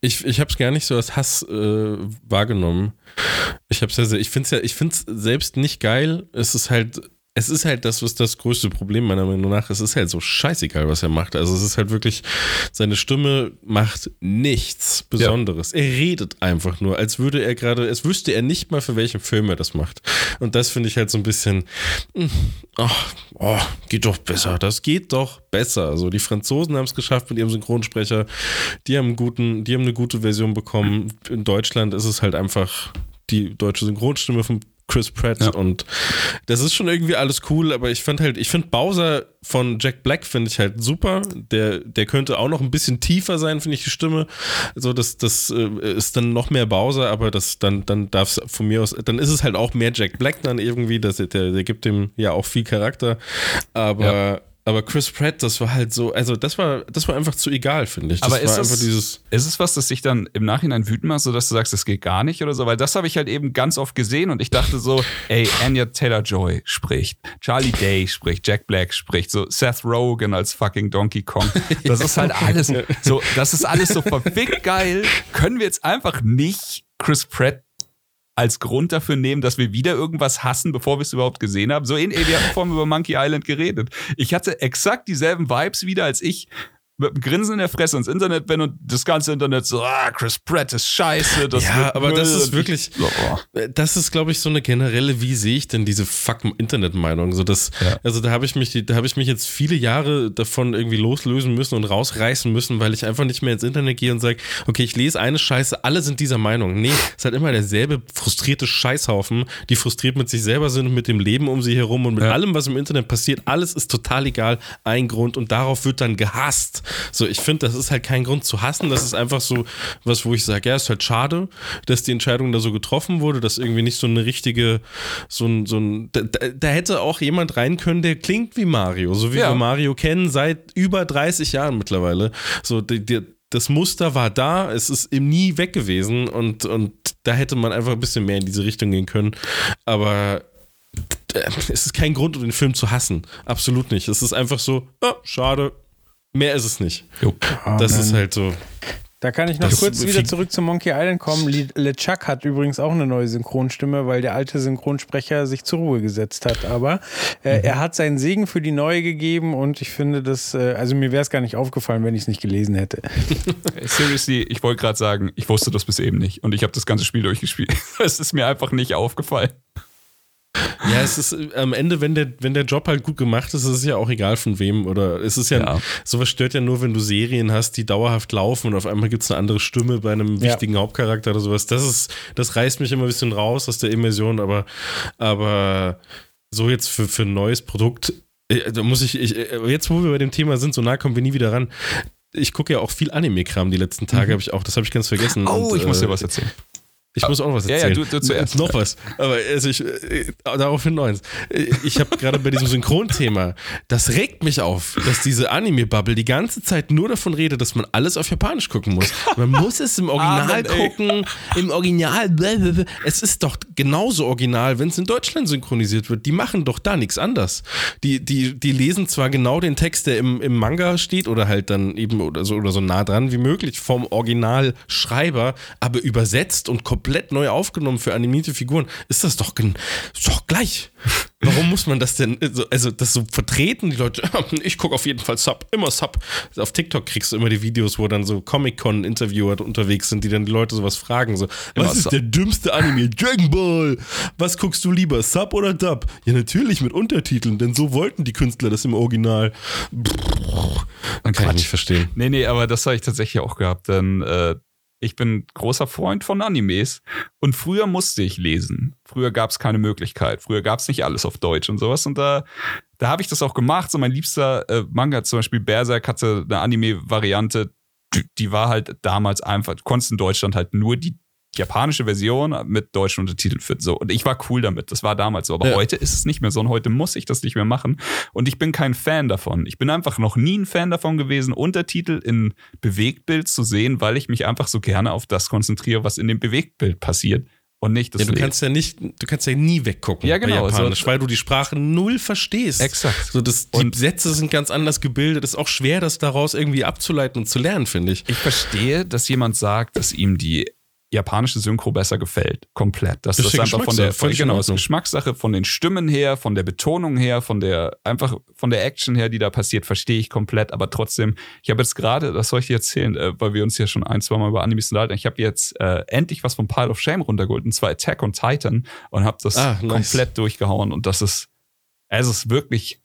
Ich, ich habe es gar nicht so als Hass äh, wahrgenommen. Ich ja, ich finde es ja, ich finde es selbst nicht geil. Es ist halt, es ist halt das, was das größte Problem meiner Meinung nach. ist. Es ist halt so scheißegal, was er macht. Also es ist halt wirklich, seine Stimme macht nichts Besonderes. Er redet einfach nur, als würde er gerade, es wüsste er nicht mal für welchen Film er das macht. Und das finde ich halt so ein bisschen, ach, oh, geht doch besser. Das geht doch besser. Also die Franzosen haben es geschafft mit ihrem Synchronsprecher. Die haben guten, die haben eine gute Version bekommen. In Deutschland ist es halt einfach die deutsche Synchronstimme von Chris Pratt Ja. und das ist schon irgendwie alles cool, aber ich fand halt, ich finde Bowser von Jack Black finde ich halt super. Der, der könnte auch noch ein bisschen tiefer sein, finde ich die Stimme. So, das, das äh, ist dann noch mehr Bowser, aber das dann, dann darf es von mir aus, dann ist es halt auch mehr Jack Black dann irgendwie. Das, der, der gibt dem ja auch viel Charakter. Aber, aber Chris Pratt, das war halt so, also das war, das war einfach zu egal, finde ich. Das Aber ist das, dieses. ist es was, das dich dann im Nachhinein wütend macht, sodass du sagst, das geht gar nicht oder so? Weil das habe ich halt eben ganz oft gesehen und ich dachte so, [LAUGHS] ey, Anya Taylor-Joy spricht, Charlie Day spricht, Jack Black spricht, so Seth Rogen als fucking Donkey Kong. [LAUGHS] Das ist halt alles so, [LAUGHS] das ist alles so verfickt geil. Können wir jetzt einfach nicht Chris Pratt als Grund dafür nehmen, dass wir wieder irgendwas hassen, bevor wir es überhaupt gesehen haben. So ähnlich, wir hatten vorhin über Monkey Island geredet. Ich hatte exakt dieselben Vibes wieder, als ich mit einem Grinsen in der Fresse ins Internet bin und das ganze Internet so, ah, Chris Pratt ist scheiße. Das Ja, aber das ist wirklich, so, oh. das ist, glaube ich, so eine generelle, wie sehe ich denn diese fuck Internetmeinung? So das, Ja. also da habe ich mich, da habe ich mich jetzt viele Jahre davon irgendwie loslösen müssen und rausreißen müssen, weil ich einfach nicht mehr ins Internet gehe und sage, okay, ich lese eine Scheiße, alle sind dieser Meinung. Nee, es ist halt immer derselbe frustrierte Scheißhaufen, die frustriert mit sich selber sind und mit dem Leben um sie herum und mit Ja. allem, was im Internet passiert. Alles ist total egal, ein Grund und darauf wird dann gehasst. So, ich finde, das ist halt kein Grund zu hassen. Das ist einfach so was, wo ich sage, ja, ist halt schade, dass die Entscheidung da so getroffen wurde, dass irgendwie nicht so eine richtige, so ein, so ein, da, da hätte auch jemand rein können, der klingt wie Mario, so wie Ja. wir Mario kennen seit über 30 Jahren mittlerweile. So, die, die, das Muster war da, es ist eben nie weg gewesen und, und da hätte man einfach ein bisschen mehr in diese Richtung gehen können. Aber äh, es ist kein Grund, um den Film zu hassen. Absolut nicht. Es ist einfach so, ah, schade. Mehr ist es nicht. Jo. das man. ist halt so. Da kann ich noch Das kurz wieder zurück zu Monkey Island kommen. LeChuck hat übrigens auch eine neue Synchronstimme, weil der alte Synchronsprecher sich zur Ruhe gesetzt hat. Aber äh, er hat seinen Segen für die neue gegeben und ich finde das, äh, also mir wäre es gar nicht aufgefallen, wenn ich es nicht gelesen hätte. Seriously, ich wollte gerade sagen, ich wusste das bis eben nicht und ich habe das ganze Spiel durchgespielt. [LAUGHS] Es ist mir einfach nicht aufgefallen. Ja, es ist äh, am Ende, wenn der, wenn der Job halt gut gemacht ist, ist es ja auch egal von wem. Oder es ist ja, Ja. sowas stört ja nur, wenn du Serien hast, die dauerhaft laufen und auf einmal gibt es eine andere Stimme bei einem Ja. wichtigen Hauptcharakter oder sowas. Das ist, das reißt mich immer ein bisschen raus aus der Immersion, aber, aber so jetzt für, für ein neues Produkt, äh, da muss ich, ich, äh, jetzt wo wir bei dem Thema sind, so nah kommen wir nie wieder ran. Ich gucke ja auch viel Anime-Kram die letzten Tage, habe ich auch, das habe ich ganz vergessen. Oh, Und, ich muss dir was erzählen. Ich muss auch was Ja, ja, erzählen. du- du zuerst. Noch was. Aber also ich, äh, daraufhin neues. Ich habe gerade bei diesem Synchronthema, das regt mich auf, dass diese Anime-Bubble die ganze Zeit nur davon redet, dass man alles auf Japanisch gucken muss. Man muss es im [LAUGHS] Original ey. gucken, im Original. blablabla. Es ist doch genauso original, wenn es in Deutschland synchronisiert wird. Die machen doch da nichts anders. Die, die, die lesen zwar genau den Text, der im, im Manga steht oder halt dann eben oder so, oder so nah dran wie möglich vom Originalschreiber, aber übersetzt und komplett neu aufgenommen für animierte Figuren, ist das doch, ist doch gleich. Warum muss man das denn, also, also das so vertreten, die Leute, [LAUGHS] ich gucke auf jeden Fall Sub, immer Sub. Auf TikTok kriegst du immer die Videos, wo dann so Comic-Con-Interviewer unterwegs sind, die dann die Leute sowas fragen, so, was ist Sub. der dümmste Anime? Dragon Ball! Was guckst du lieber, Sub oder Dub? Ja, natürlich mit Untertiteln, denn so wollten die Künstler das im Original. Kann ich nicht verstehen. Nee, nee, aber das habe ich tatsächlich auch gehabt, denn äh, ich bin großer Freund von Animes und früher musste ich lesen. Früher gab es keine Möglichkeit. Früher gab es nicht alles auf Deutsch und sowas und da, da habe ich das auch gemacht. So mein liebster äh, Manga, zum Beispiel Berserk, hatte eine Anime-Variante, die, die war halt damals einfach, du konntest in Deutschland halt nur die japanische Version mit deutschen Untertiteln finden. So. Und ich war cool damit. Das war damals so. Aber Ja. heute ist es nicht mehr so und heute muss ich das nicht mehr machen. Und ich bin kein Fan davon. Ich bin einfach noch nie ein Fan davon gewesen, Untertitel in Bewegtbild zu sehen, weil ich mich einfach so gerne auf das konzentriere, was in dem Bewegtbild passiert und nicht das Ja, du kannst ja nicht, du kannst ja nie weggucken. Ja, genau, Bei Japanisch, so- weil du die Sprache null verstehst. Exakt. So, das, die Und- Sätze sind ganz anders gebildet. Es ist auch schwer, das daraus irgendwie abzuleiten und zu lernen, finde ich. Ich verstehe, dass jemand sagt, dass ihm die japanische Synchro besser gefällt. Komplett. Das, Das ist einfach von der, Geschmackssache, von, genau, ist. Geschmackssache, von den Stimmen her, von der Betonung her, von der, einfach von der Action her, die da passiert, verstehe ich komplett. Aber trotzdem, ich habe jetzt gerade, das soll ich dir erzählen, äh, weil wir uns ja schon ein, zwei Mal über Animes unterhalten, ich habe jetzt äh, endlich was vom Pile of Shame runtergeholt, und zwar Attack on Titan und habe das Ah, nice. komplett durchgehauen und das ist, es ist wirklich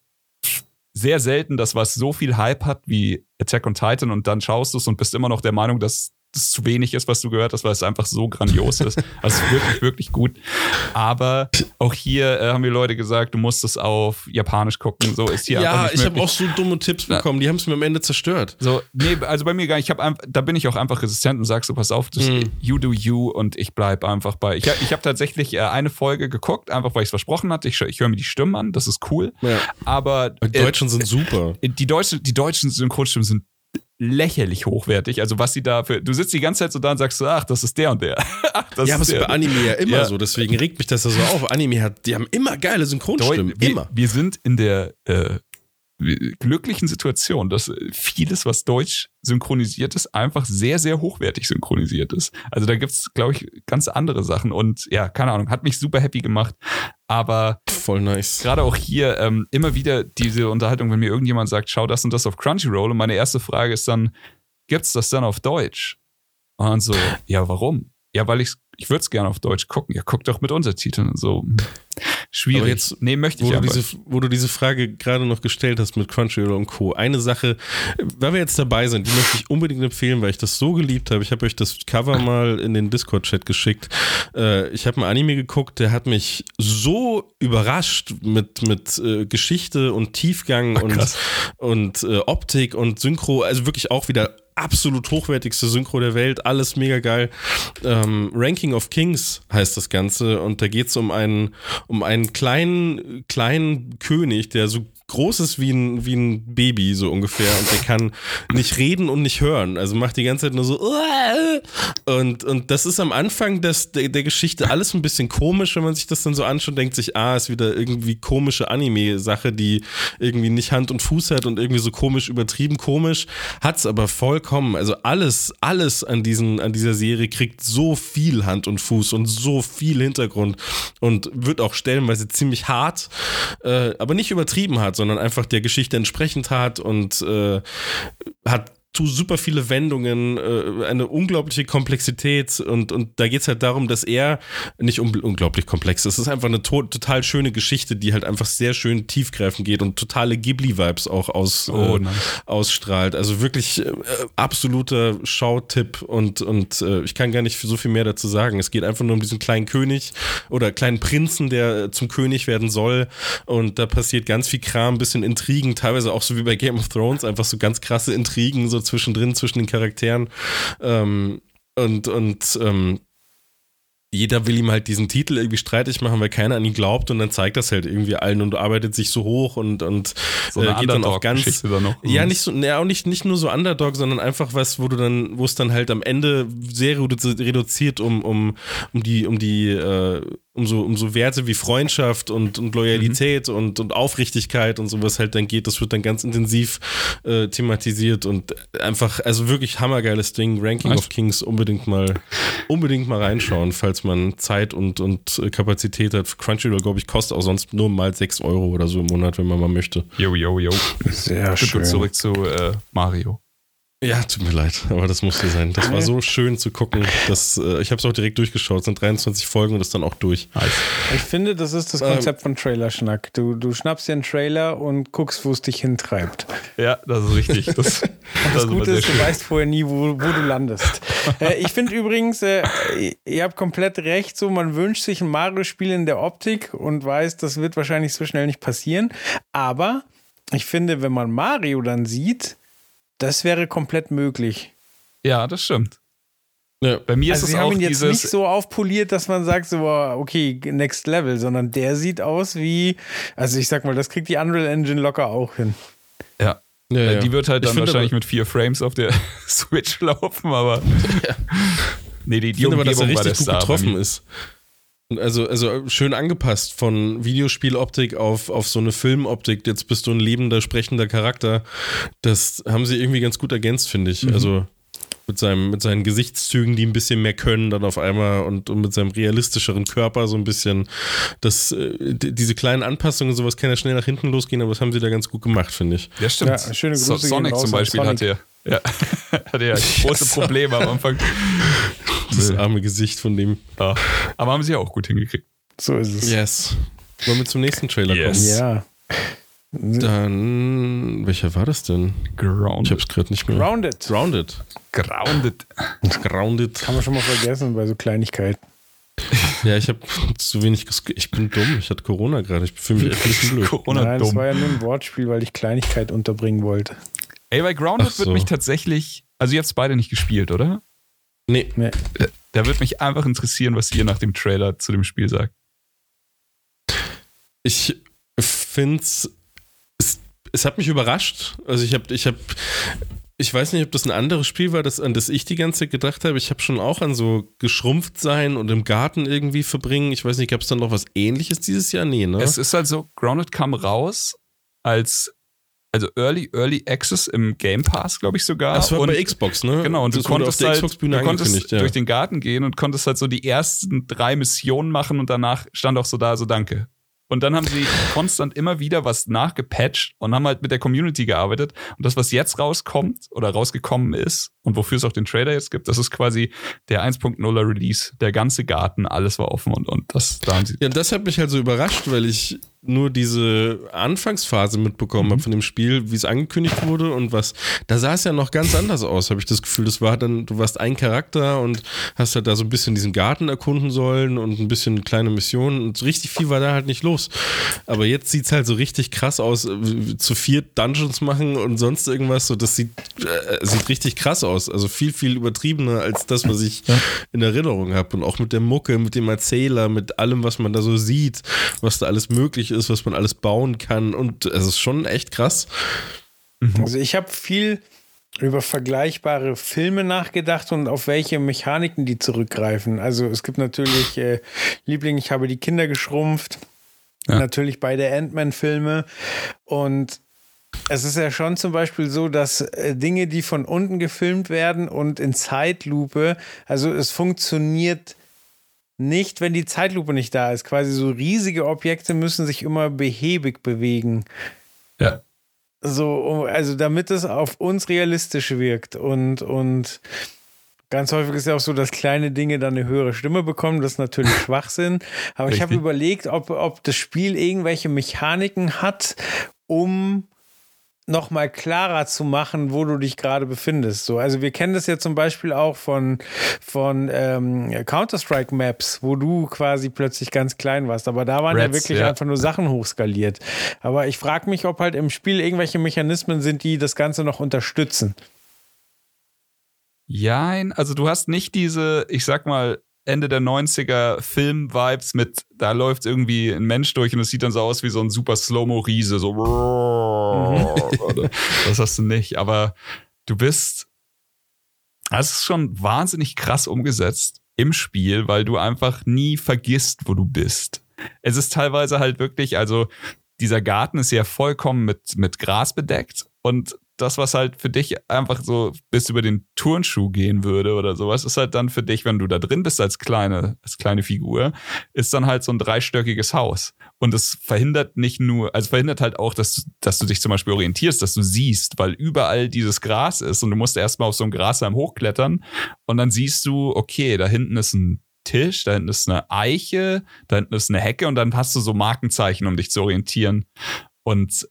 sehr selten, dass was so viel Hype hat wie Attack on Titan und dann schaust du es und bist immer noch der Meinung, dass das zu wenig ist, was du gehört hast, weil es einfach so grandios ist. Also es wirklich, wirklich gut. Aber auch hier äh, haben die Leute gesagt, du musst es auf Japanisch gucken. So ist hier einfach Ja, nicht ich habe auch so dumme Tipps bekommen, die haben es mir am Ende zerstört. So, nee, also bei mir gar nicht. Ich hab einfach, da bin ich auch einfach resistent und sag so, pass auf, das, Mhm. you do you und ich bleib einfach bei. Ich, ich habe tatsächlich äh, eine Folge geguckt, einfach weil ich es versprochen hatte. Ich, ich höre mir die Stimmen an, das ist cool. Ja. Aber Die äh, Deutschen sind super. die, Deutsche, die deutschen Synchronstimmen sind lächerlich hochwertig. Also was sie da für. Du sitzt die ganze Zeit so da und sagst so, ach, das ist der und der. [LAUGHS] ach, das ja, aber ist es bei Anime ja immer Ja. so, deswegen regt mich das ja so auf. Anime hat, die haben immer geile Synchronstimmen. Deu- wir, immer. wir sind in der äh, glücklichen Situation, dass vieles, was deutsch synchronisiert ist, einfach sehr, sehr hochwertig synchronisiert ist. Also da gibt's, glaube ich, ganz andere Sachen und ja, keine Ahnung, hat mich super happy gemacht. Aber Voll nice. gerade auch hier ähm, immer wieder diese Unterhaltung, wenn mir irgendjemand sagt, schau das und das auf Crunchyroll und meine erste Frage ist dann, gibt's das dann auf Deutsch? Und so, [LAUGHS] ja, warum? Ja, weil ich ich würde es gerne auf Deutsch gucken. Ja, guck doch mit Untertiteln und so. Schwierig. Aber jetzt, nee, möchte Wo ich du, aber. diese, wo du diese Frage gerade noch gestellt hast mit Crunchyroll und Co. Eine Sache, weil wir jetzt dabei sind, die möchte ich unbedingt empfehlen, weil ich das so geliebt habe. Ich habe euch das Cover mal in den Discord-Chat geschickt. Äh, ich habe einen Anime geguckt, der hat mich so überrascht mit, mit äh, Geschichte und Tiefgang und, krass. und äh, Optik und Synchro. Also wirklich auch wieder absolut hochwertigste Synchro der Welt, alles mega geil. Ähm, Ranking of Kings heißt das Ganze und da geht es um einen, um einen kleinen, kleinen König, der so groß ist wie ein, wie ein Baby, so ungefähr. Und der kann nicht reden und nicht hören. Also macht die ganze Zeit nur so. Und, und das ist am Anfang des, der, der Geschichte alles ein bisschen komisch, wenn man sich das dann so anschaut, denkt sich, ah, ist wieder irgendwie komische Anime-Sache, die irgendwie nicht Hand und Fuß hat und irgendwie so komisch übertrieben komisch. Hat's aber vollkommen. Also alles, alles an, diesen, an dieser Serie kriegt so viel Hand und Fuß und so viel Hintergrund und wird auch stellenweise ziemlich hart, äh, aber nicht übertrieben hart, sondern einfach der Geschichte entsprechend hart und äh, hat tu super viele Wendungen, äh, eine unglaubliche Komplexität und, und da geht's halt darum, dass er nicht un unglaublich komplex ist. Es ist einfach eine to total schöne Geschichte, die halt einfach sehr schön tiefgreifend geht und totale Ghibli-Vibes auch aus, Oh, äh, ausstrahlt. Also wirklich äh, absoluter Schautipp und, und äh, ich kann gar nicht so viel mehr dazu sagen. Es geht einfach nur um diesen kleinen König oder kleinen Prinzen, der zum König werden soll und da passiert ganz viel Kram, ein bisschen Intrigen, teilweise auch so wie bei Game of Thrones, einfach so ganz krasse Intrigen so zwischendrin zwischen den Charakteren ähm, und, und ähm, jeder will ihm halt diesen Titel irgendwie streitig machen, weil keiner an ihn glaubt und dann zeigt das halt irgendwie allen und arbeitet sich so hoch und, und So äh, geht dann auch ganz. dann noch. Ja, nicht so, ja, auch nicht, nicht nur so Underdog, sondern einfach was, wo du dann, wo es dann halt am Ende sehr redu- reduziert um, um, um die, um die, äh, um so, um so Werte wie Freundschaft und, und Loyalität und, und Aufrichtigkeit und sowas halt dann geht. Das wird dann ganz intensiv äh, thematisiert und einfach, also wirklich hammergeiles Ding. Ranking Nice. of Kings unbedingt mal, unbedingt mal reinschauen, falls man Zeit und, und äh, Kapazität hat. Crunchyroll, glaube ich, kostet auch sonst nur mal 6 Euro oder so im Monat, wenn man mal möchte. Yo, yo, yo. Sehr schön. zurück zu äh, Mario. Ja, tut mir leid, aber das musste sein. Das war so schön zu gucken. Dass, äh, ich habe es auch direkt durchgeschaut. Es sind 23 Folgen und ist dann auch durch. Ich finde, das ist das Ähm. Konzept von Trailerschnack. Du, du schnappst dir einen Trailer und guckst, wo es dich hintreibt. Ja, das ist richtig. Das, [LAUGHS] das, Das Gute ist, du schön. weißt vorher nie, wo, wo du landest. [LAUGHS] äh, ich finde übrigens, äh, ihr habt komplett recht, so man wünscht sich ein Mario-Spiel in der Optik und weiß, das wird wahrscheinlich so schnell nicht passieren. Aber ich finde, wenn man Mario dann sieht, das wäre komplett möglich. Ja, das stimmt. Ja. Bei mir Also ist es auch haben ihn jetzt dieses. nicht so aufpoliert, dass man sagt, so, okay, next level, sondern der sieht aus wie, also ich sag mal, das kriegt die Unreal Engine locker auch hin. ja. Ja, Äh, ja. Die wird halt Ich dann wahrscheinlich aber- mit vier Frames auf der [LAUGHS] Switch laufen, aber. Nee, die, Ich die finde aber, dass er Umgebung richtig gut getroffen ist. Also, also schön angepasst von Videospieloptik auf, auf so eine Filmoptik. Jetzt bist du ein lebender, sprechender Charakter. Das haben sie irgendwie ganz gut ergänzt, finde ich. Mhm. Also mit, seinem, mit seinen Gesichtszügen, die ein bisschen mehr können, dann auf einmal und, und mit seinem realistischeren Körper so ein bisschen. Das, äh, diese kleinen Anpassungen, sowas kann ja schnell nach hinten losgehen, aber das haben sie da ganz gut gemacht, finde ich. Ja, stimmt. Ja, schöne So, Grüße Sonic gehen raus zum Beispiel Sonic. hatte ja, ja, [LAUGHS] hatte ja [LAUGHS] große Probleme am Anfang. Das arme Gesicht von dem. Ja. Aber haben sie ja auch gut hingekriegt. So ist es. Yes. Wollen wir zum nächsten Trailer Yes. Ja. Dann, welcher war das denn? Ich Grounded. hab's gerade nicht mehr. Grounded. Grounded. Grounded. Grounded. Kann man schon mal vergessen bei so Kleinigkeiten. [LAUGHS] Ja, ich habe zu wenig. Ich bin dumm. Ich hatte Corona gerade. Ich fühle mich echt blöd. Corona Nein, das dumm. war ja nur ein Wortspiel, weil ich Kleinigkeit unterbringen wollte. Ey, bei Grounded so. wird mich tatsächlich. Also, ihr habt es beide nicht gespielt, oder? Nee, Nee. Da wird mich einfach interessieren, was ihr nach dem Trailer zu dem Spiel sagt. ich find's. Es, hat mich überrascht. Also ich habe, ich habe, ich weiß nicht, ob das ein anderes Spiel war, das, an das ich die ganze Zeit gedacht habe. Ich habe schon auch an so geschrumpft sein und im Garten irgendwie verbringen. Ich weiß nicht, gab es dann noch was ähnliches dieses Jahr? Nee, ne? Es ist halt so, Grounded kam raus als also Early, Early Access im Game Pass, glaube ich sogar. das war und, bei Xbox, ne? Genau, und das du wurde konntest auf der halt, du konntest ja. durch den Garten gehen und konntest halt so die ersten drei Missionen machen und danach stand auch so da, so danke. Und dann haben sie konstant immer wieder was nachgepatcht und haben halt mit der Community gearbeitet. Und das, was jetzt rauskommt oder rausgekommen ist und wofür es auch den Trailer jetzt gibt, das ist quasi der 1.0er Release. Der ganze Garten, alles war offen und, und das, da haben sie. Ja, das hat mich halt so überrascht, weil ich nur diese Anfangsphase mitbekommen habe von dem Spiel, wie es angekündigt wurde und was. Da sah es ja noch ganz anders aus, habe ich das Gefühl. Das war dann, du warst ein Charakter und hast halt da so ein bisschen diesen Garten erkunden sollen und ein bisschen kleine Missionen und so richtig viel war da halt nicht los. Aber jetzt sieht es halt so richtig krass aus, äh, zu vier Dungeons machen und sonst irgendwas. So, das sieht, äh, sieht richtig krass aus. Also viel, viel übertriebener als das, was ich in Erinnerung habe. Und auch mit der Mucke, mit dem Erzähler, mit allem, was man da so sieht, was da alles möglich ist, was man alles bauen kann. Und es ist schon echt krass. Also ich habe viel über vergleichbare Filme nachgedacht und auf welche Mechaniken die zurückgreifen. Also es gibt natürlich äh, Liebling, ich habe die Kinder geschrumpft. Ja. Natürlich beide Ant-Man-Filme. Und es ist ja schon zum Beispiel so, dass äh, Dinge, die von unten gefilmt werden und in Zeitlupe, also es funktioniert nicht, wenn die Zeitlupe nicht da ist. Quasi so riesige Objekte müssen sich immer behäbig bewegen. Ja. So, also damit es auf uns realistisch wirkt und, und ganz häufig ist ja auch so, dass kleine Dinge dann eine höhere Stimme bekommen, das ist natürlich [LAUGHS] Schwachsinn. Aber ich habe Richtig. überlegt, ob, ob das Spiel irgendwelche Mechaniken hat, um nochmal klarer zu machen, wo du dich gerade befindest. So, also wir kennen das ja zum Beispiel auch von, von ähm, Counter-Strike-Maps, wo du quasi plötzlich ganz klein warst. Aber da waren ja Reds, wirklich ja. einfach nur Sachen hochskaliert. Aber ich frage mich, ob halt im Spiel irgendwelche Mechanismen sind, die das Ganze noch unterstützen. Jein, also du hast nicht diese, ich sag mal, Ende der 90er Film-Vibes mit, da läuft irgendwie ein Mensch durch und es sieht dann so aus wie so ein super Slow-Mo-Riese, so. Mhm. [LAUGHS] das hast du nicht, aber du bist, das ist schon wahnsinnig krass umgesetzt im Spiel, weil du einfach nie vergisst, wo du bist. Es ist teilweise halt wirklich, also dieser Garten ist ja vollkommen mit, mit Gras bedeckt und das, was halt für dich einfach so bis über den Turnschuh gehen würde oder sowas, ist halt dann für dich, wenn du da drin bist als kleine, als kleine Figur, ist dann halt so ein dreistöckiges Haus. Und es verhindert nicht nur, also verhindert halt auch, dass, du, dass du dich zum Beispiel orientierst, dass du siehst, weil überall dieses Gras ist und du musst erstmal auf so einem Grashalm hochklettern und dann siehst du, okay, da hinten ist ein Tisch, da hinten ist eine Eiche, da hinten ist eine Hecke und dann hast du so Markenzeichen, um dich zu orientieren. Und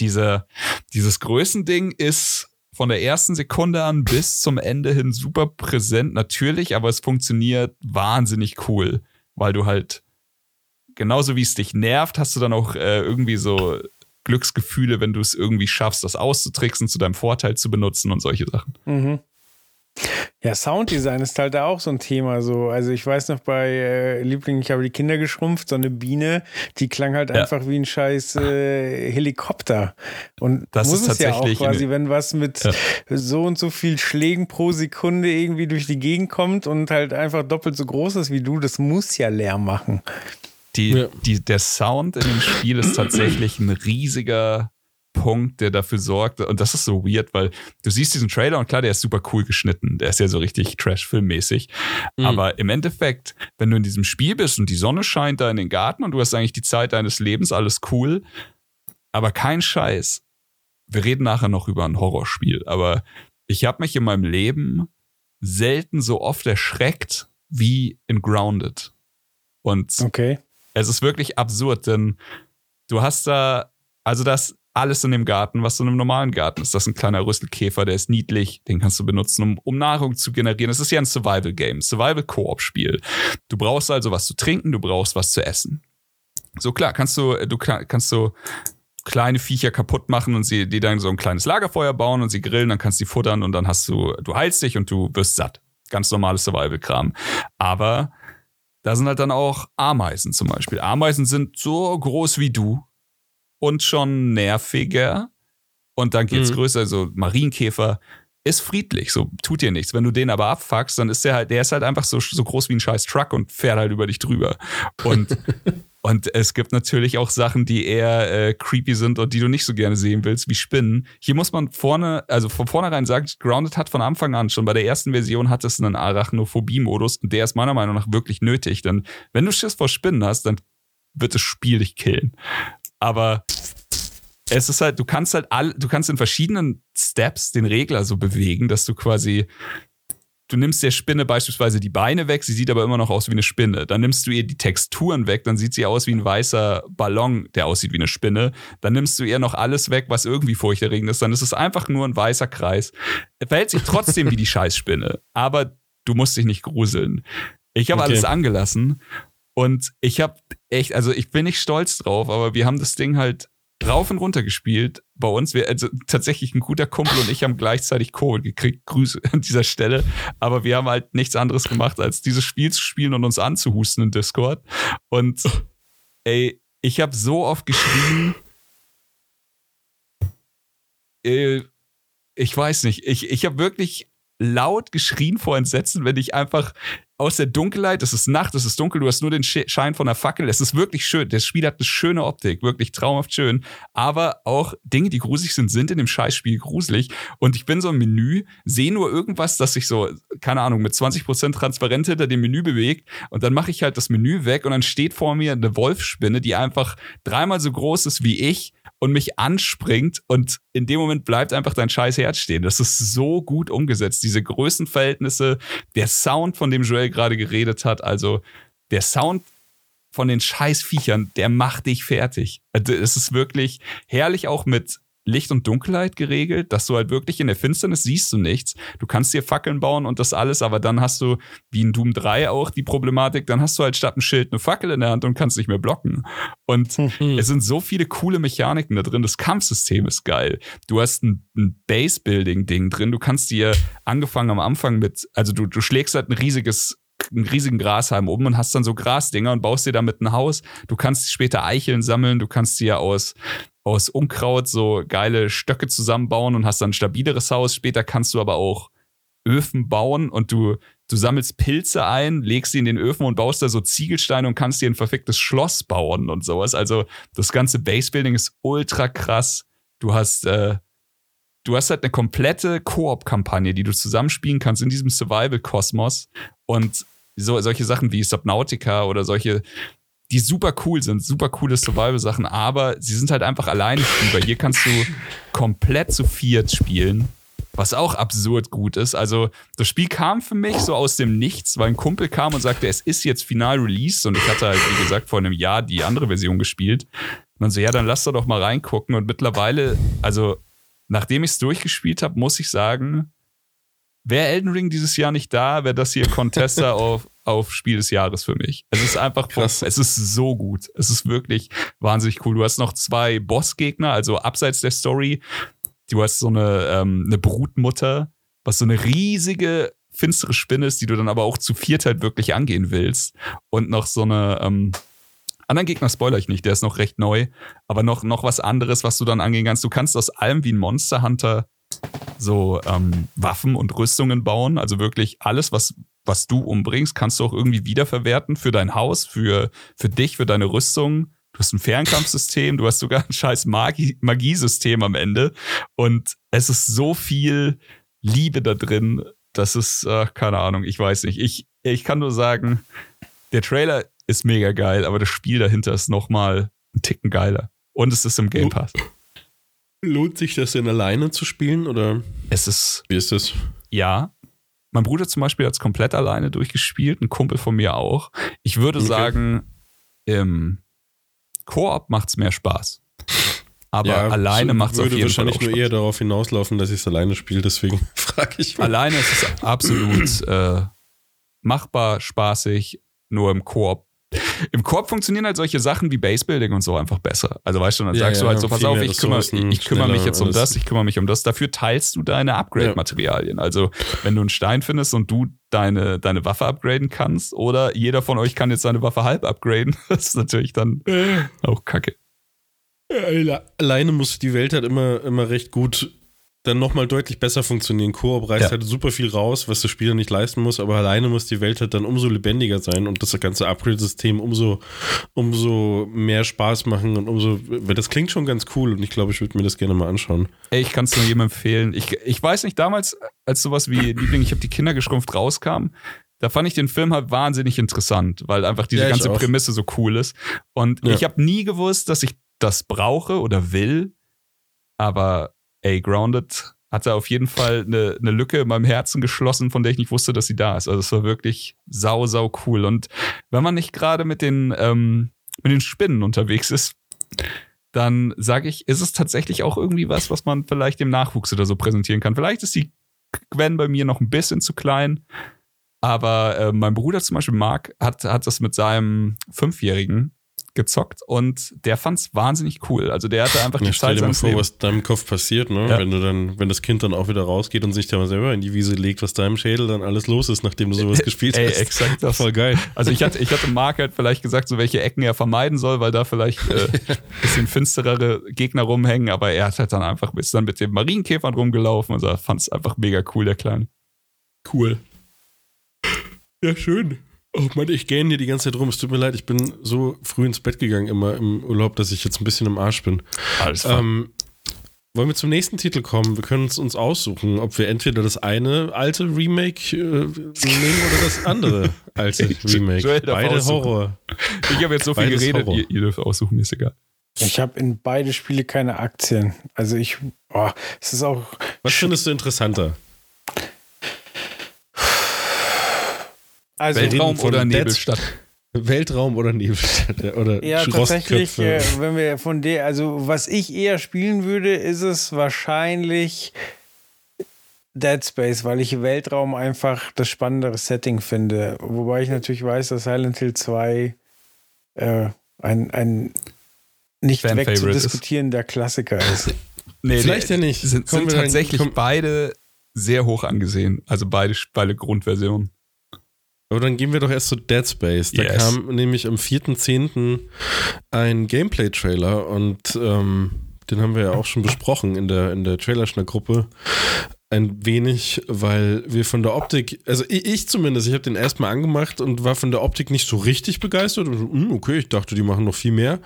diese, dieses Größending ist von der ersten Sekunde an bis zum Ende hin super präsent, natürlich, aber es funktioniert wahnsinnig cool, weil du halt genauso wie es dich nervt, hast du dann auch äh, irgendwie so Glücksgefühle, wenn du es irgendwie schaffst, das auszutricksen, zu deinem Vorteil zu benutzen und solche Sachen. Mhm. Ja, Sounddesign ist halt auch so ein Thema. So, also ich weiß noch bei äh, Liebling, ich habe die Kinder geschrumpft, so eine Biene, die klang halt ja. einfach wie ein scheiß äh, Helikopter. Und das muss es ja auch quasi, wenn was mit ja. so und so viel Schlägen pro Sekunde irgendwie durch die Gegend kommt und halt einfach doppelt so groß ist wie du, das muss ja Lärm machen. Die, ja. die, der Sound in dem Spiel ist tatsächlich ein riesiger Punkt, der dafür sorgt, und das ist so weird, weil du siehst diesen Trailer und klar, der ist super cool geschnitten, der ist ja so richtig Trash-Film-mäßig. Mhm. Aber im Endeffekt, wenn du in diesem Spiel bist und die Sonne scheint da in den Garten und du hast eigentlich die Zeit deines Lebens, alles cool, aber kein Scheiß. Wir reden nachher noch über ein Horrorspiel, aber ich habe mich in meinem Leben selten so oft erschreckt wie in Grounded. Und okay. es ist wirklich absurd, denn du hast da, also das, alles in dem Garten, was in einem normalen Garten ist. Das ist ein kleiner Rüsselkäfer, der ist niedlich, den kannst du benutzen, um, um Nahrung zu generieren. Es ist ja ein Survival-Game, Survival-Koop-Spiel. Du brauchst also was zu trinken, du brauchst was zu essen. So klar, kannst du, du kannst du kleine Viecher kaputt machen und sie, die dann so ein kleines Lagerfeuer bauen und sie grillen, dann kannst du die futtern und dann hast du, du heilst dich und du wirst satt. Ganz normales Survival-Kram. Aber da sind halt dann auch Ameisen zum Beispiel. Ameisen sind so groß wie du, und schon nerviger. Und dann geht's mhm. größer, also Marienkäfer ist friedlich, so tut dir nichts. Wenn du den aber abfuckst, dann ist der halt, der ist halt einfach so, so groß wie ein scheiß Truck und fährt halt über dich drüber. Und, [LAUGHS] und es gibt natürlich auch Sachen, die eher äh, creepy sind und die du nicht so gerne sehen willst, wie Spinnen. Hier muss man vorne, also von vornherein sagen, Grounded hat von Anfang an schon bei der ersten Version hat es einen Arachnophobie-Modus und der ist meiner Meinung nach wirklich nötig, denn wenn du Schiss vor Spinnen hast, dann wird das Spiel dich killen. Aber es ist halt, du kannst halt all, du kannst in verschiedenen Steps den Regler so bewegen, dass du quasi, du nimmst der Spinne beispielsweise die Beine weg, sie sieht aber immer noch aus wie eine Spinne. Dann nimmst du ihr die Texturen weg, dann sieht sie aus wie ein weißer Ballon, der aussieht wie eine Spinne. Dann nimmst du ihr noch alles weg, was irgendwie furchterregend ist. Dann ist es einfach nur ein weißer Kreis. Er verhält sich trotzdem wie die Scheißspinne, aber du musst dich nicht gruseln. Ich habe okay. alles angelassen und ich habe echt, also ich bin nicht stolz drauf, aber wir haben das Ding halt rauf und runter gespielt bei uns. Wir, also tatsächlich ein guter Kumpel und ich haben gleichzeitig Covid gekriegt. Grüße an dieser Stelle. Aber wir haben halt nichts anderes gemacht, als dieses Spiel zu spielen und uns anzuhusten in Discord. Und ey, ich habe so oft geschrieben. Äh, ich weiß nicht. Ich, ich habe wirklich laut geschrien vor Entsetzen, wenn ich einfach aus der Dunkelheit, es ist Nacht, es ist dunkel, du hast nur den Schein von der Fackel. Es ist wirklich schön. Das Spiel hat eine schöne Optik, wirklich traumhaft schön. Aber auch Dinge, die gruselig sind, sind in dem Scheißspiel gruselig. Und ich bin so im Menü, sehe nur irgendwas, das sich so, keine Ahnung, mit 20% transparent hinter dem Menü bewegt. Und dann mache ich halt das Menü weg und dann steht vor mir eine Wolfspinne, die einfach dreimal so groß ist wie ich und mich anspringt und in dem Moment bleibt einfach dein scheiß Herz stehen. Das ist so gut umgesetzt. Diese Größenverhältnisse, der Sound, von dem Joel gerade geredet hat, also der Sound von den scheiß Viechern, der macht dich fertig. Also es ist wirklich herrlich auch mit Licht und Dunkelheit geregelt, dass du halt wirklich in der Finsternis siehst du nichts. Du kannst dir Fackeln bauen und das alles, aber dann hast du, wie in Doom 3 auch, die Problematik, dann hast du halt statt ein Schild eine Fackel in der Hand und kannst nicht mehr blocken. Und mhm. es sind so viele coole Mechaniken da drin. Das Kampfsystem ist geil. Du hast ein, ein Base-Building-Ding drin. Du kannst dir angefangen am Anfang mit, also du, du schlägst halt ein riesiges einen riesigen Grashalm oben und hast dann so Grasdinger und baust dir damit ein Haus. Du kannst später Eicheln sammeln, du kannst dir aus aus Unkraut so geile Stöcke zusammenbauen und hast dann ein stabileres Haus. Später kannst du aber auch Öfen bauen und du, du sammelst Pilze ein, legst sie in den Öfen und baust da so Ziegelsteine und kannst dir ein verficktes Schloss bauen und sowas. Also das ganze Basebuilding ist ultra krass. Du hast, äh, du hast halt eine komplette Koop-Kampagne, die du zusammenspielen kannst in diesem Survival-Kosmos und so, solche Sachen wie Subnautica oder solche die super cool sind, super coole Survival-Sachen, aber sie sind halt einfach alleine spielbar. Hier kannst du komplett zu viert spielen, was auch absurd gut ist. Also, das Spiel kam für mich so aus dem Nichts, weil ein Kumpel kam und sagte, es ist jetzt final released und ich hatte halt, wie gesagt, vor einem Jahr die andere Version gespielt. Und dann so, ja, dann lass doch mal reingucken. Und mittlerweile, also, nachdem ich es durchgespielt habe, muss ich sagen, wäre Elden Ring dieses Jahr nicht da, wäre das hier Contester auf, [LAUGHS] auf Spiel des Jahres für mich. Es ist einfach, Krass. es ist so gut. Es ist wirklich wahnsinnig cool. Du hast noch zwei Bossgegner, also abseits der Story. Du hast so eine, ähm, eine Brutmutter, was so eine riesige, finstere Spinne ist, die du dann aber auch zu viert halt wirklich angehen willst. Und noch so eine, ähm, anderen Gegner spoiler ich nicht, der ist noch recht neu, aber noch, noch was anderes, was du dann angehen kannst. Du kannst aus allem wie ein Monster Hunter so ähm, Waffen und Rüstungen bauen. Also wirklich alles, was, was du umbringst, kannst du auch irgendwie wiederverwerten für dein Haus, für, für dich, für deine Rüstung. Du hast ein Fernkampfsystem, du hast sogar ein scheiß Magie Magiesystem am Ende. Und es ist so viel Liebe da drin, das ist, äh, keine Ahnung, ich weiß nicht. Ich, ich kann nur sagen, der Trailer ist mega geil, aber das Spiel dahinter ist nochmal ein Ticken geiler. Und es ist im Game Pass. Lohnt sich das denn alleine zu spielen oder? Es ist. Wie ist das? Ja. Mein Bruder zum Beispiel hat es komplett alleine durchgespielt, ein Kumpel von mir auch. Ich würde okay. sagen, im Koop macht es mehr Spaß. Aber ja, alleine macht es auf jeden Fall. wahrscheinlich nur eher darauf hinauslaufen, dass ich es alleine spiele, deswegen [LAUGHS] frage ich mal. Alleine ist es absolut äh, machbar, spaßig, nur im Koop [LAUGHS] im Korb funktionieren halt solche Sachen wie Basebuilding und so einfach besser. Also weißt du, dann ja, sagst ja, du halt so, pass auf, ich kümmere, ich kümmere mich jetzt um das, ich kümmere mich um das. Dafür teilst du deine Upgrade-Materialien. Also wenn du einen Stein findest und du deine, deine Waffe upgraden kannst oder jeder von euch kann jetzt seine Waffe halb upgraden, [LAUGHS] das ist natürlich dann auch kacke. Alleine muss die Welt halt immer, immer recht gut dann nochmal deutlich besser funktionieren. Koop reißt ja. halt super viel raus, was der Spieler nicht leisten muss, aber alleine muss die Welt halt dann umso lebendiger sein und das ganze Upgrade-System umso, umso mehr Spaß machen und umso, weil das klingt schon ganz cool und ich glaube, ich würde mir das gerne mal anschauen. Ey, ich kann es nur jedem empfehlen. Ich, ich weiß nicht, damals, als sowas wie Liebling, ich habe die Kinder geschrumpft rauskam, da fand ich den Film halt wahnsinnig interessant, weil einfach diese ja, ganze auch. Prämisse so cool ist. Und ja. ich habe nie gewusst, dass ich das brauche oder will, aber ey, Grounded hatte auf jeden Fall eine, eine Lücke in meinem Herzen geschlossen, von der ich nicht wusste, dass sie da ist. Also es war wirklich sau, sau cool. Und wenn man nicht gerade mit den, ähm, mit den Spinnen unterwegs ist, dann sage ich, ist es tatsächlich auch irgendwie was, was man vielleicht dem Nachwuchs oder so präsentieren kann. Vielleicht ist die Gwen bei mir noch ein bisschen zu klein, aber äh, mein Bruder zum Beispiel, Marc, hat, hat das mit seinem Fünfjährigen gezockt und der fand's wahnsinnig cool. Also der hatte einfach die ja, Zeit stell dir mal vor, was deinem Kopf passiert, ne? Ja. Wenn du dann, wenn das Kind dann auch wieder rausgeht und sich da mal selber in die Wiese legt, was deinem Schädel dann alles los ist, nachdem du sowas gespielt Ey, hast. exakt das. Voll geil. Also ich hatte, ich hatte Mark halt vielleicht gesagt, so welche Ecken er vermeiden soll, weil da vielleicht äh, [LAUGHS] bisschen finsterere Gegner rumhängen, aber er hat halt dann einfach bis dann mit den Marienkäfern rumgelaufen und also fand's einfach mega cool, der Kleine. Cool. Ja, schön. Oh Mann, ich gähne hier die ganze Zeit rum. Es tut mir leid, ich bin so früh ins Bett gegangen immer im Urlaub, dass ich jetzt ein bisschen im Arsch bin. Alles klar. Ähm, wollen wir zum nächsten Titel kommen? Wir können es uns aussuchen, ob wir entweder das eine alte Remake äh, nehmen oder das andere [LAUGHS] alte Remake. Beide Horror. Ich habe jetzt so viel Beides geredet, ihr, ihr, dürft aussuchen, ist egal. Ich habe in beide Spiele keine Aktien. Also ich, oh, es ist auch. Was findest du interessanter? Also [LAUGHS] Weltraum oder Nebelstadt. Weltraum oder Nebelstadt oder Ja, tatsächlich, äh, wenn wir von der, also was ich eher spielen würde, ist es wahrscheinlich Dead Space, weil ich Weltraum einfach das spannendere Setting finde. Wobei ich natürlich weiß, dass Silent Hill 2 äh, ein, ein nicht wegzudiskutierender Klassiker ist. [LAUGHS] nee, Vielleicht ja nicht. Sind, sind tatsächlich beide sehr hoch angesehen. Also beide, beide Grundversionen. Aber dann gehen wir doch erst zu Dead Space. Da Yes. kam nämlich am 4.10. ein Gameplay-Trailer und ähm, den haben wir ja auch schon besprochen in der, in der Trailerschnack-Gruppe. Ein wenig, weil wir von der Optik, also ich, zumindest, ich habe den erstmal angemacht und war von der Optik nicht so richtig begeistert. Und hm, okay, ich dachte, die machen noch viel mehr.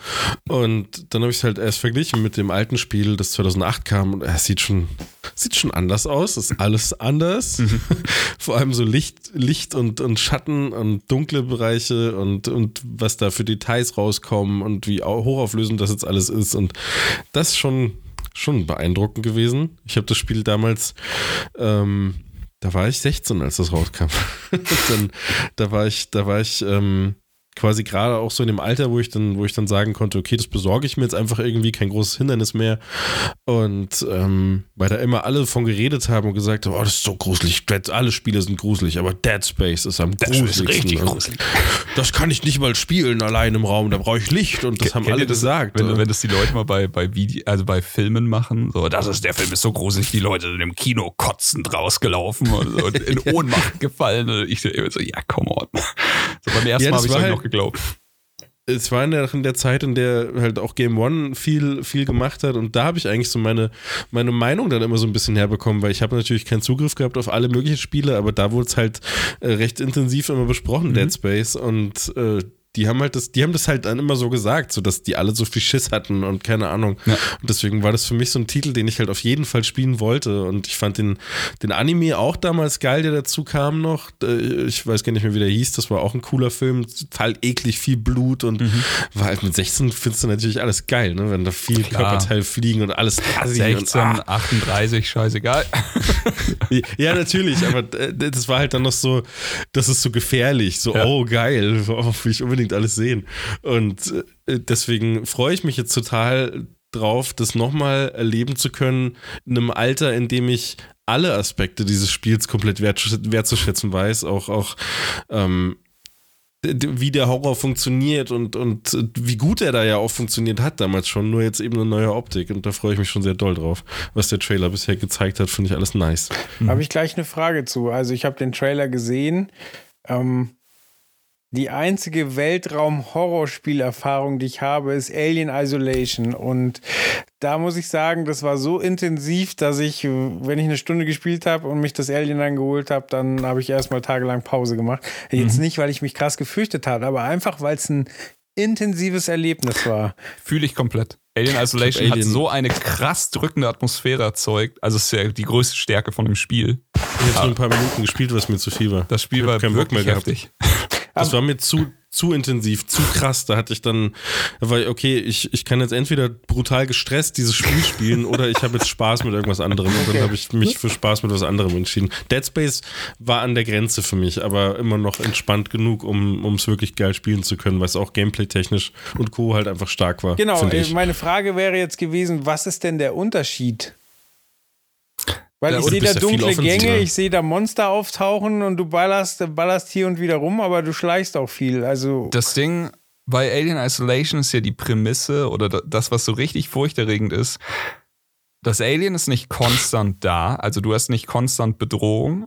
Und dann habe ich es halt erst verglichen mit dem alten Spiel, das 2008 kam. Und es sieht schon, sieht schon anders aus. Ist alles anders. [LAUGHS] Vor allem so Licht, Licht und, und Schatten und dunkle Bereiche und, und was da für Details rauskommen und wie au- hochauflösend das jetzt alles ist. Und das ist schon, schon beeindruckend gewesen. Ich habe das Spiel damals, ähm, da war ich 16, als das rauskam. [LAUGHS] dann, da war ich, da war ich ähm, quasi gerade auch so in dem Alter, wo ich dann, wo ich dann sagen konnte, okay, das besorge ich mir jetzt einfach irgendwie, kein großes Hindernis mehr. Und ähm, weil da immer alle von geredet haben und gesagt haben, oh, das ist so gruselig, alle Spiele sind gruselig, aber Dead Space ist am gruseligsten. Und Das kann ich nicht mal spielen allein im Raum, da brauche ich Licht und das haben Kennt alle das, gesagt. Wenn, wenn das die Leute mal bei, bei Video, also bei Filmen machen, so, das ist, der Film ist so gruselig, die Leute sind im Kino kotzend rausgelaufen und, und in [LAUGHS] Ohnmacht gefallen. Und ich so, ja, come on. So beim ersten Ja, Mal das habe ich euch halt- noch geglaubt. es war in der, in der Zeit, in der halt auch Game One viel, viel gemacht hat und da habe ich eigentlich so meine, meine Meinung dann immer so ein bisschen herbekommen, weil ich habe natürlich keinen Zugriff gehabt auf alle möglichen Spiele, aber da wurde es halt äh, recht intensiv immer besprochen, Dead Space und äh, die haben halt das, die haben das halt dann immer so gesagt, so dass die alle so viel Schiss hatten und keine Ahnung. Ja. Und deswegen war das für mich so ein Titel, den ich halt auf jeden Fall spielen wollte. Und ich fand den, den Anime auch damals geil, der dazu kam noch. Äh, Ich weiß gar nicht mehr, wie der hieß. Das war auch ein cooler Film. Total eklig, viel Blut und war halt mit 16 findest du natürlich alles geil, ne? Wenn da viel Klar. Körperteile fliegen und alles assi und, 16, ah. 38, scheißegal. [LAUGHS] Ja, natürlich, aber äh, das war halt dann noch so, das ist so gefährlich, so, Ja. oh geil, oh, will ich unbedingt alles sehen. Und äh, deswegen freue ich mich jetzt total drauf, das nochmal erleben zu können, in einem Alter, in dem ich alle Aspekte dieses Spiels komplett wert, wertzuschätzen weiß, auch, auch ähm, wie der Horror funktioniert und, und wie gut er da ja auch funktioniert hat damals schon, nur jetzt eben eine neue Optik und da freue ich mich schon sehr doll drauf. Was der Trailer bisher gezeigt hat, finde ich alles nice. Habe ich gleich eine Frage zu. Also ich habe den Trailer gesehen. Ähm, die einzige Weltraum-Horrorspielerfahrung, die ich habe, ist Alien Isolation. Und da muss ich sagen, das war so intensiv, dass ich, wenn ich eine Stunde gespielt habe und mich das Alien dann geholt habe, dann habe ich erstmal tagelang Pause gemacht. Jetzt nicht, weil ich mich krass gefürchtet habe, aber einfach, weil es ein intensives Erlebnis war. [LAUGHS] Fühle ich komplett. Alien Isolation hab hat Alien- so eine krass drückende Atmosphäre erzeugt. Also es ist ja die größte Stärke von dem Spiel. Ich habe nur ein paar Minuten gespielt, was mir zu viel war. Das Spiel Ich war keinen Bock wirklich mehr gehabt. heftig. [LAUGHS] Das war mir zu, zu intensiv, zu krass. Da hatte ich dann, ich, okay, ich, ich kann jetzt entweder brutal gestresst dieses Spiel spielen oder ich habe jetzt Spaß mit irgendwas anderem. Und dann habe ich mich für Spaß mit was anderem entschieden. Dead Space war an der Grenze für mich, aber immer noch entspannt genug, um es wirklich geil spielen zu können, weil es auch gameplay-technisch und Co. halt einfach stark war. Genau, äh, meine Frage wäre jetzt gewesen, was ist denn der Unterschied? Weil Ja, ich sehe da ja dunkle. Gänge, ich sehe da Monster auftauchen und du ballerst, ballerst hier und wieder rum, aber du schleichst auch viel. Also Das Ding bei Alien Isolation ist ja die Prämisse oder da- das, was so richtig furchterregend ist. Das Alien ist nicht konstant da, also du hast nicht konstant Bedrohung,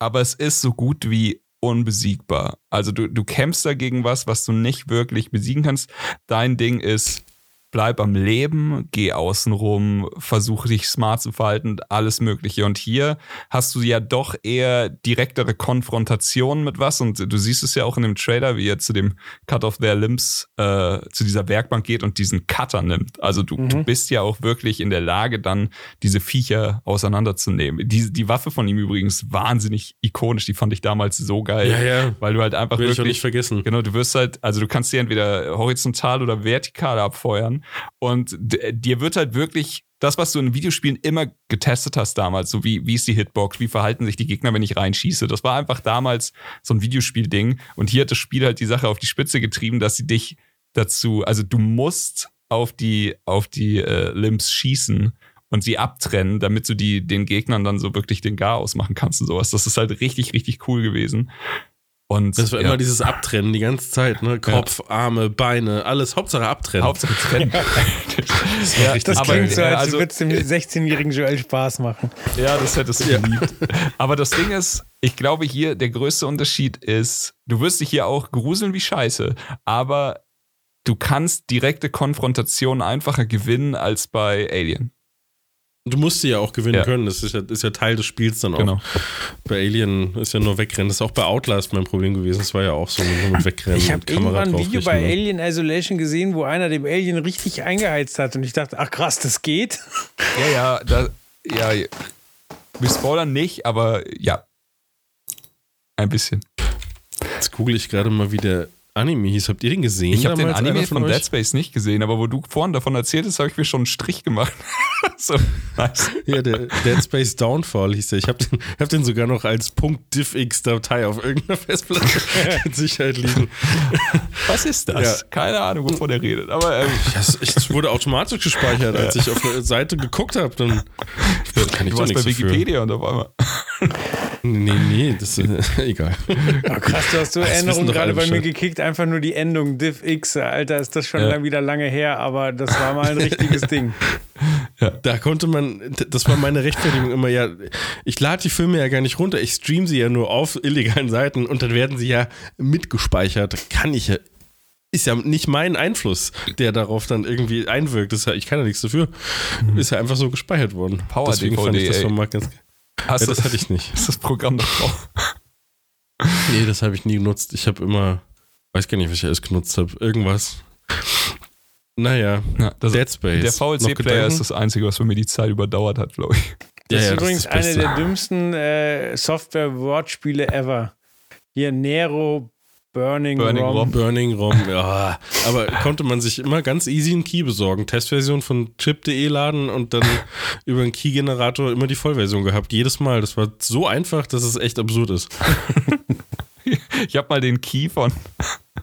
aber es ist so gut wie unbesiegbar. Also du, du kämpfst dagegen was, was du nicht wirklich besiegen kannst. Dein Ding ist, bleib am Leben, geh außen rum, versuche dich smart zu verhalten, alles Mögliche. Und hier hast du ja doch eher direktere Konfrontationen mit was. Und du siehst es ja auch in dem Trailer, wie er zu dem Cut of Their Limbs, äh, zu dieser Werkbank geht und diesen Cutter nimmt. Also du, du bist ja auch wirklich in der Lage, dann diese Viecher auseinanderzunehmen. Die, die Waffe von ihm übrigens wahnsinnig ikonisch, die fand ich damals so geil. Ja, ja. Weil du halt einfach Will ich auch wirklich nicht vergessen. Genau, du wirst halt, also du kannst die entweder horizontal oder vertikal abfeuern und dir wird halt wirklich das, was du in Videospielen immer getestet hast damals, so wie, wie ist die Hitbox, wie verhalten sich die Gegner, wenn ich reinschieße, das war einfach damals so ein Videospiel-Ding und hier hat das Spiel halt die Sache auf die Spitze getrieben, dass sie dich dazu, also du musst auf die, auf die äh, Limbs schießen und sie abtrennen, damit du die, den Gegnern dann so wirklich den Gar ausmachen kannst und sowas. Das ist halt richtig, richtig cool gewesen. Und Das war ja, immer dieses Abtrennen die ganze Zeit, ne? Kopf, Arme, Beine, alles, Hauptsache abtrennen. Hauptsache trennen. [LAUGHS] richtig Das aber- klingt so, ja, als also- würde es dem 16-jährigen Joel Spaß machen. Ja, das hättest du geliebt. Aber das Ding ist, ich glaube hier, der größte Unterschied ist, du wirst dich hier auch gruseln wie Scheiße, aber du kannst direkte Konfrontation einfacher gewinnen als bei Alien. Du musst sie ja auch gewinnen Ja. können. Das ist ja, ist ja Teil des Spiels dann auch. Genau. Bei Alien ist ja nur wegrennen. Das ist auch bei Outlast mein Problem gewesen. Das war ja auch so nur mit wegrennen. Ich habe irgendwann ein Video bei. Alien Isolation gesehen, wo einer dem Alien richtig eingeheizt hat und ich dachte, ach krass, das geht. Ja, ja, da, ja, ja. wir spoilern nicht, aber ja. Ein bisschen. Jetzt google ich gerade mal, wie der Anime hieß. Habt ihr den gesehen? Ich habe den Anime von euch? Dead Space nicht gesehen, aber wo du vorhin davon erzählt hast, habe ich mir schon einen Strich gemacht. [LAUGHS] so, nice. Ja, der Dead Space Downfall hieß der. Ich habe den, hab den sogar noch als .diffx-Datei auf irgendeiner Festplatte [LAUGHS] mit Sicherheit liegen. Was ist das? Ja. Keine Ahnung, wovon er redet. Aber ähm, das wurde automatisch gespeichert, als ich auf eine Seite geguckt habe. Dann kann ich du doch warst bei nichts dafür. Wikipedia und auf einmal. Nee, nee, das ist äh, egal. Oh, krass, du hast so Das doch gerade bei mir gekickt, einfach nur die Endung diffx. Alter, ist das schon Ja. lang wieder lange her, aber das war mal ein richtiges [LAUGHS] Ding. Da konnte man, das war meine Rechtfertigung immer, ja, ich lade die Filme ja gar nicht runter, ich stream sie ja nur auf illegalen Seiten und dann werden sie ja mitgespeichert. Kann ich ja, ist ja nicht mein Einfluss, der darauf dann irgendwie einwirkt. Das ja, ich kann ja nichts dafür. Ist ja einfach so gespeichert worden. Power Deswegen fand ich DVD, das von Marc ganz. Hast Ja, du das hatte ich nicht. [LAUGHS] Ist das Programm noch drauf? Nee, das habe ich nie genutzt. Ich habe immer, weiß gar nicht, was ich alles genutzt habe. Irgendwas. Naja, Ja, das, Dead Space. der VLC-Player ist das Einzige, was für mir die Zeit überdauert hat, glaube ich. Das Ja, ja, ist übrigens das eine der dümmsten äh, Software-Wortspiele ever. Hier Nero Burning, Burning ROM. ROM. Burning ROM, ja. Aber konnte man sich immer ganz easy einen Key besorgen. Testversion von chip.de laden und dann [LAUGHS] über einen Key-Generator immer die Vollversion gehabt. Jedes Mal. Das war so einfach, dass es echt absurd ist. [LAUGHS] Ich habe mal den Key von.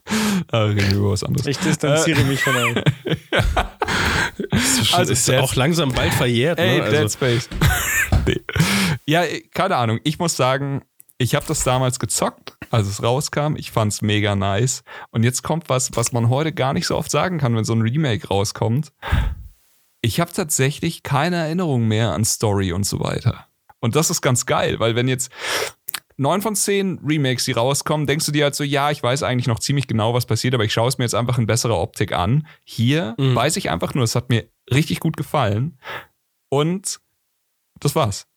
[LAUGHS] ah, reden wir über was anderes. Ich distanziere mich von euch. Das [LAUGHS] ist, schon, Also ist Dead- auch langsam bald verjährt. Ey, ne? Dead also, Space. [LAUGHS] nee. Ja, keine Ahnung. Ich muss sagen, ich habe das damals gezockt, als es rauskam. Ich fand's mega nice. Und jetzt kommt was, was man heute gar nicht so oft sagen kann, wenn so ein Remake rauskommt. Ich habe tatsächlich keine Erinnerung mehr an Story und so weiter. Und das ist ganz geil, weil wenn jetzt neun von zehn Remakes, die rauskommen, denkst du dir halt so, ja, ich weiß eigentlich noch ziemlich genau, was passiert, aber ich schaue es mir jetzt einfach in besserer Optik an. Hier Mhm. weiß ich einfach nur, es hat mir richtig gut gefallen. Und das war's.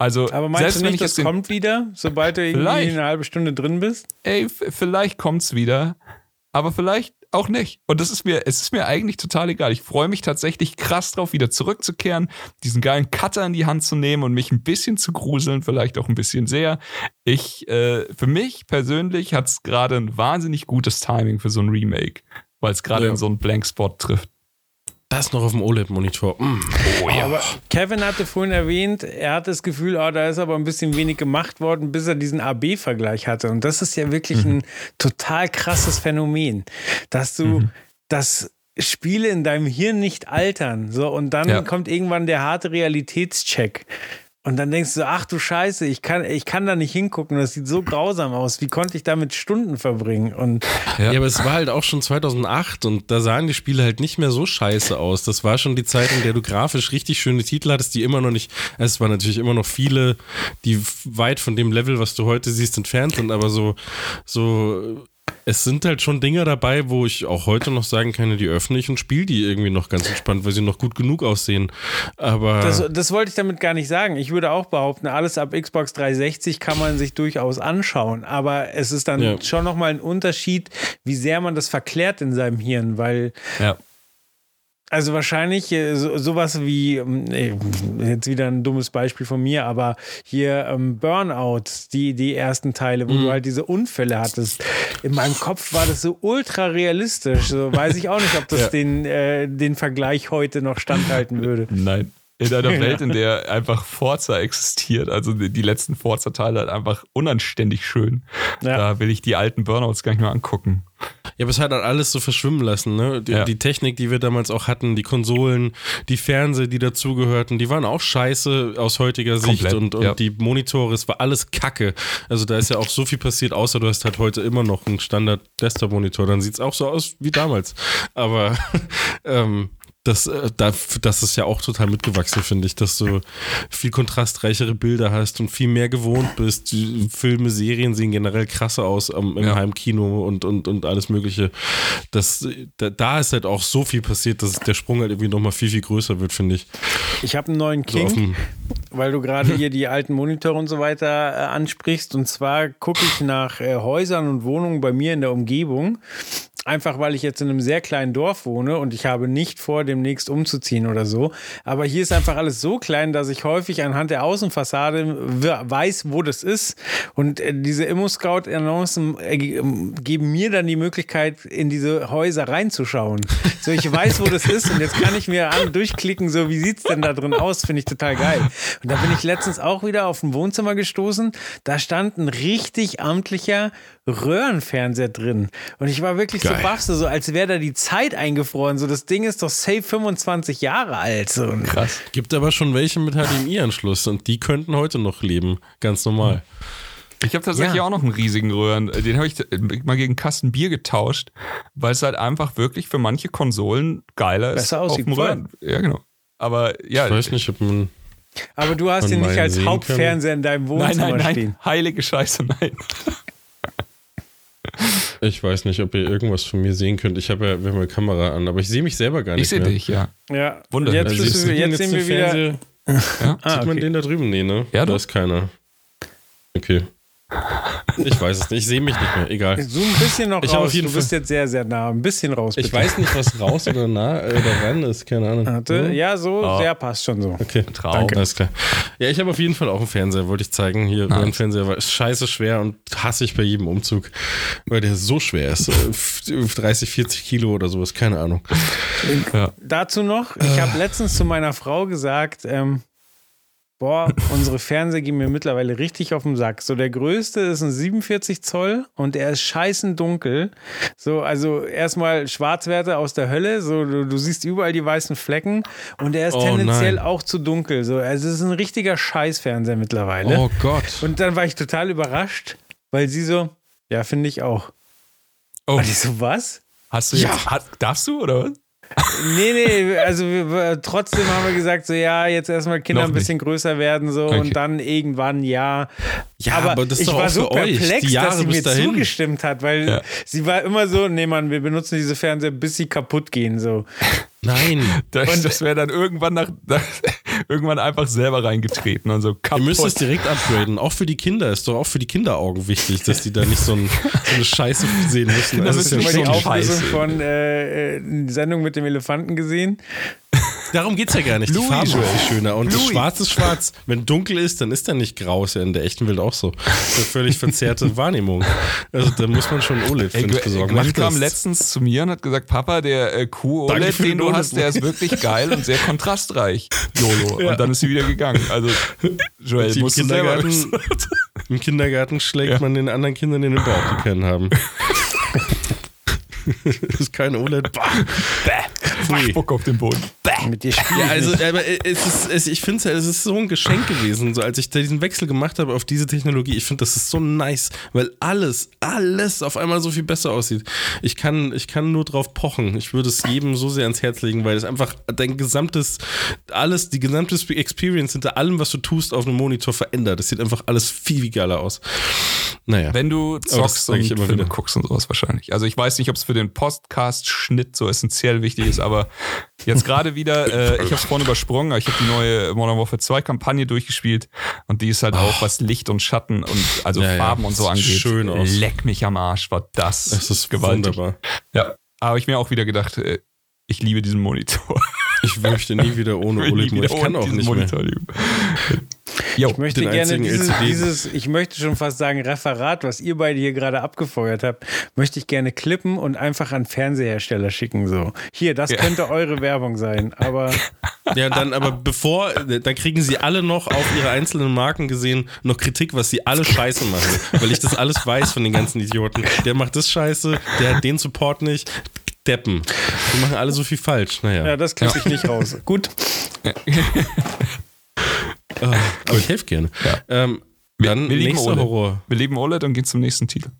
Also, Aber meinst selbst du wenn nicht, ich das kommt wieder, sobald du irgendwie eine halbe Stunde drin bist? ey, vielleicht kommt's wieder, aber vielleicht auch nicht. Und das ist mir, es ist mir eigentlich total egal. Ich freue mich tatsächlich krass drauf, wieder zurückzukehren, diesen geilen Cutter in die Hand zu nehmen und mich ein bisschen zu gruseln, vielleicht auch ein bisschen sehr. Ich, äh, für mich persönlich hat's gerade ein wahnsinnig gutes Timing für so ein Remake, weil es gerade Ja. in so einen Blankspot trifft. Das noch auf dem OLED-Monitor. Mm. Aber Kevin hatte vorhin erwähnt, er hat das Gefühl, oh, da ist aber ein bisschen wenig gemacht worden, bis er diesen AB-Vergleich hatte. Und das ist ja wirklich ein total krasses Phänomen, dass du das Spiele in deinem Hirn nicht altern. So, und dann Ja. kommt irgendwann der harte Realitätscheck. Und dann denkst du, ach du Scheiße, ich kann, ich kann da nicht hingucken. Das sieht so grausam aus. Wie konnte ich damit Stunden verbringen? Und Ja. aber es war halt auch schon 2008 und da sahen die Spiele halt nicht mehr so scheiße aus. Das war schon die Zeit, in der du grafisch richtig schöne Titel hattest, die immer noch nicht, es waren natürlich immer noch viele, die weit von dem Level, was du heute siehst, entfernt sind, aber so, so, es sind halt schon Dinger dabei, wo ich auch heute noch sagen kann, die öffne ich und spiele die irgendwie noch ganz entspannt, weil sie noch gut genug aussehen. Aber Das, das wollte ich damit gar nicht sagen. Ich würde auch behaupten, alles ab Xbox 360 kann man sich durchaus anschauen. Aber es ist dann Ja. schon nochmal ein Unterschied, wie sehr man das verklärt in seinem Hirn, weil Ja. Also wahrscheinlich äh, so, sowas wie, ähm, äh, jetzt wieder ein dummes Beispiel von mir, aber hier ähm, Burnout, die, die ersten Teile, wo du halt diese Unfälle hattest. In meinem Kopf war das so ultra realistisch. So weiß ich auch nicht, ob das Ja. den, äh, den Vergleich heute noch standhalten würde. Nein. In einer Welt, in der einfach Forza existiert, also die, letzten Forza-Teile halt einfach unanständig schön. Ja. Da will ich die alten Burnouts gar nicht mehr angucken. Ja, aber es hat halt alles so verschwimmen lassen, ne? Die, Ja. die Technik, die wir damals auch hatten, die Konsolen, die Fernseher, die dazugehörten, die waren auch scheiße aus heutiger Sicht Komplett, und, und ja. die Monitore, es war alles Kacke. Also da ist ja auch so viel passiert, außer du hast halt heute immer noch einen Standard-Desktop-Monitor, dann sieht es auch so aus wie damals. Aber [LAUGHS] ähm, das, äh, da, das ist ja auch total mitgewachsen, finde ich, dass du viel kontrastreichere Bilder hast und viel mehr gewohnt bist. Die Filme, Serien sehen generell krasser aus im Ja. Heimkino und, und, und alles Mögliche. Das, da, da ist halt auch so viel passiert, dass der Sprung halt irgendwie nochmal viel, viel größer wird, finde ich. Ich habe einen neuen So King, dem- weil du gerade [LAUGHS] hier die alten Monitore und so weiter äh, ansprichst. Und zwar gucke ich nach äh, Häusern und Wohnungen bei mir in der Umgebung. Einfach weil ich jetzt in einem sehr kleinen Dorf wohne und ich habe nicht vor, demnächst umzuziehen oder so. Aber hier ist einfach alles so klein, dass ich häufig anhand der Außenfassade we- weiß, wo das ist. Und äh, diese Immo-Scout-Annoncen äh, ähm, geben mir dann die Möglichkeit, in diese Häuser reinzuschauen. So, ich weiß, wo das ist und jetzt kann ich mir an, durchklicken, so, wie sieht's denn da drin aus? Finde ich total geil. Und da bin ich letztens auch wieder auf ein Wohnzimmer gestoßen. Da stand ein richtig amtlicher Röhrenfernseher drin. Und ich war wirklich so Geil. baff, so, so als wäre da die Zeit eingefroren. So, das Ding ist doch safe 25 Jahre alt. So. Krass. Gibt aber schon welche mit HDMI-Anschluss und die könnten heute noch leben. Ganz normal. Ich habe tatsächlich Ja. auch noch einen riesigen Röhren. Den habe ich mal gegen Kasten Bier getauscht, weil es halt einfach wirklich für manche Konsolen geiler ist. Besser aussieht, auf dem. Röhren. Ja, genau. Aber ja, Ich weiß nicht, ob man. Aber du hast ihn nicht als Hauptfernseher in deinem nein, Wohnzimmer nein, nein. stehen. Heilige Scheiße, nein. Ich weiß nicht, ob ihr irgendwas von mir sehen könnt. Ich habe ja, wir haben eine Kamera an, aber ich sehe mich selber gar nicht. Ich sehe dich, ja. Ja, Wunder. jetzt, Also man jetzt sehen wir wieder. Fernseher? ja? Ah, Sieht man okay. den da drüben? Nee, ne? Ja, da doch. ist keiner. Okay. Ich weiß es nicht. Ich sehe mich nicht mehr. Egal. Zoom ein bisschen noch Ich raus. auf jeden du bist jetzt sehr, sehr nah. Ein bisschen raus. Ich bitte. weiß nicht, was raus oder nah äh, oder ran ist. Keine Ahnung. Warte. Ja, so, Oh. der passt schon so. Okay, Traum. Danke. Alles klar. Ja, ich habe auf jeden Fall auch einen Fernseher, wollte ich zeigen. Hier, Nice. mein Fernseher war scheiße schwer und hasse ich bei jedem Umzug, weil der so schwer ist. Äh, f- 30, 40 Kilo oder sowas, keine Ahnung. ja. Dazu noch, ich habe letztens zu meiner Frau gesagt, ähm, boah, unsere Fernseher gehen mir mittlerweile richtig auf den Sack. So, der größte ist ein 47 Zoll und er ist scheißen dunkel. So, also erstmal Schwarzwerte aus der Hölle. So, du, du siehst überall die weißen Flecken und er ist Oh, tendenziell nein. auch zu dunkel. So, also es ist ein richtiger Scheißfernseher mittlerweile. Oh Gott. Und dann war ich total überrascht, weil sie so, ja, finde ich auch. Oh, Und ich so, was? hast du jetzt, hat, darfst du oder was? Nee, nee, also wir, trotzdem haben wir gesagt, so ja, jetzt erstmal Kinder ein bisschen größer werden so Okay. und dann irgendwann ja. Ja, aber das ist ich war so perplex, dass sie mir dahin. zugestimmt hat, weil Ja. sie war immer so, nee Mann, wir benutzen diese Fernseher, bis sie kaputt gehen so. Nein. [LAUGHS] Das, das wäre dann irgendwann nach, nach irgendwann einfach selber reingetreten und so Ihr kaputt. müsst es direkt upgraden. Auch für die Kinder. Ist doch auch für die Kinderaugen wichtig, dass die da nicht so, ein, so eine Scheiße sehen müssen. Es müssen ist ja die schon Auflösung scheiße. von äh, äh, die Sendung mit dem Elefanten gesehen. Darum geht's ja gar nicht. Louis, die Farbe Joel. ist viel schöner. Und das Louis. Schwarz ist schwarz. Wenn dunkel ist, dann ist er nicht grau. Ist ja in der echten Welt auch so. Das ist eine völlig verzerrte [LAUGHS] Wahrnehmung. Also da muss man schon OLED Ey, finde ich, besorgen. Macht kam das. letztens zu mir und hat gesagt, Papa, der äh, Q-OLED, für den den du OLED. hast, der ist wirklich geil und sehr kontrastreich. [LAUGHS] YOLO. Und dann ist sie wieder gegangen. Also, Joel, im Kindergarten, Im Kindergarten schlägt Ja. man den anderen Kindern in den Bauch, die keinen haben. [LAUGHS] das ist kein OLED. Bah. [LAUGHS] Pfui. Spuck auf den Boden. Mit dir spielen. Ja, also, aber es ist, es, ich finde es ist so ein Geschenk gewesen, so als ich da diesen Wechsel gemacht habe auf diese Technologie. Ich finde, das ist so nice, weil alles, alles auf einmal so viel besser aussieht. Ich kann, ich kann nur drauf pochen. Ich würde es jedem so sehr ans Herz legen, weil es einfach dein gesamtes, alles, die gesamte Experience hinter allem, was du tust, auf einem Monitor verändert. Es sieht einfach alles viel, viel geiler aus. Naja. Wenn du zockst und ich immer Filme wieder. guckst und sowas wahrscheinlich. Also ich weiß nicht, ob es für den Podcast-Schnitt so essentiell wichtig ist, aber jetzt gerade wieder, [LAUGHS] äh, ich habe es vorhin übersprungen, aber ich habe die neue Modern Warfare 2 Kampagne durchgespielt und die ist halt auch, was Licht und Schatten und also Oh. Ja, ja. Farben und so Sieht angeht. schön aus. Leck mich am Arsch, war das, Es ist gewaltig. wunderbar. Ja, aber ich mir auch wieder gedacht, äh, ich liebe diesen Monitor. Ich möchte nie wieder [LAUGHS] ohne OLED. wieder Ich kann auch nicht mehr. Monitor Jo, Ich möchte gerne dieses, dieses, ich möchte schon fast sagen, Referat, was ihr beide hier gerade abgefeuert habt, möchte ich gerne klippen und einfach an Fernsehersteller schicken. So. Hier, das Ja. könnte eure Werbung sein, aber [LAUGHS] Ja, dann aber bevor, dann kriegen sie alle noch auf ihre einzelnen Marken gesehen noch Kritik, was sie alle scheiße machen. Weil ich das alles weiß von den ganzen Idioten. Der macht das scheiße, der hat den Support nicht. Deppen. Die machen alle so viel falsch. Naja. Ja, das kriege ich nicht raus. Gut. [LAUGHS] [LAUGHS] Ah, aber ich helfe gerne. Ähm, dann wir nächster OLED. Horror. Wir lieben OLED und gehen zum nächsten Titel.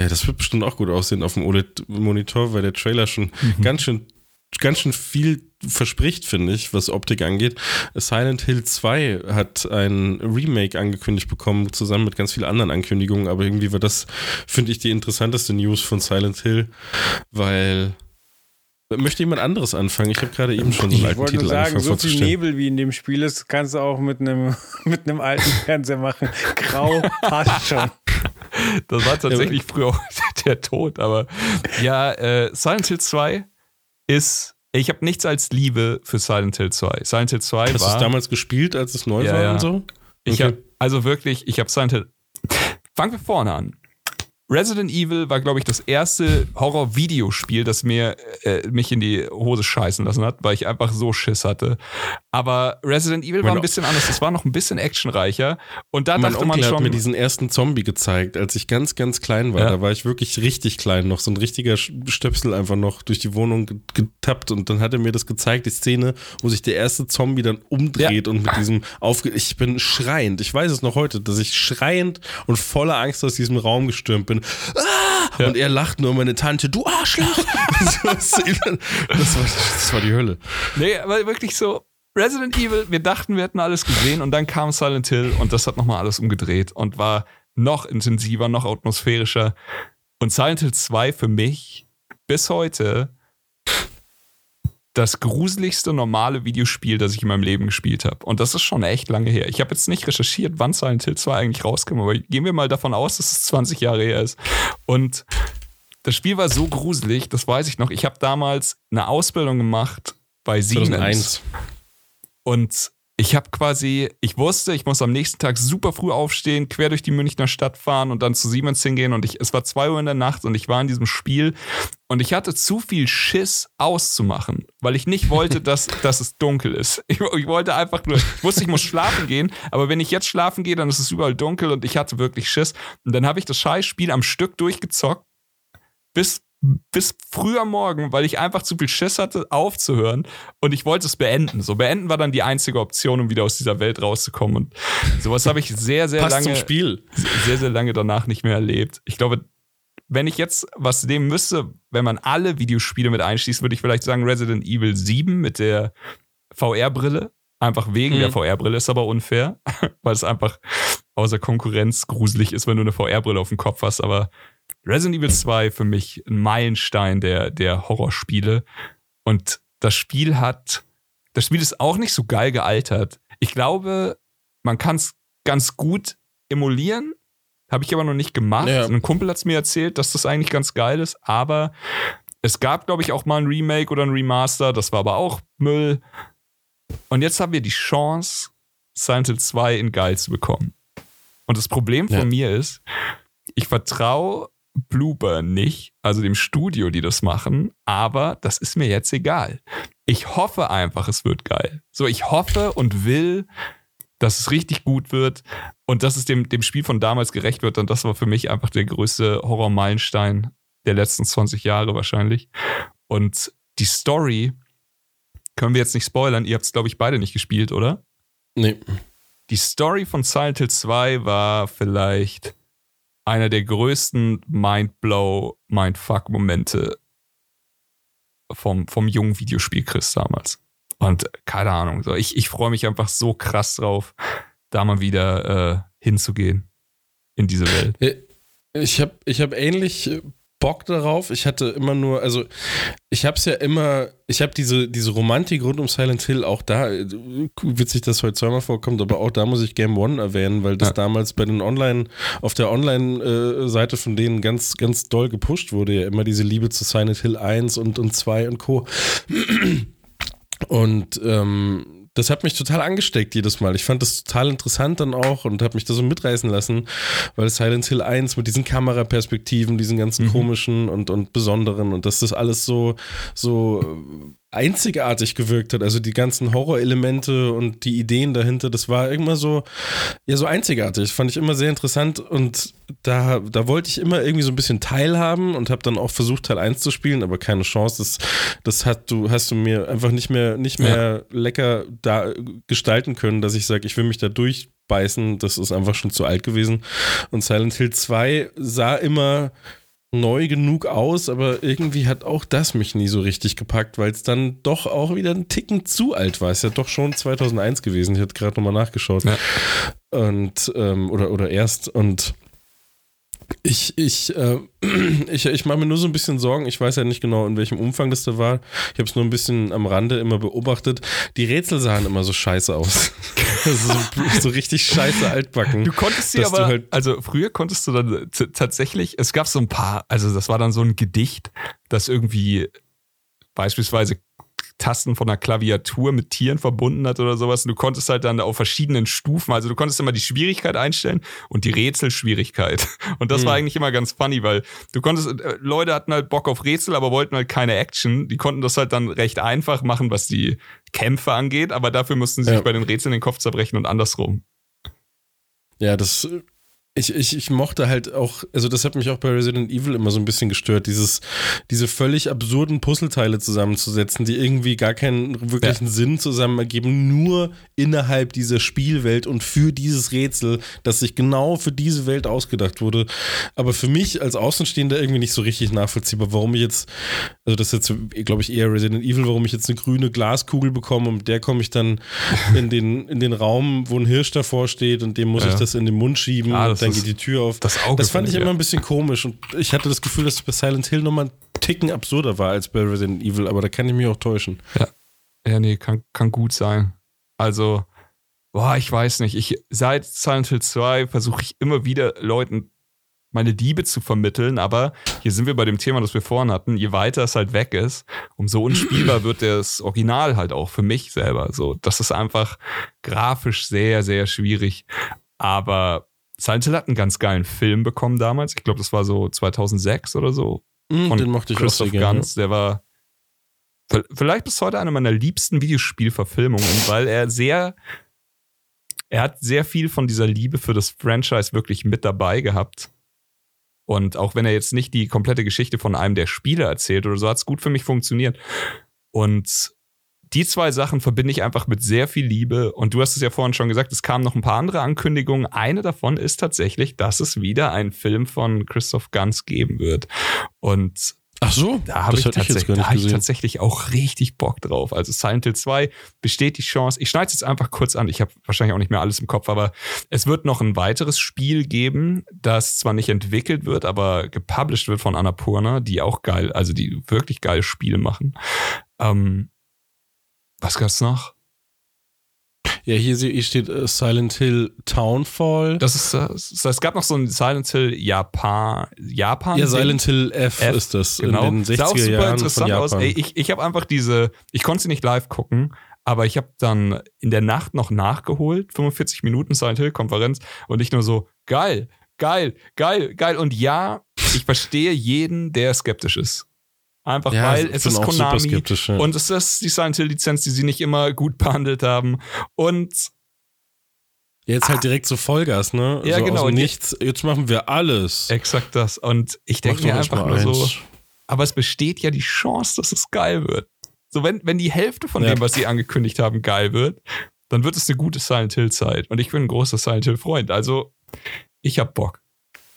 Ja, das wird bestimmt auch gut aussehen auf dem OLED-Monitor, weil der Trailer schon Mhm. ganz schön ganz schön viel verspricht, finde ich, was Optik angeht. Silent Hill 2 hat ein Remake angekündigt bekommen, zusammen mit ganz vielen anderen Ankündigungen, aber irgendwie war das, finde ich, die interessanteste News von Silent Hill, weil Möchte jemand anderes anfangen? Ich habe gerade eben schon so einen Ich alten wollte nur Titel sagen, angefangen so viel. Nebel wie in dem Spiel ist, kannst du auch mit einem, [LAUGHS] mit einem alten Fernseher machen. Grau passt schon. [LAUGHS] Das war tatsächlich früher auch [LAUGHS] der Tod, aber ja, äh, Silent Hill 2 ist. Ich habe nichts als Liebe für Silent Hill 2. Silent Hill 2 Hast du war. es damals gespielt, als es neu Ja, war ja. und so? Ich Okay. hab, also wirklich, ich habe Silent Hill. Fangen wir vorne an. Resident Evil war, glaube ich, das erste Horror-Videospiel, das mir äh, mich in die Hose scheißen lassen hat, weil ich einfach so Schiss hatte. Aber Resident Evil war ein bisschen anders. Es war noch ein bisschen actionreicher. Und da Mein dachte man Onkel hat schon. mir diesen ersten Zombie gezeigt, als ich ganz, ganz klein war. Ja. Da war ich wirklich richtig klein noch, so ein richtiger Stöpsel einfach noch durch die Wohnung ge- getappt und dann hat er mir das gezeigt, die Szene, wo sich der erste Zombie dann umdreht und mit diesem aufge... Ich bin schreiend, ich weiß es noch heute, dass ich schreiend und voller Angst aus diesem Raum gestürmt bin. Ah! Und er lacht nur, meine Tante, du Arschloch! [LAUGHS] [LAUGHS] das, war, das, war, das war die Hölle. Nee, aber wirklich so. Resident Evil, wir dachten, wir hätten alles gesehen und dann kam Silent Hill und das hat nochmal alles umgedreht und war noch intensiver, noch atmosphärischer. Und Silent Hill 2 für mich bis heute das gruseligste normale Videospiel, das ich in meinem Leben gespielt habe. Und das ist schon echt lange her. Ich habe jetzt nicht recherchiert, wann Silent Hill 2 eigentlich rauskam, aber gehen wir mal davon aus, dass es 20 Jahre her ist. Und das Spiel war so gruselig, das weiß ich noch. Ich habe damals eine Ausbildung gemacht bei Siemens. 2001. Und ich habe quasi, ich wusste, ich muss am nächsten Tag super früh aufstehen, quer durch die Münchner Stadt fahren und dann zu Siemens hingehen. Und ich, es war zwei Uhr in der Nacht und ich war in diesem Spiel und ich hatte zu viel Schiss auszumachen, weil ich nicht wollte, [LAUGHS] dass, dass es dunkel ist. Ich, ich wollte einfach nur, ich wusste, ich muss schlafen gehen, aber wenn ich jetzt schlafen gehe, dann ist es überall dunkel und ich hatte wirklich Schiss. Und dann habe ich das Scheißspiel am Stück durchgezockt bis, bis früh am Morgen, weil ich einfach zu viel Schiss hatte, aufzuhören und ich wollte es beenden. So, beenden war dann die einzige Option, um wieder aus dieser Welt rauszukommen. Und sowas habe ich sehr, sehr Passt lange, zum Spiel. sehr, sehr lange danach nicht mehr erlebt. Ich glaube, wenn ich jetzt was nehmen müsste, wenn man alle Videospiele mit einschließt, würde ich vielleicht sagen Resident Evil 7 mit der VR-Brille. Einfach wegen Mhm. der VR-Brille ist aber unfair, [LAUGHS] weil es einfach außer Konkurrenz gruselig ist, wenn du eine VR-Brille auf dem Kopf hast. Aber Resident Evil 2 für mich ein Meilenstein der, der Horrorspiele. Und das Spiel hat, das Spiel ist auch nicht so geil gealtert. Ich glaube, man kann es ganz gut emulieren. Habe ich aber noch nicht gemacht. Ja. Ein Kumpel hat es mir erzählt, dass das eigentlich ganz geil ist. Aber es gab, glaube ich, auch mal ein Remake oder ein Remaster. Das war aber auch Müll. Und jetzt haben wir die Chance, Silent Hill 2 in geil zu bekommen. Und das Problem von Ja. mir ist, ich vertraue Blueburn nicht, also dem Studio, die das machen, aber das ist mir jetzt egal. Ich hoffe einfach, es wird geil. So, ich hoffe und will, dass es richtig gut wird und dass es dem, dem Spiel von damals gerecht wird. Und das war für mich einfach der größte Horror-Meilenstein der letzten 20 Jahre wahrscheinlich. Und die Story können wir jetzt nicht spoilern. Ihr habt es, glaube ich, beide nicht gespielt, oder? Nee. Die Story von Silent Hill 2 war vielleicht einer der größten Mindblow, Mindfuck-Momente vom, vom jungen Videospiel Chris damals. Und keine Ahnung, so ich, ich freue mich einfach so krass drauf, da mal wieder äh, hinzugehen in diese Welt. Ich habe ich hab ähnlich äh, Bock darauf. Ich hatte immer nur, also ich habe es ja immer, ich habe diese, diese Romantik rund um Silent Hill, auch da, äh, witzig, dass heute zweimal vorkommt, aber auch da muss ich Game One erwähnen, weil das Ja. damals bei den Online, auf der Online-Seite von denen ganz, ganz doll gepusht wurde, ja immer diese Liebe zu Silent Hill 1 und, und 2 und Co. Und ähm, das hat mich total angesteckt jedes Mal. Ich fand das total interessant dann auch und habe mich da so mitreißen lassen, weil Silent Hill 1 mit diesen Kameraperspektiven, diesen ganzen komischen und, und besonderen und dass das alles so, so einzigartig gewirkt hat. Also die ganzen Horrorelemente und die Ideen dahinter, das war immer so, ja, so einzigartig. Fand ich immer sehr interessant und da, da wollte ich immer irgendwie so ein bisschen teilhaben und habe dann auch versucht, Teil 1 zu spielen, aber keine Chance. Das, das hat du, hast du mir einfach nicht mehr, nicht mehr ja. lecker da gestalten können, dass ich sage, ich will mich da durchbeißen. Das ist einfach schon zu alt gewesen. Und Silent Hill 2 sah immer neu genug aus, aber irgendwie hat auch das mich nie so richtig gepackt, weil es dann doch auch wieder ein Ticken zu alt war. Ist ja doch schon 2001 gewesen. Ich hatte gerade nochmal nachgeschaut. Ja. Und, ähm, oder, oder erst. Und ich, ich, äh, [CLEARS THROAT] ich, ich mache mir nur so ein bisschen Sorgen. Ich weiß ja nicht genau, in welchem Umfang das da war. Ich habe es nur ein bisschen am Rande immer beobachtet. Die Rätsel sahen immer so scheiße aus. [LAUGHS] so, so, richtig scheiße altbacken. Du konntest sie aber, halt also früher konntest du dann tatsächlich, es gab so ein paar, also das war dann so ein Gedicht, das irgendwie beispielsweise Tasten von der Klaviatur mit Tieren verbunden hat oder sowas. Und du konntest halt dann auf verschiedenen Stufen, also du konntest immer die Schwierigkeit einstellen und die Rätselschwierigkeit. [LAUGHS] Und das mhm. war eigentlich immer ganz funny, weil du konntest, äh, Leute hatten halt Bock auf Rätsel, aber wollten halt keine Action. Die konnten das halt dann recht einfach machen, was die Kämpfe angeht, aber dafür mussten sie ja. sich bei den Rätseln den Kopf zerbrechen und andersrum. Ja, das ich, ich, ich mochte halt auch, also das hat mich auch bei Resident Evil immer so ein bisschen gestört, dieses, diese völlig absurden Puzzleteile zusammenzusetzen, die irgendwie gar keinen wirklichen ja. Sinn zusammen ergeben, nur innerhalb dieser Spielwelt und für dieses Rätsel, das sich genau für diese Welt ausgedacht wurde. Aber für mich als Außenstehender irgendwie nicht so richtig nachvollziehbar, warum ich jetzt, also das ist jetzt, glaube ich, eher Resident Evil, warum ich jetzt eine grüne Glaskugel bekomme und mit der komme ich dann in den, in den Raum, wo ein Hirsch davor steht und dem muss ja. ich das in den Mund schieben. Ah, dann geht die Tür auf. Das, Auge das fand ich immer ein bisschen komisch und ich hatte das Gefühl, dass es bei Silent Hill nochmal einen Ticken absurder war als bei Resident Evil, aber da kann ich mich auch täuschen. Ja, ja nee, kann, kann gut sein. Also, boah, ich weiß nicht. Ich, seit Silent Hill 2 versuche ich immer wieder Leuten meine Liebe zu vermitteln, aber hier sind wir bei dem Thema, das wir vorhin hatten, je weiter es halt weg ist, umso unspielbar wird das Original halt auch für mich selber. So, das ist einfach grafisch sehr, sehr schwierig. Aber Silent Hill hat einen ganz geilen Film bekommen damals. Ich glaube, das war so 2006 oder so. Mm, von den mochte ich Christoph auch Ganz. Der war vielleicht bis heute eine meiner liebsten Videospielverfilmungen, weil er sehr, er hat sehr viel von dieser Liebe für das Franchise wirklich mit dabei gehabt. Und auch wenn er jetzt nicht die komplette Geschichte von einem der Spiele erzählt oder so, hat es gut für mich funktioniert. Und die zwei Sachen verbinde ich einfach mit sehr viel Liebe. Und du hast es ja vorhin schon gesagt, es kamen noch ein paar andere Ankündigungen. Eine davon ist tatsächlich, dass es wieder einen Film von Christoph Ganz geben wird. Und Ach so, da habe ich, tatsächlich, da hab ich tatsächlich auch richtig Bock drauf. Also Silent Hill 2 besteht die Chance. Ich schneide es jetzt einfach kurz an. Ich habe wahrscheinlich auch nicht mehr alles im Kopf, aber es wird noch ein weiteres Spiel geben, das zwar nicht entwickelt wird, aber gepublished wird von Annapurna, die auch geil, also die wirklich geile Spiele machen. Ähm, was gab's noch? Ja, hier, steht uh, Silent Hill Townfall. Das ist, das, es gab noch so ein Silent Hill Japan. Japan ja, Silent Hill F, F, ist das. Genau. In den 60er Sah auch super Jahren interessant aus. Ey, ich ich habe einfach diese, ich konnte sie nicht live gucken, aber ich habe dann in der Nacht noch nachgeholt, 45 Minuten Silent Hill Konferenz und nicht nur so, geil, geil, geil, geil. Und ja, ich verstehe jeden, der skeptisch ist. Einfach ja, weil es ist Konami ja. und es ist die Silent Hill Lizenz, die sie nicht immer gut [LAUGHS] behandelt haben und Jetzt halt ah, direkt so Vollgas, ne? Ja, so genau. nichts. Jetzt machen wir alles. Exakt das. Und ich denke mir einfach nur eins. so, aber es besteht ja die Chance, dass es geil wird. So, wenn, wenn die Hälfte von ja. dem, was sie angekündigt haben, geil wird, dann wird es eine gute Silent Hill Zeit. Und ich bin ein großer Silent Hill Freund. Also, ich hab Bock.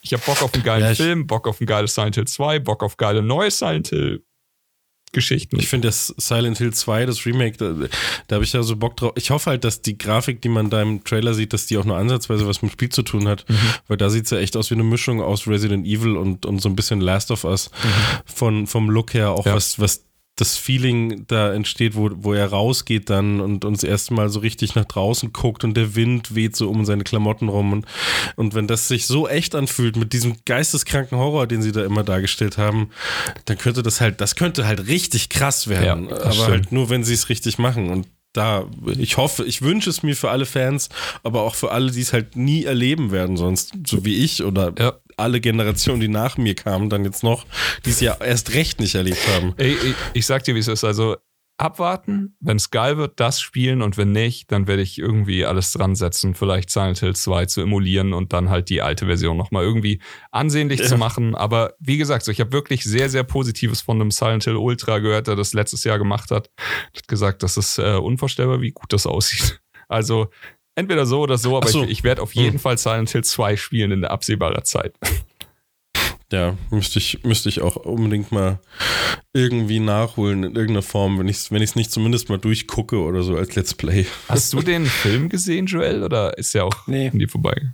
Ich habe Bock auf einen geilen ja, Film, Bock auf ein geiles Silent Hill 2, Bock auf geile neue Silent Hill Geschichten. Ich finde das Silent Hill 2, das Remake, da, da habe ich ja so Bock drauf. Ich hoffe halt, dass die Grafik, die man da im Trailer sieht, dass die auch nur ansatzweise was mit dem Spiel zu tun hat. Mhm. Weil da sieht es ja echt aus wie eine Mischung aus Resident Evil und, und so ein bisschen Last of Us. Mhm. Von, vom Look her auch ja. was, was das Feeling da entsteht, wo, wo er rausgeht dann und uns erstmal so richtig nach draußen guckt und der Wind weht so um seine Klamotten rum. Und, und wenn das sich so echt anfühlt mit diesem geisteskranken Horror, den sie da immer dargestellt haben, dann könnte das halt, das könnte halt richtig krass werden. Ja, aber stimmt. halt nur, wenn sie es richtig machen. Und da, ich hoffe, ich wünsche es mir für alle Fans, aber auch für alle, die es halt nie erleben werden, sonst, so wie ich oder ja. Alle Generationen, die nach mir kamen, dann jetzt noch, die es ja erst recht nicht erlebt haben. Ey, ich, ich sag dir, wie es ist. Also, abwarten. Wenn es geil wird, das spielen und wenn nicht, dann werde ich irgendwie alles dran setzen, vielleicht Silent Hill 2 zu emulieren und dann halt die alte Version nochmal irgendwie ansehnlich ja. zu machen. Aber wie gesagt, so, ich habe wirklich sehr, sehr Positives von einem Silent Hill Ultra gehört, der das letztes Jahr gemacht hat. Hat gesagt, das ist äh, unvorstellbar, wie gut das aussieht. Also entweder so oder so, aber so. ich, ich werde auf jeden hm. Fall Silent Hill 2 spielen in der absehbarer Zeit. Ja, müsste ich, müsste ich auch unbedingt mal irgendwie nachholen in irgendeiner Form, wenn ich es wenn nicht zumindest mal durchgucke oder so als Let's Play. Hast du den Film gesehen, Joel, oder ist der auch nee. an dir vorbei?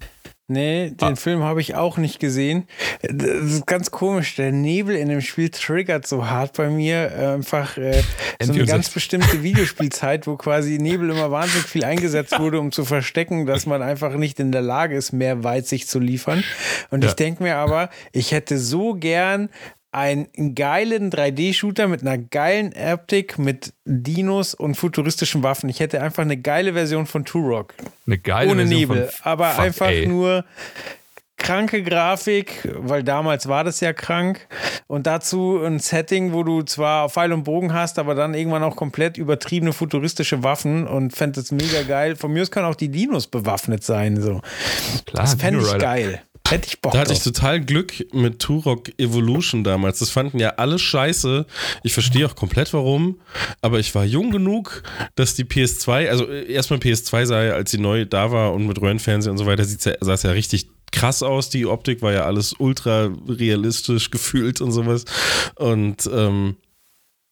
Nee, den ah. Film habe ich auch nicht gesehen. Das ist ganz komisch. Der Nebel in dem Spiel triggert so hart bei mir. Einfach äh, so eine ganz bestimmte Videospielzeit, wo quasi Nebel immer wahnsinnig viel eingesetzt wurde, um zu verstecken, dass man einfach nicht in der Lage ist, mehr Weitsicht zu liefern. Und ja. ich denke mir aber, ich hätte so gern einen geilen 3D-Shooter mit einer geilen Optik, mit Dinos und futuristischen Waffen. Ich hätte einfach eine geile Version von Turok. Eine geile Ohne Version Nebel, aber Fuck, einfach ey. nur kranke Grafik, weil damals war das ja krank. Und dazu ein Setting, wo du zwar Pfeil und Bogen hast, aber dann irgendwann auch komplett übertriebene futuristische Waffen und fände es mega geil. Von mir aus können auch die Dinos bewaffnet sein. So. Klar, das fände ich geil. Hätte ich Bock Da hatte ich total Glück mit Turok Evolution damals. Das fanden ja alle scheiße. Ich verstehe auch komplett warum. Aber ich war jung genug, dass die PS2, also erstmal PS2 sah ja, als sie neu da war und mit Röhrenfernsehen und so weiter, sah es ja richtig krass aus. Die Optik war ja alles ultra realistisch gefühlt und sowas. Und ähm,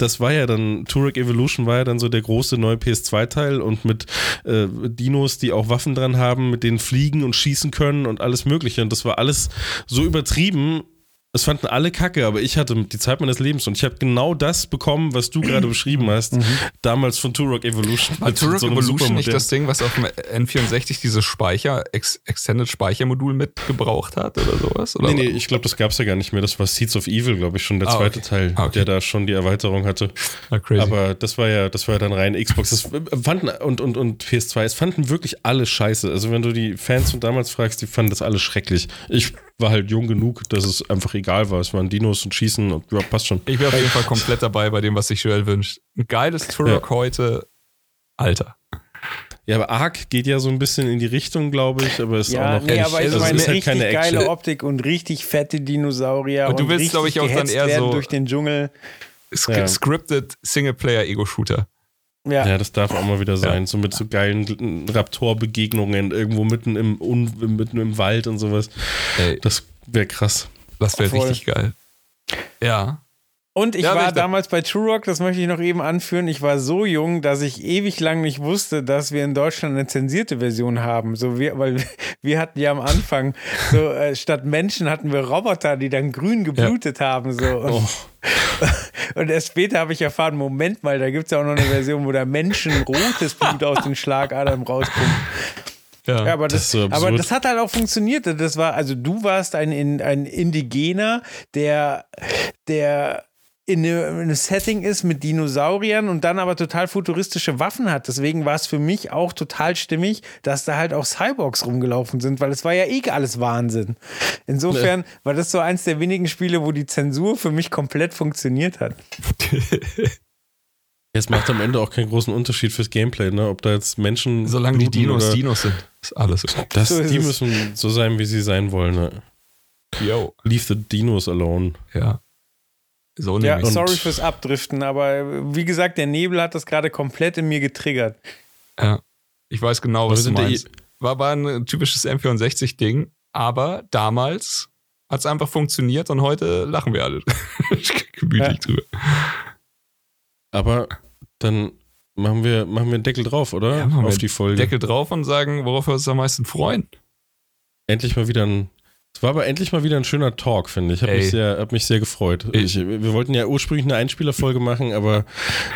das war ja dann, Turek Evolution war ja dann so der große neue PS2-Teil und mit äh, Dinos, die auch Waffen dran haben, mit denen fliegen und schießen können und alles Mögliche. Und das war alles so übertrieben es fanden alle kacke, aber ich hatte die Zeit meines Lebens und ich habe genau das bekommen, was du gerade [CLEARS THROAT] beschrieben hast, mhm. damals von Turok Evolution. War Turok so Evolution nicht das Ding, was auf dem N64 dieses Speicher, Ex Extended Speichermodul mitgebraucht hat oder sowas? Oder? Nee, nee, ich glaube, das gab es ja gar nicht mehr. Das war Seeds of Evil, glaube ich, schon der ah, zweite okay. Teil, ah, okay. der da schon die Erweiterung hatte. Ah, crazy. Aber das war ja, das war ja dann rein Xbox. Das fanden und, und, und PS2, es fanden wirklich alle scheiße. Also wenn du die Fans von damals fragst, die fanden das alles schrecklich. Ich war halt jung genug, dass es einfach egal war. Es waren Dinos und Schießen und ja, passt schon. Ich wäre auf jeden Fall komplett dabei bei dem, was sich Joel wünscht. Ein geiles Turok ja. heute, Alter. Ja, aber Ark geht ja so ein bisschen in die Richtung, glaube ich, aber ist ja, auch noch nee, aber also ich meine, halt richtig geile Optik und richtig fette Dinosaurier. Und du willst, glaube ich, auch dann eher so durch den Dschungel. Ja. Scripted Singleplayer-Ego-Shooter. Ja. ja, das darf auch mal wieder sein. Ja. So mit so geilen Raptor-Begegnungen irgendwo mitten im, mitten im Wald und sowas. Ey. Das wäre krass. Das wäre richtig geil. Ja. Und ich ja, war damals bei Turok, das möchte ich noch eben anführen, ich war so jung, dass ich ewig lang nicht wusste, dass wir in Deutschland eine zensierte Version haben. So wir, weil [LAUGHS] wir hatten ja am Anfang, so äh, statt Menschen hatten wir Roboter, die dann grün geblutet ja. haben. So. Und, oh. [LAUGHS] und erst später habe ich erfahren, Moment mal, da gibt es ja auch noch eine Version, wo da Menschen rotes Blut aus den Schlagadern rauskommt. Ja, ja, aber, das, das so aber das hat halt auch funktioniert. Das war, also du warst ein, ein Indigener, der, der in einem Setting ist mit Dinosauriern und dann aber total futuristische Waffen hat. Deswegen war es für mich auch total stimmig, dass da halt auch Cyborgs rumgelaufen sind, weil es war ja eh alles Wahnsinn. Insofern nee. war das so eins der wenigen Spiele, wo die Zensur für mich komplett funktioniert hat. [LAUGHS] Es macht am Ende auch keinen großen Unterschied fürs Gameplay, ne? Ob da jetzt Menschen. Solange die Dinos Dinos sind, ist alles. Das, so die müssen so sein, wie sie sein wollen, ne? Yo. Leave the Dinos alone. Ja. So ja, sorry fürs Abdriften, aber wie gesagt, der Nebel hat das gerade komplett in mir getriggert. Ja, ich weiß genau, was du meinst. War, war ein typisches M64-Ding, aber damals hat es einfach funktioniert und heute lachen wir alle [LAUGHS] gemütlich ja. drüber. Aber dann machen wir, machen wir einen Deckel drauf, oder? Ja, Auf die Folge. Deckel drauf und sagen, worauf wir uns am meisten freuen. Endlich mal wieder ein es war aber endlich mal wieder ein schöner Talk, finde ich. Habe mich, sehr, hab mich sehr gefreut. Ich, wir wollten ja ursprünglich eine Einspielerfolge machen, aber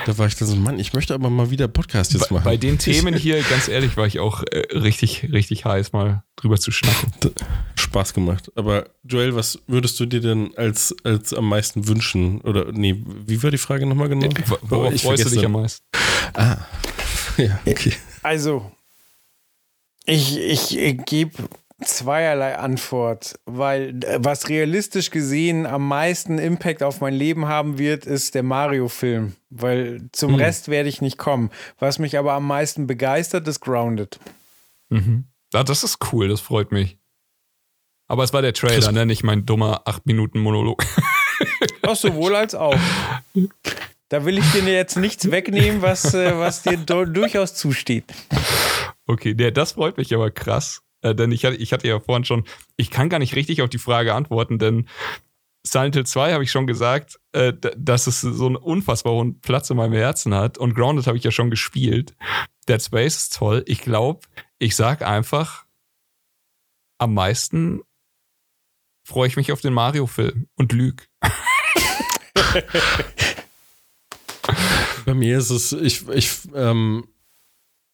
da war ich dann so, Mann, ich möchte aber mal wieder Podcast jetzt machen. Bei den Themen hier, ganz ehrlich, war ich auch äh, richtig, richtig heiß, mal drüber zu schnacken. Spaß gemacht. Aber Joel, was würdest du dir denn als, als am meisten wünschen? Oder nee, wie war die Frage nochmal genau? Worauf ich freust du dich am meisten? Ah, ja, okay. Also, ich, ich, ich gebe zweierlei Antwort, weil äh, was realistisch gesehen am meisten Impact auf mein Leben haben wird, ist der Mario-Film, weil zum Mhm. Rest werde ich nicht kommen. Was mich aber am meisten begeistert, ist Grounded. Mhm. Ja, das ist cool, das freut mich. Aber es war der Trailer, ne? nicht mein dummer 8-Minuten-Monolog. Auch [LAUGHS] sowohl als auch. Da will ich dir jetzt nichts wegnehmen, was, äh, was dir durchaus zusteht. Okay, der, das freut mich aber krass. Äh, denn ich hatte, ich hatte ja vorhin schon, ich kann gar nicht richtig auf die Frage antworten, denn Silent Hill 2 habe ich schon gesagt, äh, dass es so einen unfassbar hohen Platz in meinem Herzen hat. Und Grounded habe ich ja schon gespielt. Dead Space ist toll. Ich glaube, ich sag einfach, am meisten freue ich mich auf den Mario-Film und lüg. [LAUGHS] Bei mir ist es, ich, ich, ähm,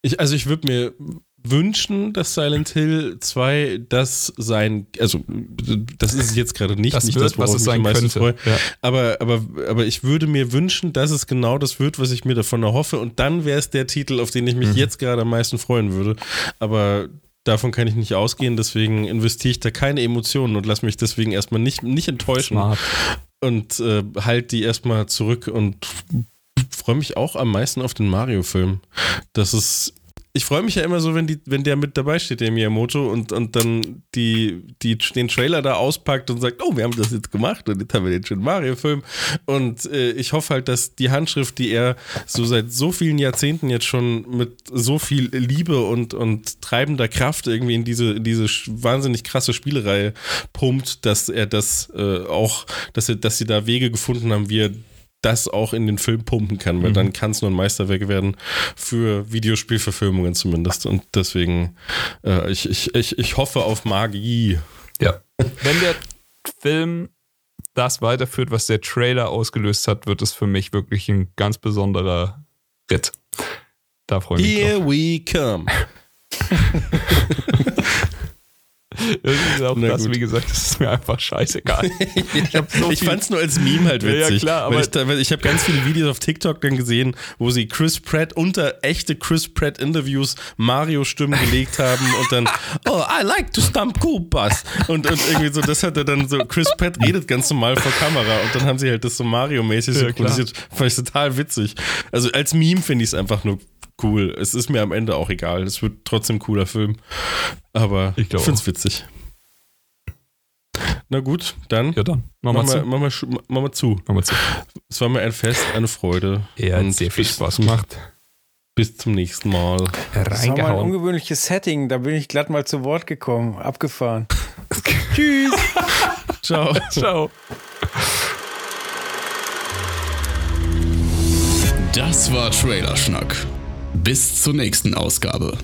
ich also ich würde mir wünschen, dass Silent Hill 2 das sein, also das ist es jetzt gerade nicht, Das nicht wird, das, worauf was es ich mich am sein meisten könnte. freue. Ja. Aber, aber, aber ich würde mir wünschen, dass es genau das wird, was ich mir davon erhoffe. Und dann wäre es der Titel, auf den ich Mhm. mich jetzt gerade am meisten freuen würde. Aber davon kann ich nicht ausgehen, deswegen investiere ich da keine Emotionen und lasse mich deswegen erstmal nicht, nicht enttäuschen Smart. und äh, halt die erstmal zurück und freue mich auch am meisten auf den Mario-Film. Das ist. Ich freue mich ja immer so, wenn, die, wenn der mit dabei steht, der Miyamoto, und, und dann die, die, den Trailer da auspackt und sagt, oh, wir haben das jetzt gemacht und jetzt haben wir den schönen Mario-Film. Und äh, ich hoffe halt, dass die Handschrift, die er so seit so vielen Jahrzehnten jetzt schon mit so viel Liebe und, und treibender Kraft irgendwie in diese, in diese wahnsinnig krasse Spielereihe pumpt, dass er das äh, auch, dass, er, dass sie da Wege gefunden haben, wie er das auch in den Film pumpen kann, weil dann kann es nur ein Meisterwerk werden für Videospielverfilmungen zumindest. Und deswegen, äh, ich, ich, ich, ich hoffe auf Magie. Ja. Wenn der Film das weiterführt, was der Trailer ausgelöst hat, wird es für mich wirklich ein ganz besonderer Ritt. Da freue ich mich drauf. Here we come. [LAUGHS] [LAUGHS] Ist auch Na das, gut. wie gesagt, das ist mir einfach scheißegal. [LAUGHS] ich so ich fand es nur als Meme halt Ja, ja, witzig. klar, aber- ich da- ich habe ganz viele Videos auf TikTok dann gesehen, wo sie Chris Pratt unter echte Chris Pratt Interviews Mario-Stimmen gelegt haben und dann, [LAUGHS] oh, I like to stump Koopas. Und, und irgendwie so, das hat er dann so, Chris Pratt redet ganz normal vor Kamera und dann haben sie halt das so Mario-mäßig Ja, synchronisiert. Fand ich total witzig. Also als Meme finde ich es einfach nur cool. Es ist mir am Ende auch egal. Es wird trotzdem ein cooler Film. Aber Ich ich, finde es witzig. Na gut, dann Ja, dann. Machen wir Mach mal, zu. mach, mal, mach mal zu. Machen wir zu. Es war mir ein Fest, eine Freude. Ja, hat Und sehr viel bis Spaß zum- gemacht. Bis zum nächsten Mal. Das war mal ein ungewöhnliches Setting, da bin ich glatt mal zu Wort gekommen. Abgefahren. [LAUGHS] Tschüss. [LAUGHS] Ciao. Ciao. Das war Trailerschnack. Bis zur nächsten Ausgabe.